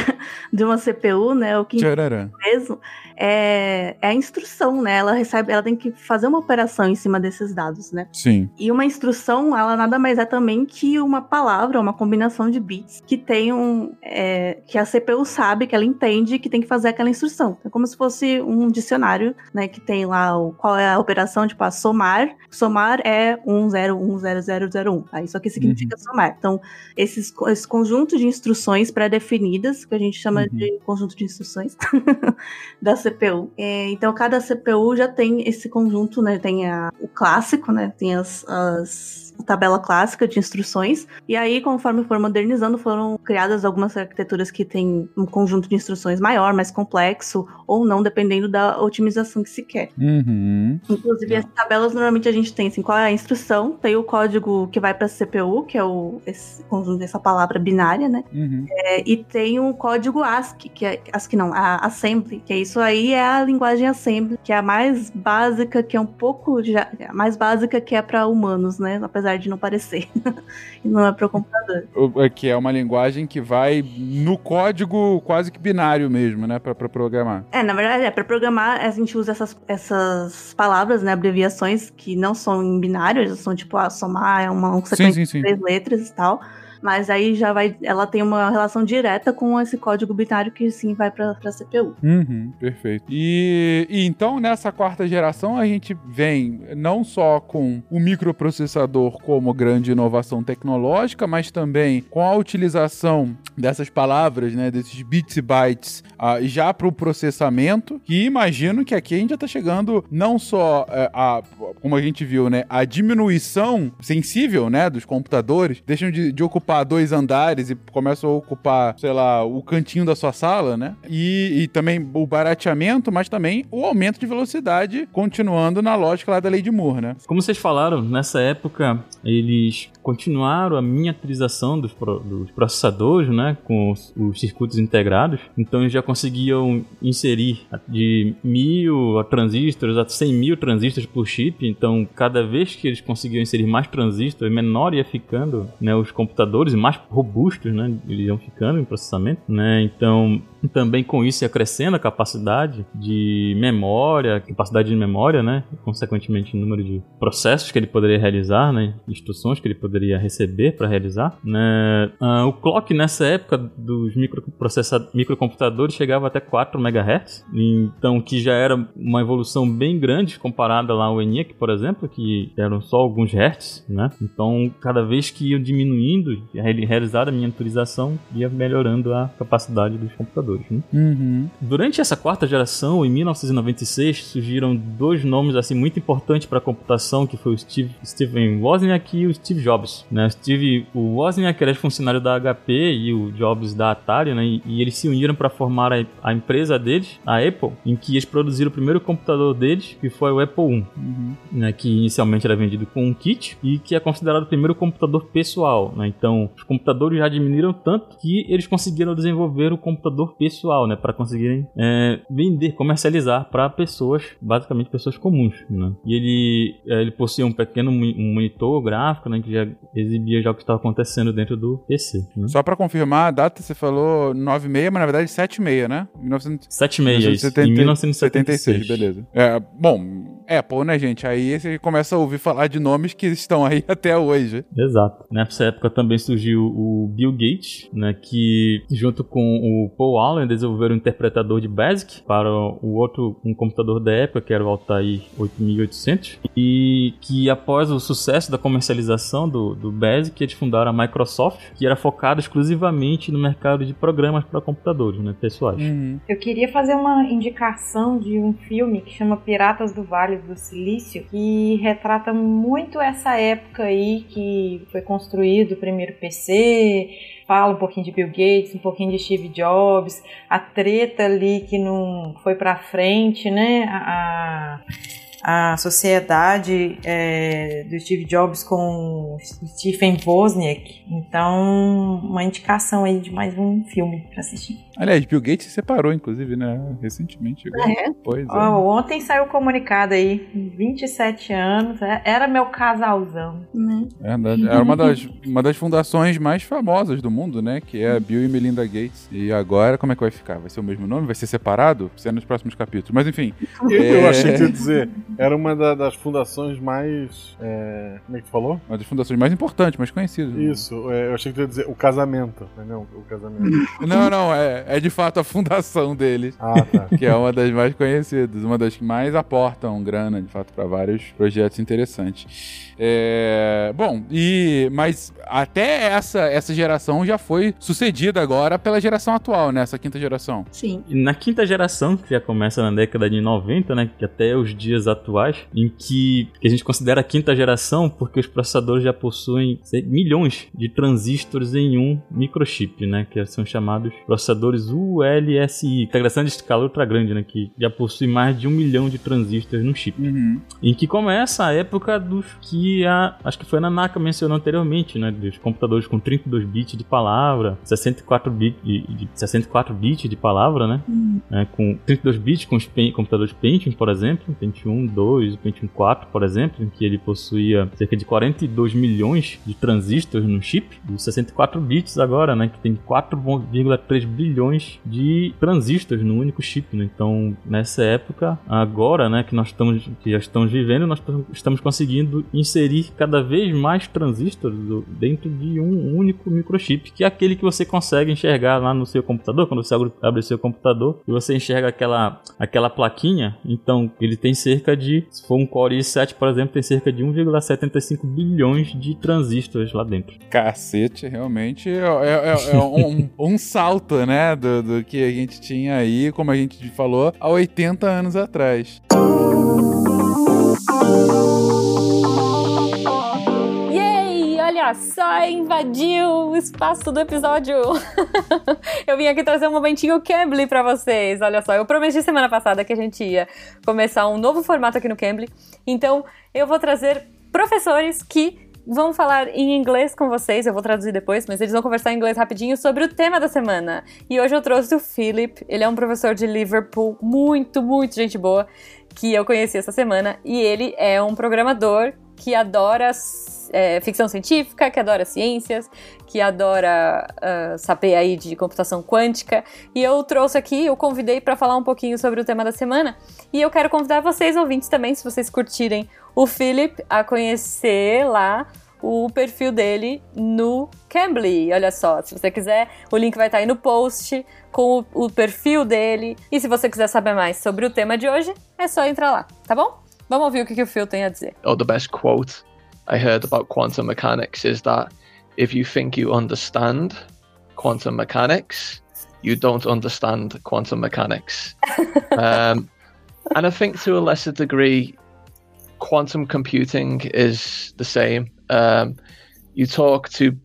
de uma CPU, né, o que Tchararã. mesmo, é, é a instrução, né, ela recebe, ela tem que fazer uma operação em cima desses dados, né. Sim. E uma instrução, ela nada mais é também que uma palavra, uma combinação de bits que tem um. é, que a CPU sabe, que ela entende que tem que fazer aquela instrução. É como se fosse um dicionário, né? Que tem lá o, qual é a operação, tipo, a somar. Somar é 10100001. Tá? Isso aqui significa somar. Então, esses, esse conjunto de instruções pré-definidas, que a gente chama Uhum. de conjunto de instruções da CPU. É, então, cada CPU já tem esse conjunto, né? Tem a- o clássico, né? Tem as, as- tabela clássica de instruções. E aí, conforme for modernizando, foram criadas algumas arquiteturas que têm um conjunto de instruções maior, mais complexo, ou não, dependendo da otimização que se quer. Uhum. Inclusive, as tabelas normalmente a gente tem assim, qual é a instrução, tem o código que vai para CPU, que é o esse conjunto essa palavra binária, né? Uhum. É, e tem o código ASCII, que é ASCII não, a Assembly, que é isso aí é a linguagem Assembly, que é a mais básica, que é um pouco já, a mais básica que é para humanos, né? Apesar de não parecer. e não é para o computador. É Que é uma linguagem que vai no código quase que binário mesmo, né? Pra programar. É, na verdade, é para programar, a gente usa essas, essas palavras, né, abreviações que não são em binário, elas são tipo, ah, somar é uma Sim, sequência sim, sim. três letras e tal. Mas aí já vai. Ela tem uma relação direta com esse código binário que sim vai pra, pra CPU. Uhum, perfeito. E, e então nessa quarta geração a gente vem não só com o microprocessador como grande inovação tecnológica, mas também com a utilização dessas palavras, né, desses bits e bytes, ah, já para o processamento. Que imagino que aqui a gente já está chegando não só eh, a, como a gente viu, né, a diminuição sensível, né, dos computadores, deixam de, de ocupar dois andares e começam a ocupar, sei lá, o cantinho da sua sala, né? E, e também o barateamento, mas também o aumento de velocidade, continuando na lógica lá da lei de Moore, né? Como vocês falaram, nessa época eles continuaram a miniaturização dos, dos processadores, né, com os, os, circuitos integrados. Então eles já conseguiam inserir de mil transistores a 100 mil transistores por chip. Então cada vez que eles conseguiam inserir mais transistores, menor ia ficando, né, os computadores mais robustos, né, eles iam ficando em processamento, né. Então também com isso ia crescendo a capacidade de memória, capacidade de memória, né? Consequentemente, o número de processos que ele poderia realizar, né? Instruções que ele poderia receber para realizar. Né? Ah, o clock nessa época dos microcomputadores chegava até 4 MHz, então que já era uma evolução bem grande comparada lá ao ENIAC, por exemplo, que eram só alguns hertz, né? Então, cada vez que ia diminuindo, realizar a miniaturização, ia melhorando a capacidade dos computadores computadores. Né? Uhum. Durante essa quarta geração, em 1996, surgiram dois nomes assim muito importantes para a computação, que foi o Steve, Steven Wozniak e o Steve Jobs. Né? Steve, o Wozniak era funcionário da HP e o Jobs da Atari, né? e, e eles se uniram para formar a, a, empresa deles, a Apple, em que eles produziram o primeiro computador deles, que foi o Apple I, uhum. né? que inicialmente era vendido com um kit e que é considerado o primeiro computador pessoal. Né? Então, os computadores já diminuíram tanto que eles conseguiram desenvolver o computador pessoal, né, para conseguirem é, vender, comercializar para pessoas, basicamente pessoas comuns, né? E ele é, ele possuía um pequeno monitor gráfico, né, que já exibia já o que estava acontecendo dentro do PC. Né? Só para confirmar a data, você falou 96, mas na verdade 76, né? 76, 1970, em 1976, beleza. É, bom, Apple, né, gente? Aí você começa a ouvir falar de nomes que estão aí até hoje. Exato. Nessa época também surgiu o Bill Gates, né, que junto com o Paul Allen desenvolveram um interpretador de BASIC para o outro um computador da época, que era o Altair 8800, e que após o sucesso da comercialização do, do BASIC, eles fundaram a Microsoft, que era focada exclusivamente no mercado de programas para computadores, né, pessoais. Uhum. Eu queria fazer uma indicação de um filme que chama Piratas do Vale do Silício, que retrata muito essa época aí que foi construído o primeiro PC, fala um pouquinho de Bill Gates, um pouquinho de Steve Jobs, a treta ali que não foi para frente, né? A, a sociedade é, do Steve Jobs com Stephen Wozniak. Então, uma indicação aí de mais um filme para assistir. Aliás, Bill Gates se separou, inclusive, né? Recentemente. É. Pois é. Oh, ontem saiu o comunicado aí, 27 anos, é, era meu casalzão. Né? É verdade. Era uma das, uma das fundações mais famosas do mundo, né? Que é a Bill e Melinda Gates. E agora, como é que vai ficar? Vai ser o mesmo nome? Vai ser separado? Ser nos próximos capítulos. Mas enfim. Eu, é... eu achei que ia dizer, era uma da, das fundações mais. É... Como é que tu falou? Uma das fundações mais importantes, mais conhecidas. Né? Isso, é, eu achei que tu ia dizer o casamento. Não, o casamento. Não, não, é, é de fato a fundação deles. Ah, tá. Que é uma das mais conhecidas, uma das que mais aportam grana, de fato, para vários projetos interessantes. É, bom, e mas até essa, essa geração já foi sucedida agora pela geração atual, né? Essa quinta geração. Sim. E na quinta geração, que já começa na década de 90, né? Que até os dias atuais, em que, que a gente considera a quinta geração porque os processadores já possuem sei, milhões de transistores em um microchip, né? Que são chamados processadores ULSI, integração de escala ultra grande, né? Que já possui mais de um milhão de transistores no chip. Uhum. Em que começa a época dos que a. Acho que foi a Nanaka mencionou anteriormente, né? Dos computadores com 32 bits de palavra, 64 bits de, de 64 bits de palavra, né? Uhum. É, com 32 bits com os computadores Pentium, por exemplo, Pentium 2, Pentium 4, por exemplo, em que ele possuía cerca de 42 milhões de transistores no chip, e 64 bits agora, né? Que tem 4,3 bilhões de transistores no único chip, né? Então, nessa época, agora, né, que nós estamos, que já estamos vivendo, nós estamos conseguindo inserir inserir cada vez mais transistores dentro de um único microchip, que é aquele que você consegue enxergar lá no seu computador, quando você abre seu computador e você enxerga aquela, aquela plaquinha, então ele tem cerca de, se for um Core i7, por exemplo, tem cerca de 1,75 bilhões de transistores lá dentro. Cacete, realmente é, é, é, é um, um, salto, né, do, do que a gente tinha aí, como a gente falou, há 80 anos atrás. olha só, invadiu o espaço do episódio. eu vim aqui trazer um momentinho Cambly para vocês. Olha só, eu prometi semana passada que a gente ia começar um novo formato aqui no Cambly. Então, eu vou trazer professores que vão falar em inglês com vocês, eu vou traduzir depois, mas eles vão conversar em inglês rapidinho sobre o tema da semana. E hoje eu trouxe o Philip, ele é um professor de Liverpool, muito, muito gente boa, que eu conheci essa semana, e ele é um programador que adora é, ficção científica, que adora ciências, que adora uh, saber aí de computação quântica. E eu trouxe aqui, eu convidei para falar um pouquinho sobre o tema da semana. E eu quero convidar vocês, ouvintes, também, se vocês curtirem o Philip, a conhecer lá o perfil dele no Cambly. Olha só, se você quiser, o link vai estar aí no post com o, o perfil dele. E se você quiser saber mais sobre o tema de hoje, é só entrar lá, tá bom? Vamos ouvir o que, que o Phil tem a dizer. Oh, the best quote I heard about quantum mechanics is that if you think you understand quantum mechanics, you don't understand quantum mechanics. um, and I think to a lesser degree, quantum computing is the same. Um, you talk to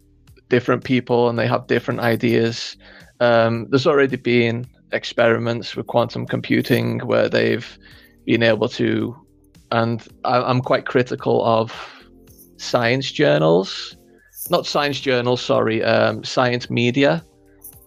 different people and they have different ideas. Um, there's already been experiments with quantum computing where they've been able to and I, am quite critical of science journals, not science journals, sorry, um, science media,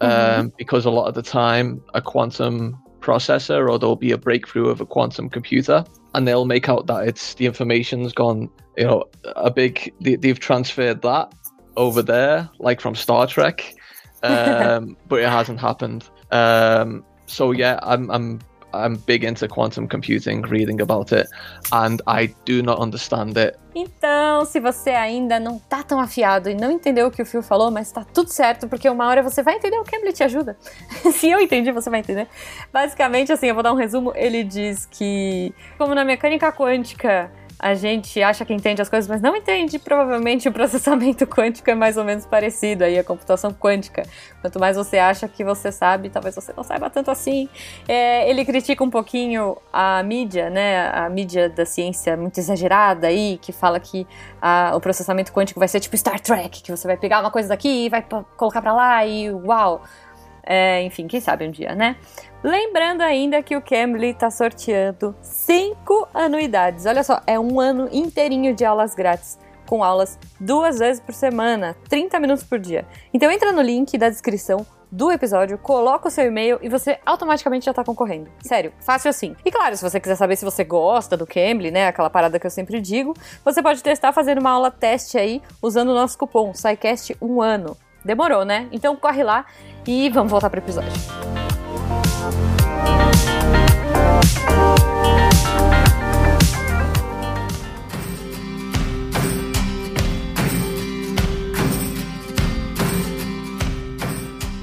um, mm-hmm. because a lot of the time a quantum processor or there'll be a breakthrough of a quantum computer and they'll make out that it's the information's gone, you know, a big, they, have transferred that over there, like from Star Trek, um, but it hasn't happened. Um, so yeah, I'm, I'm I'm big into quantum computing, reading about it, and I do not understand it. Então, se você ainda não tá tão afiado e não entendeu o que o Phil falou, mas tá tudo certo, porque uma hora você vai entender o ele te ajuda. se eu entendi, você vai entender. Basicamente, assim, eu vou dar um resumo. Ele diz que, como na mecânica quântica, a gente acha que entende as coisas, mas não entende. Provavelmente o processamento quântico é mais ou menos parecido aí, a computação quântica. Quanto mais você acha que você sabe, talvez você não saiba tanto assim. É, ele critica um pouquinho a mídia, né? A mídia da ciência muito exagerada aí, que fala que a, o processamento quântico vai ser tipo Star Trek, que você vai pegar uma coisa daqui e vai colocar para lá e uau! É, enfim, quem sabe um dia, né? Lembrando ainda que o Cambly está sorteando 5 anuidades. Olha só, é um ano inteirinho de aulas grátis, com aulas duas vezes por semana, 30 minutos por dia. Então entra no link da descrição do episódio, coloca o seu e-mail e você automaticamente já está concorrendo. Sério, fácil assim. E claro, se você quiser saber se você gosta do Cambly, né, aquela parada que eu sempre digo, você pode testar fazendo uma aula teste aí usando o nosso cupom SciCast 1 ano. Demorou, né? Então corre lá e vamos voltar para o episódio.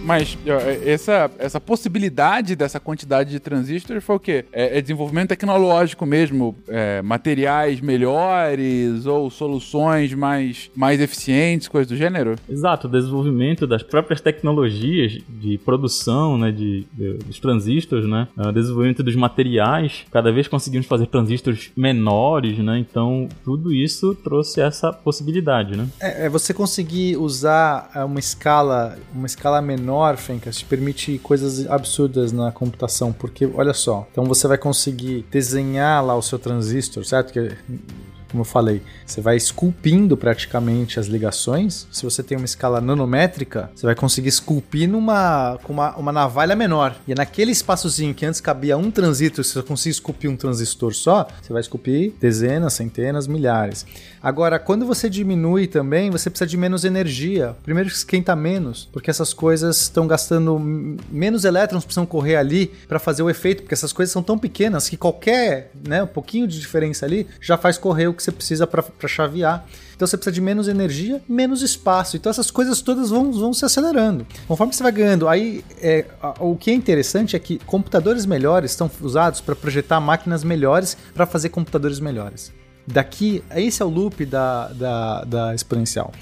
Mas essa, essa possibilidade dessa quantidade de transistores foi o quê? É, é desenvolvimento tecnológico mesmo, é, materiais melhores ou soluções mais, mais eficientes, coisas do gênero? Exato, o desenvolvimento das próprias tecnologias de produção né, de, de dos transistores, né? O desenvolvimento dos materiais, cada vez conseguimos fazer transistores menores, né? Então, tudo isso trouxe essa possibilidade, né? É, é você conseguir usar é, uma escala, uma escala menor menor, Fencas, te permite coisas absurdas na computação, porque olha só, então você vai conseguir desenhar lá o seu transistor, certo? Que como eu falei, você vai esculpindo praticamente as ligações. Se você tem uma escala nanométrica, você vai conseguir esculpir numa, com uma, uma navalha menor. E naquele espaçozinho que antes cabia um transistor, se você conseguir esculpir um transistor só, você vai esculpir dezenas, centenas, milhares. Agora, quando você diminui também, você precisa de menos energia. Primeiro esquenta menos, porque essas coisas estão gastando menos elétrons, precisam correr ali para fazer o efeito, porque essas coisas são tão pequenas que qualquer, né, um pouquinho de diferença ali já faz correr o que você precisa para chavear. Então você precisa de menos energia, menos espaço. Então essas coisas todas vão, vão se acelerando. Conforme você vai ganhando, aí é, o que é interessante é que computadores melhores estão usados para projetar máquinas melhores para fazer computadores melhores. Daqui, esse é o loop da, da, da exponencial.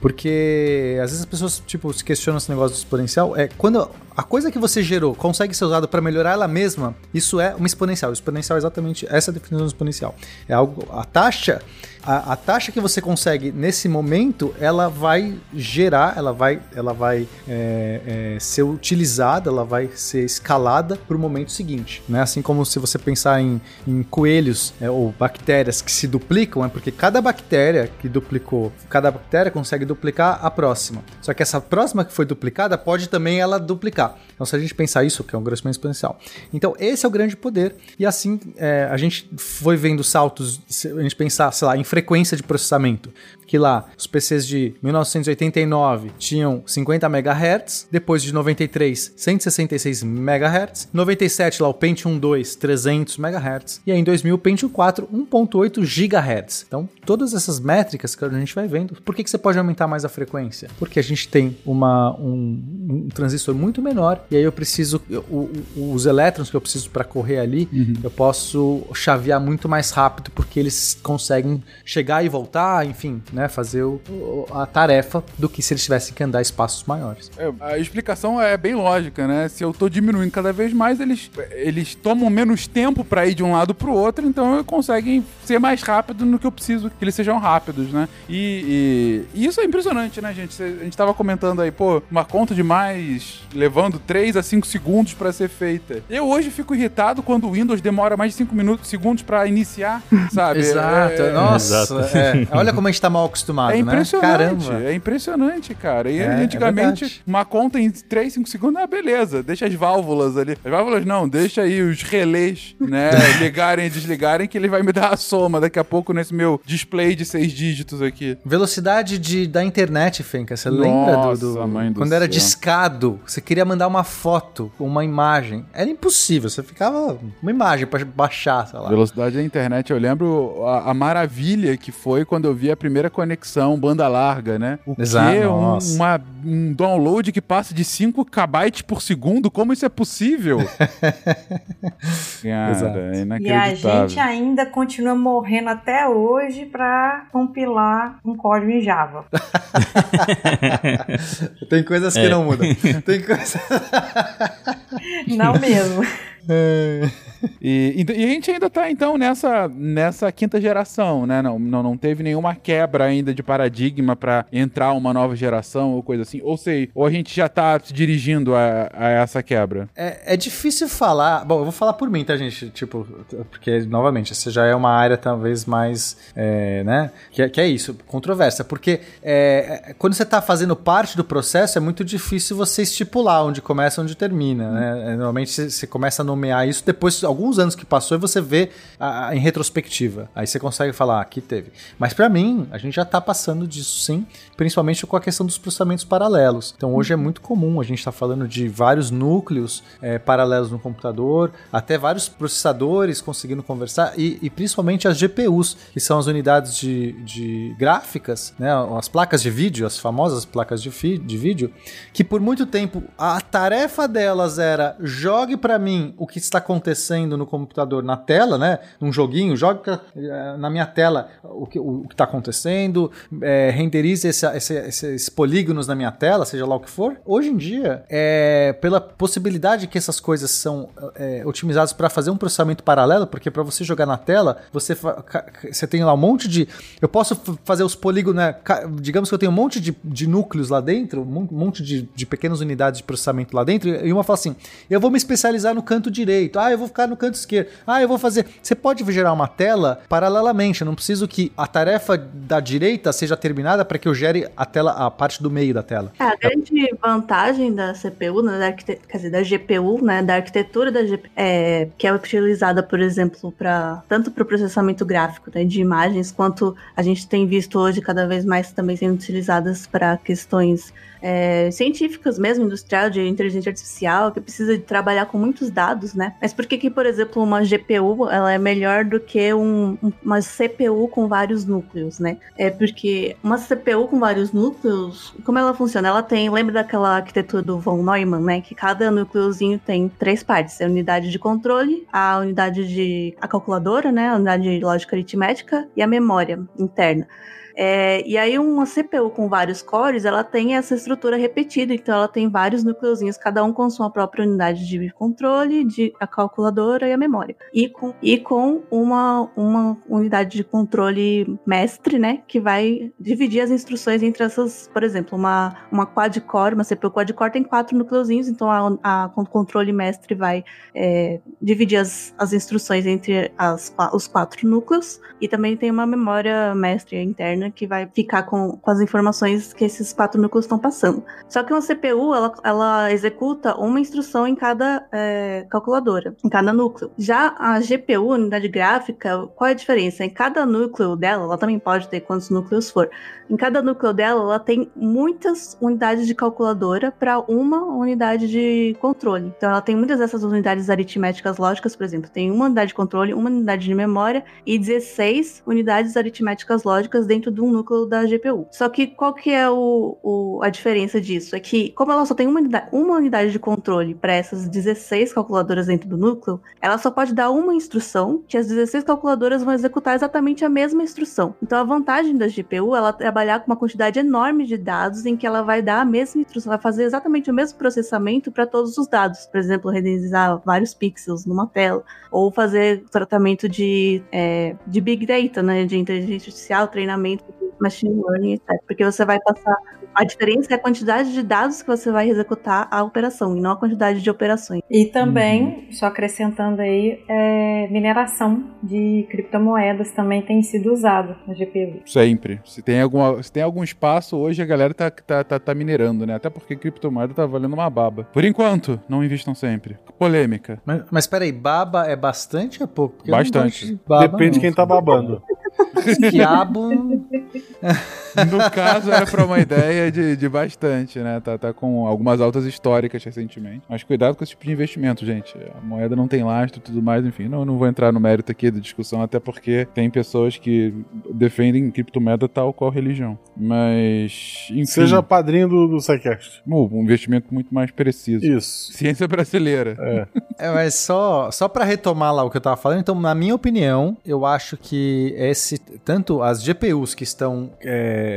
Porque às vezes as pessoas tipo se questionam esse negócio do exponencial. É quando a coisa que você gerou consegue ser usada para melhorar ela mesma, isso é uma exponencial. O exponencial é exatamente essa definição do exponencial. É algo a taxa a, a taxa que você consegue nesse momento, ela vai gerar, ela vai, ela vai é, é, ser utilizada, ela vai ser escalada para o momento seguinte. Né? Assim como se você pensar em, em coelhos é, ou bactérias que se duplicam, é porque cada bactéria que duplicou, cada bactéria consegue duplicar a próxima. Só que essa próxima que foi duplicada pode também ela duplicar. Então, se a gente pensar isso, que é um crescimento exponencial. Então, esse é o grande poder. E assim, é, a gente foi vendo saltos, a gente pensar, sei lá, em frequência de processamento que lá os PCs de 1989 tinham 50 MHz, depois de 93 166 MHz, 97 lá o Pentium 2 300 MHz e aí em 2000 o Pentium 4 1.8 GHz. Então, todas essas métricas que a gente vai vendo, por que, que você pode aumentar mais a frequência? Porque a gente tem uma, um, um transistor muito menor e aí eu preciso eu, o, os elétrons que eu preciso para correr ali, uhum. eu posso chavear muito mais rápido porque eles conseguem chegar e voltar, enfim, né, fazer o, a tarefa do que se eles tivessem que andar espaços maiores. É, a explicação é bem lógica, né? Se eu tô diminuindo cada vez mais, eles, eles tomam menos tempo para ir de um lado pro outro, então conseguem ser mais rápido no que eu preciso que eles sejam rápidos, né? E, e, e isso é impressionante, né, gente? A gente tava comentando aí, pô, uma conta de mais levando 3 a 5 segundos para ser feita. Eu hoje fico irritado quando o Windows demora mais de 5 minutos, segundos para iniciar, sabe? Exato. É, Nossa, Exato. É. olha como a gente tá mal acostumado, é né? impressionante, né? É impressionante, cara. E é, antigamente, é uma conta em 3, 5 segundos, ah, beleza, deixa as válvulas ali. As válvulas não, deixa aí os relés, né, ligarem e desligarem, que ele vai me dar a soma daqui a pouco nesse meu display de seis dígitos aqui. Velocidade de, da internet, Fenka, você lembra do, do, do quando céu. era discado, você queria mandar uma foto, uma imagem, era impossível, você ficava uma imagem para baixar, sei lá. Velocidade da internet, eu lembro a, a maravilha que foi quando eu vi a primeira conexão banda larga, né? O Exato, que? Um, uma, um download que passa de 5 KB por segundo? Como isso é possível? Cara, é inacreditável. E a gente ainda continua morrendo até hoje para compilar um código em Java. Tem coisas que é. não mudam. Tem coisas... não mesmo. E, e, a gente ainda tá, então, nessa, nessa quinta geração, né? Não, não, não teve nenhuma quebra ainda de paradigma para entrar uma nova geração ou coisa assim. Ou sei, ou a gente já tá se dirigindo a, a essa quebra. É, é difícil falar. Bom, eu vou falar por mim, tá, gente? Tipo, porque, novamente, essa já é uma área talvez mais, é, né? Que, é, que, é isso, controvérsia. Porque é, é, quando você tá fazendo parte do processo, é muito difícil você estipular onde começa onde termina, né? É, normalmente você, começa a nomear isso depois alguns anos que passou e você vê a, a, em retrospectiva. Aí você consegue falar, ah, aqui teve. Mas para mim, a gente já tá passando disso sim, principalmente com a questão dos processamentos paralelos. Então hoje é muito comum a gente tá falando de vários núcleos é, paralelos no computador, até vários processadores conseguindo conversar e, e principalmente as GPUs, que são as unidades de, de gráficas, né, as placas de vídeo, as famosas placas de, fi, de vídeo, que por muito tempo a tarefa delas era jogue para mim o que está acontecendo no computador na tela, né? Num joguinho, joga eh, na minha tela o que o está acontecendo, é, renderize esse, esse, esses polígonos na minha tela, seja lá o que for. Hoje em dia, é, pela possibilidade que essas coisas são é, otimizadas para fazer um processamento paralelo, porque para você jogar na tela, você, você tem lá um monte de. Eu posso fazer os polígonos, né? digamos que eu tenho um monte de, de núcleos lá dentro, um monte de, de pequenas unidades de processamento lá dentro, e uma fala assim: eu vou me especializar no canto direito, ah, eu vou ficar no canto esquerdo. Ah, eu vou fazer. Você pode gerar uma tela paralelamente. Eu não preciso que a tarefa da direita seja terminada para que eu gere a tela, a parte do meio da tela. É, a grande vantagem da CPU, né, da arquite... quer dizer, da GPU, né, da arquitetura da GPU, é, que é utilizada, por exemplo, para tanto para o processamento gráfico né, de imagens, quanto a gente tem visto hoje cada vez mais também sendo utilizadas para questões é, científicas mesmo, industrial, de inteligência artificial, que precisa de trabalhar com muitos dados, né? Mas por que que, por exemplo, uma GPU, ela é melhor do que um, uma CPU com vários núcleos, né? É porque uma CPU com vários núcleos, como ela funciona? Ela tem, lembra daquela arquitetura do von Neumann, né? Que cada núcleozinho tem três partes. É a unidade de controle, a unidade de... a calculadora, né? A unidade de lógica aritmética e a memória interna É, e aí uma CPU com vários cores, ela tem essa estrutura repetida, então ela tem vários núcleozinhos, cada um com sua própria unidade de controle, de a calculadora e a memória. E com, e com uma, uma unidade de controle mestre, né, que vai dividir as instruções entre essas, por exemplo, uma, uma quad-core, uma CPU quad-core tem quatro núcleozinhos, então a, a controle mestre vai é, dividir as, as instruções entre as, os quatro núcleos, e também tem uma memória mestre interna que vai ficar com, com as informações que esses quatro núcleos estão passando. Só que uma CPU, ela, ela executa uma instrução em cada é, calculadora, em cada núcleo. Já a GPU, unidade gráfica, qual é a diferença? Em cada núcleo dela, ela também pode ter quantos núcleos for. Em cada núcleo dela, ela tem muitas unidades de calculadora para uma unidade de controle. Então, ela tem muitas dessas unidades aritméticas lógicas, por exemplo, tem uma unidade de controle, uma unidade de memória e 16 unidades aritméticas lógicas dentro de um núcleo da GPU. Só que qual que é o, o a diferença disso? É que, como ela só tem uma unidade, uma unidade de controle para essas 16 calculadoras dentro do núcleo, ela só pode dar uma instrução que as 16 calculadoras vão executar exatamente a mesma instrução. Então, a vantagem da GPU, ela trabalha trabalhar com uma quantidade enorme de dados em que ela vai dar a mesma instrução, vai fazer exatamente o mesmo processamento para todos os dados. Por exemplo, renderizar vários pixels numa tela, ou fazer tratamento de, é, de big data, né, de inteligência artificial, treinamento machine learning, etc. Porque você vai passar a diferença é a quantidade de dados que você vai executar a operação e não a quantidade de operações. E também, uhum. só acrescentando aí, é, mineração de criptomoedas também tem sido usado na GPU. Sempre. Se tem, alguma, se tem algum espaço, hoje a galera tá, tá, tá, tá minerando, né? Até porque criptomoeda tá valendo uma baba. Por enquanto, não invistam sempre. Polêmica. Mas, mas peraí, baba é bastante ou é pouco? Porque bastante. De baba, Depende de quem tá babando. Diabo. 唉 no caso, era pra uma ideia de, de bastante, né? Tá, tá com algumas altas históricas recentemente. Mas cuidado com esse tipo de investimento, gente. A moeda não tem lastro e tudo mais, enfim. Não, não vou entrar no mérito aqui da discussão, até porque tem pessoas que defendem criptomoeda tal qual religião. Mas, enfim. Seja padrinho do, do SciCast. Um investimento muito mais preciso. Isso. Ciência brasileira. É. é mas só, só pra retomar lá o que eu tava falando, então, na minha opinião, eu acho que esse, tanto as GPUs que estão é,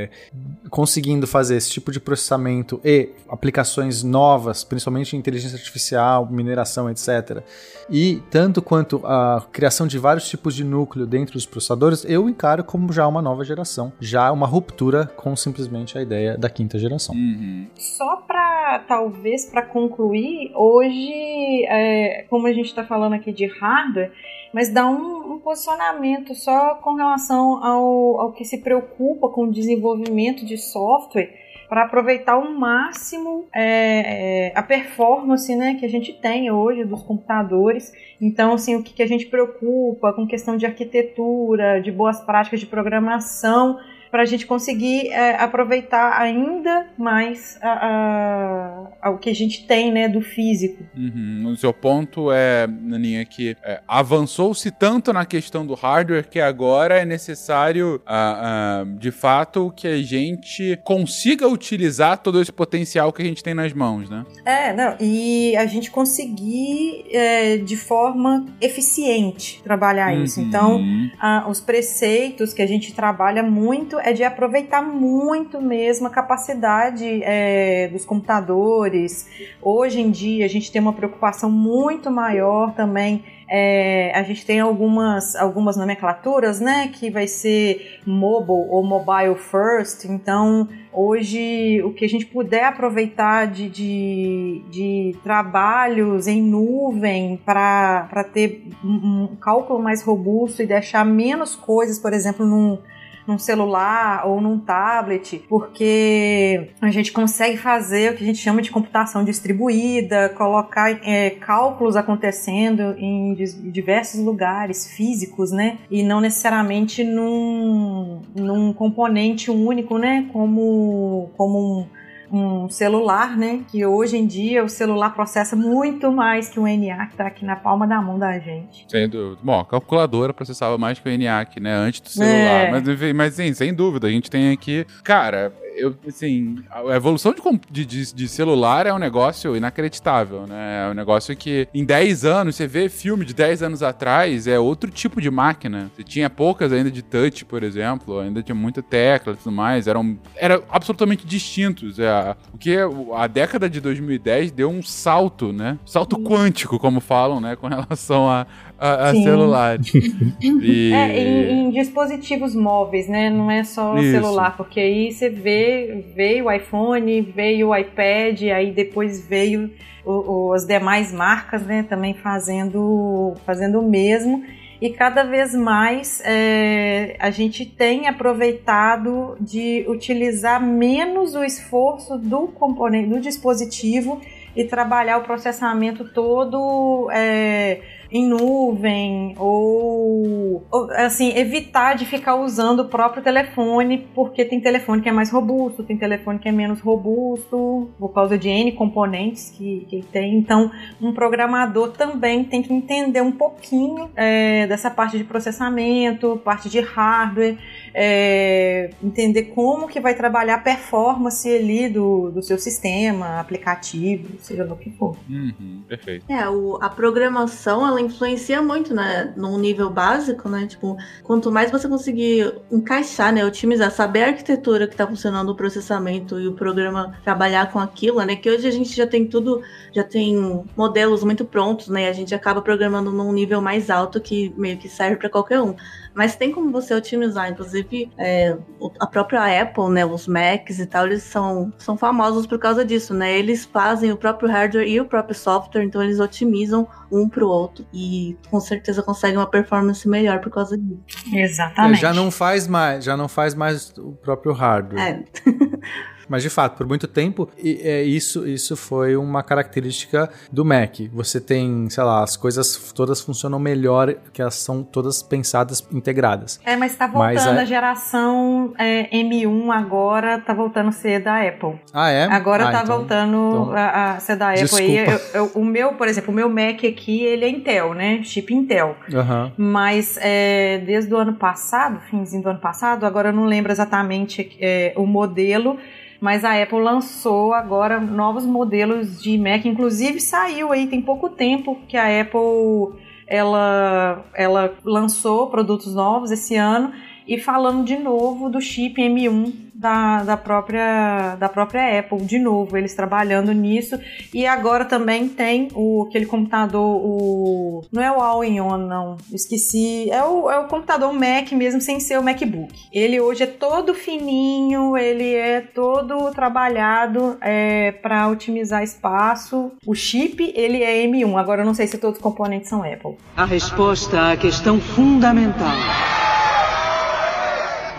conseguindo fazer esse tipo de processamento e aplicações novas, principalmente em inteligência artificial, mineração, etc. E tanto quanto a criação de vários tipos de núcleo dentro dos processadores, eu encaro como já uma nova geração, já uma ruptura com simplesmente a ideia da quinta geração. Uhum. Só para talvez para concluir, hoje, é, como a gente está falando aqui de hardware, mas dá um, um, posicionamento só com relação ao, ao que se preocupa com o desenvolvimento de software para aproveitar ao máximo é, é, a performance né, que a gente tem hoje dos computadores. Então, assim, o que, que a gente preocupa com questão de arquitetura, de boas práticas de programação, para a gente conseguir é, aproveitar ainda mais a, a, o que a gente tem né, do físico. Uhum. O seu ponto é, Naninha, que é, avançou-se tanto na questão do hardware que agora é necessário, uh, uh, de fato, que a gente consiga utilizar todo esse potencial que a gente tem nas mãos, né? É, não, e a gente conseguir é, de forma eficiente trabalhar uhum. isso. Então, uh, os preceitos que a gente trabalha muito é de aproveitar muito mesmo a capacidade é, dos computadores. Hoje em dia a gente tem uma preocupação muito maior também é, a gente tem algumas, algumas nomenclaturas, né, que vai ser mobile ou mobile first. Então, hoje, o que a gente puder aproveitar de, de, de trabalhos em nuvem para ter um, um cálculo mais robusto e deixar menos coisas, por exemplo, num num celular ou num tablet, porque a gente consegue fazer o que a gente chama de computação distribuída, colocar é, cálculos acontecendo em diversos lugares físicos, né? E não necessariamente num, num componente único, né? Como, como um um celular, né? Que hoje em dia o celular processa muito mais que o ENIAC que tá aqui na palma da mão da gente. Sem dúvida. Bom, a calculadora processava mais que o ENIAC, né? Antes do celular. É. Mas, mas sim, sem dúvida, a gente tem aqui. Cara, eu, assim, a evolução de, de, de- celular é um negócio inacreditável, né? É um negócio que em 10 anos, você vê filme de 10 anos atrás, é outro tipo de máquina. Você tinha poucas ainda de touch, por exemplo, ainda tinha muita tecla e tudo mais, eram, eram absolutamente distintos. É, a- o que a década de 2010 deu um salto, né? Salto quântico, como falam, né? Com relação a, a, a Sim. celulares. E... É, em, em dispositivos móveis, né? Não é só Isso. celular, porque aí você vê, veio o iPhone, veio o iPad, aí depois veio o- o- as demais marcas, né? Também fazendo, fazendo o mesmo. E cada vez mais é, a gente tem aproveitado de utilizar menos o esforço do componente, do dispositivo e trabalhar o processamento todo é, em nuvem ou, ou, assim evitar de ficar usando o próprio telefone porque tem telefone que é mais robusto, tem telefone que é menos robusto por causa de n componentes que, que tem. Então um programador também tem que entender um pouquinho é, dessa parte de processamento, parte de hardware, é, entender como que vai trabalhar a performance ali do, do seu sistema, aplicativo, seja no que for. Uhum, perfeito. É, o- a programação, ela influencia muito, né, num nível básico, né, tipo, quanto mais você conseguir encaixar, né, otimizar, saber a arquitetura que tá funcionando o processamento e o programa trabalhar com aquilo, né, que hoje a gente já tem tudo, já tem modelos muito prontos, né, e a gente acaba programando num nível mais alto que meio que serve para qualquer um. Mas tem como você otimizar, inclusive é, a própria Apple, né, os Macs e tal, eles são, são famosos por causa disso, né? Eles fazem o próprio hardware e o próprio software, então eles otimizam um pro outro e com certeza conseguem uma performance melhor por causa disso. É, Exatamente. já não faz mais, já não faz mais o próprio hardware. É, Mas de fato, por muito tempo, é, isso, isso foi uma característica do Mac. Você tem, sei lá, as coisas todas funcionam melhor, que elas são todas pensadas integradas. É, mas tá Mas voltando é- a geração é, M1 agora, tá voltando a ser da Apple. Ah, é? Agora Ah, tá então- voltando então- a, a ser da Apple. Desculpa. Eu- eu- o meu, por exemplo, o meu Mac aqui, ele é Intel, né? Chip Intel. Aham. Mas é, desde o ano passado, finzinho do ano passado, agora eu não lembro exatamente é, o modelo, mas a Apple lançou agora novos modelos de Mac, inclusive saiu aí tem pouco tempo que a Apple ela, ela lançou produtos novos esse ano. E falando de novo do chip M1 da, da, própria, da própria Apple, de novo, eles trabalhando nisso. E agora também tem o, aquele computador, o. Não é o All-in-On, não. Esqueci. É o, é o computador Mac mesmo, sem ser o MacBook. Ele hoje é todo fininho, ele é todo trabalhado é, para otimizar espaço. O chip, ele é M1. Agora eu não sei se todos os componentes são Apple. A resposta à questão fundamental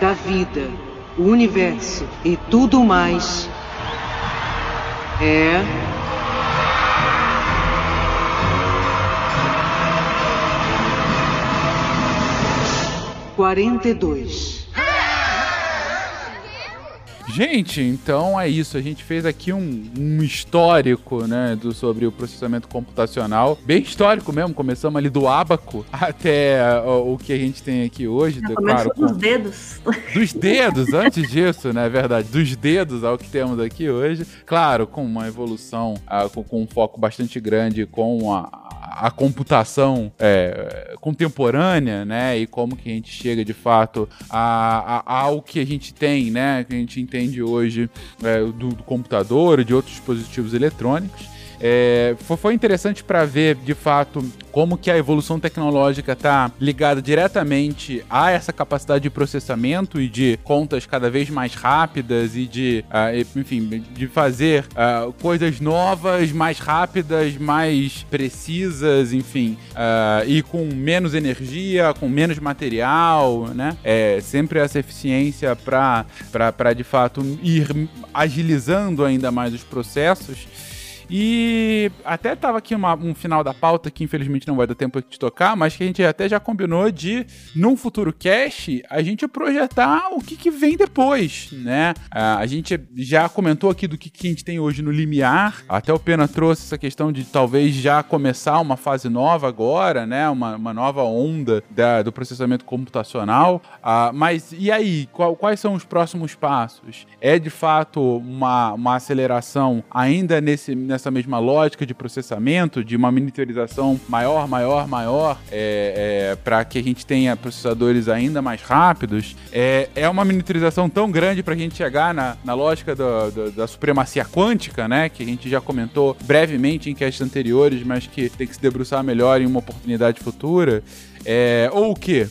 da vida, o universo e tudo mais é. Quarenta e dois. Gente, então é isso. A gente fez aqui um, um histórico, né, do, sobre o processamento computacional. Bem histórico mesmo. Começamos ali do ábaco até ó, o que a gente tem aqui hoje. do- claro, começou dos com- dedos. dos dedos, antes disso, né? É verdade. Dos dedos ao que temos aqui hoje. Claro, com uma evolução, ah, com, com um foco bastante grande com a, a computação é, contemporânea, né? E como que a gente chega de fato a, a- ao que a gente tem, né? Que a gente entende hoje é, do, do computador e de outros dispositivos eletrônicos. É, fo- foi interessante para ver de fato como que a evolução tecnológica está ligada diretamente a essa capacidade de processamento e de contas cada vez mais rápidas e de, e- enfim, de fazer ah, coisas novas, mais rápidas, mais precisas, enfim, ah, e com menos energia, com menos material, né? É sempre essa eficiência para de fato ir agilizando ainda mais os processos. E até tava aqui uma- um final da pauta que infelizmente não vai dar tempo de tocar, mas que a gente até já combinou de, num futuro cast, a gente projetar o que, que vem depois, né? A gente já comentou aqui do que, que a gente tem hoje no limiar, até o Pena trouxe essa questão de talvez já começar uma fase nova agora, né? Uma, uma nova onda da- do processamento computacional. Ah, mas e aí? Qual- quais são os próximos passos? É de fato uma, uma aceleração ainda nesse, nessa mesma lógica de processamento, de uma miniaturização maior, maior, maior, é, para que a gente tenha processadores ainda mais rápidos? É, é uma miniaturização tão grande para a gente chegar na, na lógica do- do- da supremacia quântica, né? Que a gente já comentou brevemente em castes anteriores, mas que tem que se debruçar melhor em uma oportunidade futura. É, ou o que?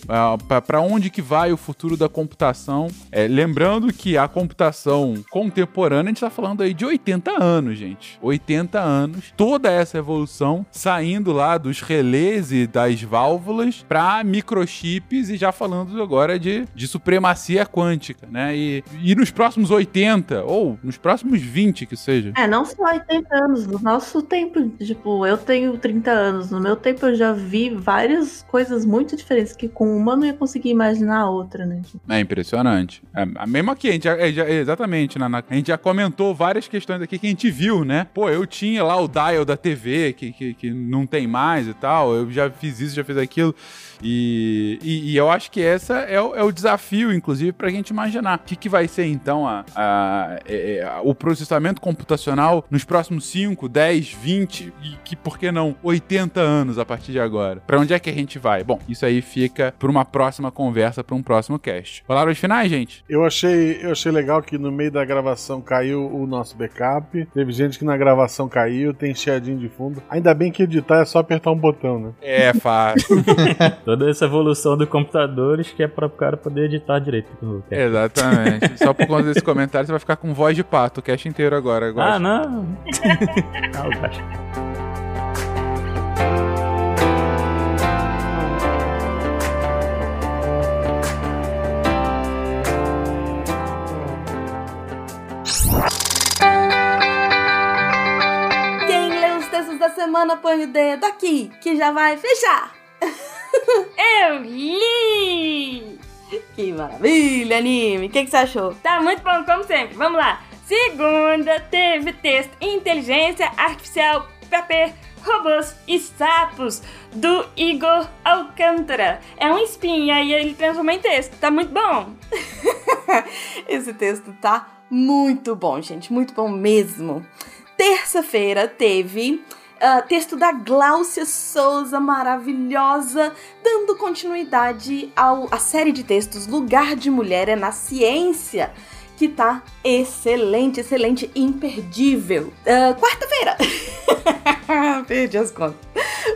Para onde que vai o futuro da computação? É, lembrando que a computação contemporânea, a gente está falando aí de 80 anos, gente. 80 anos. Toda essa evolução saindo lá dos relés e das válvulas para microchips e já falando agora de, de supremacia quântica, né? E, e nos próximos 80, ou nos próximos 20 que seja. É, não só 80 anos, no nosso tempo, tipo, eu tenho 30 anos, no meu tempo eu já vi várias coisas muito diferentes que com uma não ia conseguir imaginar a outra, né? É impressionante. É, a mesma aqui, a gente já, é, exatamente, Nana. A gente já comentou várias questões aqui que a gente viu, né? Pô, eu tinha lá o dial da TV, que, que, que não tem mais e tal. Eu já fiz isso, já fiz aquilo. E, e, e eu acho que essa é o, é o desafio, inclusive, pra gente imaginar. O que, que vai ser, então, a, a- é- é, o processamento computacional nos próximos 5, 10, 20 e que, por que não, 80 anos a partir de agora? Pra onde é que a gente vai? Bom, isso aí fica pra uma próxima conversa, pra um próximo cast. Palavras finais, gente? Eu achei, eu achei legal que no meio da gravação caiu o nosso backup. Teve gente que na gravação caiu, tem chiadinho de fundo. Ainda bem que editar é só apertar um botão, né? É fácil. Toda essa evolução dos computadores que é para o cara poder editar direito. Exatamente. Só por conta desse comentário, você vai ficar com voz de pato o cast inteiro agora. eu Ah, não. Ah, Quem lê os textos da semana põe o dedo aqui, que já vai fechar. Eu li! Que maravilha, anime. O que, que você achou? Tá muito bom, como sempre. Vamos lá. Segunda, teve texto Inteligência Artificial, PP, Robôs e Sapos, do Igor Alcântara. É um espinha e ele transformou em texto. Tá muito bom. Esse texto tá muito bom, gente. Muito bom mesmo. Terça-feira teve ah, texto da Gláucia Souza, maravilhosa, dando continuidade à série de textos Lugar de Mulher é na Ciência, que tá excelente, excelente, imperdível. Ah, Quarta-feira. Perdi as contas.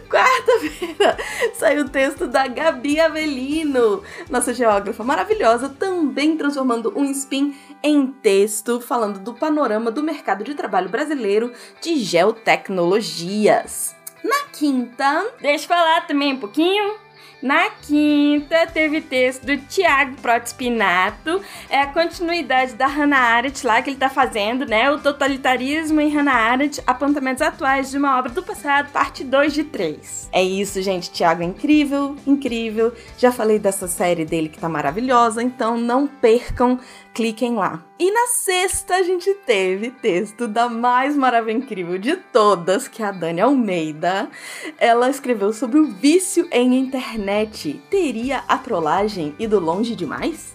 Quarta-feira saiu o texto da Gabi Avelino, nossa geógrafa maravilhosa, também transformando um spin em texto, falando do panorama do mercado de trabalho brasileiro de geotecnologias. Na quinta, Deixa eu falar também um pouquinho. Na quinta, teve texto do Tiago Protespinato, é a continuidade da Hannah Arendt lá que ele tá fazendo, né? O totalitarismo em Hannah Arendt, apontamentos atuais de uma obra do passado, parte 2 de 3. É isso, gente. Thiago é incrível, incrível. Já falei dessa série dele que tá maravilhosa, então não percam, cliquem lá. E na sexta a gente teve texto da mais maravilha incrível de todas, que é a Dani Almeida. Ela escreveu sobre o vício em internet. Teria a trollagem ido longe demais?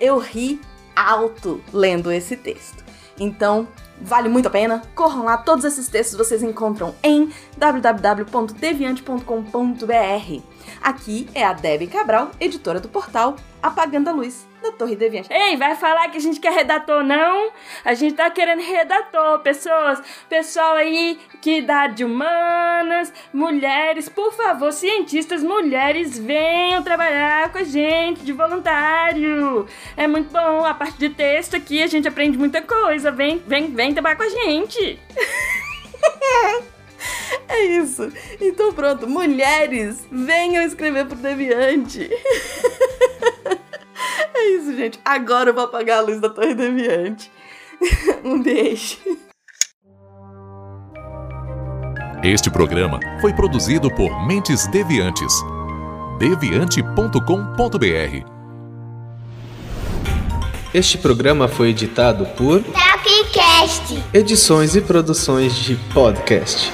Eu ri alto lendo esse texto. Então, vale muito a pena. Corram lá, todos esses textos vocês encontram em www.deviante.com.br. Aqui é a Debbie Cabral, editora do portal Apagando a Luz da Torre Deviante. Ei, vai falar que a gente quer redator, não? A gente tá querendo redator, pessoas. Pessoal aí que dá de humanas, mulheres, por favor, cientistas, mulheres, venham trabalhar com a gente de voluntário. É muito bom, a parte de texto aqui a gente aprende muita coisa. Vem, vem, vem trabalhar com a gente. É isso. Então pronto, mulheres, venham escrever pro Deviante. É isso, gente. Agora eu vou apagar a luz da Torre Deviante. Um beijo. Este programa foi produzido por Mentes Deviantes. deviante.com.br Este programa foi editado por Tapcast. Edições e Produções de Podcast.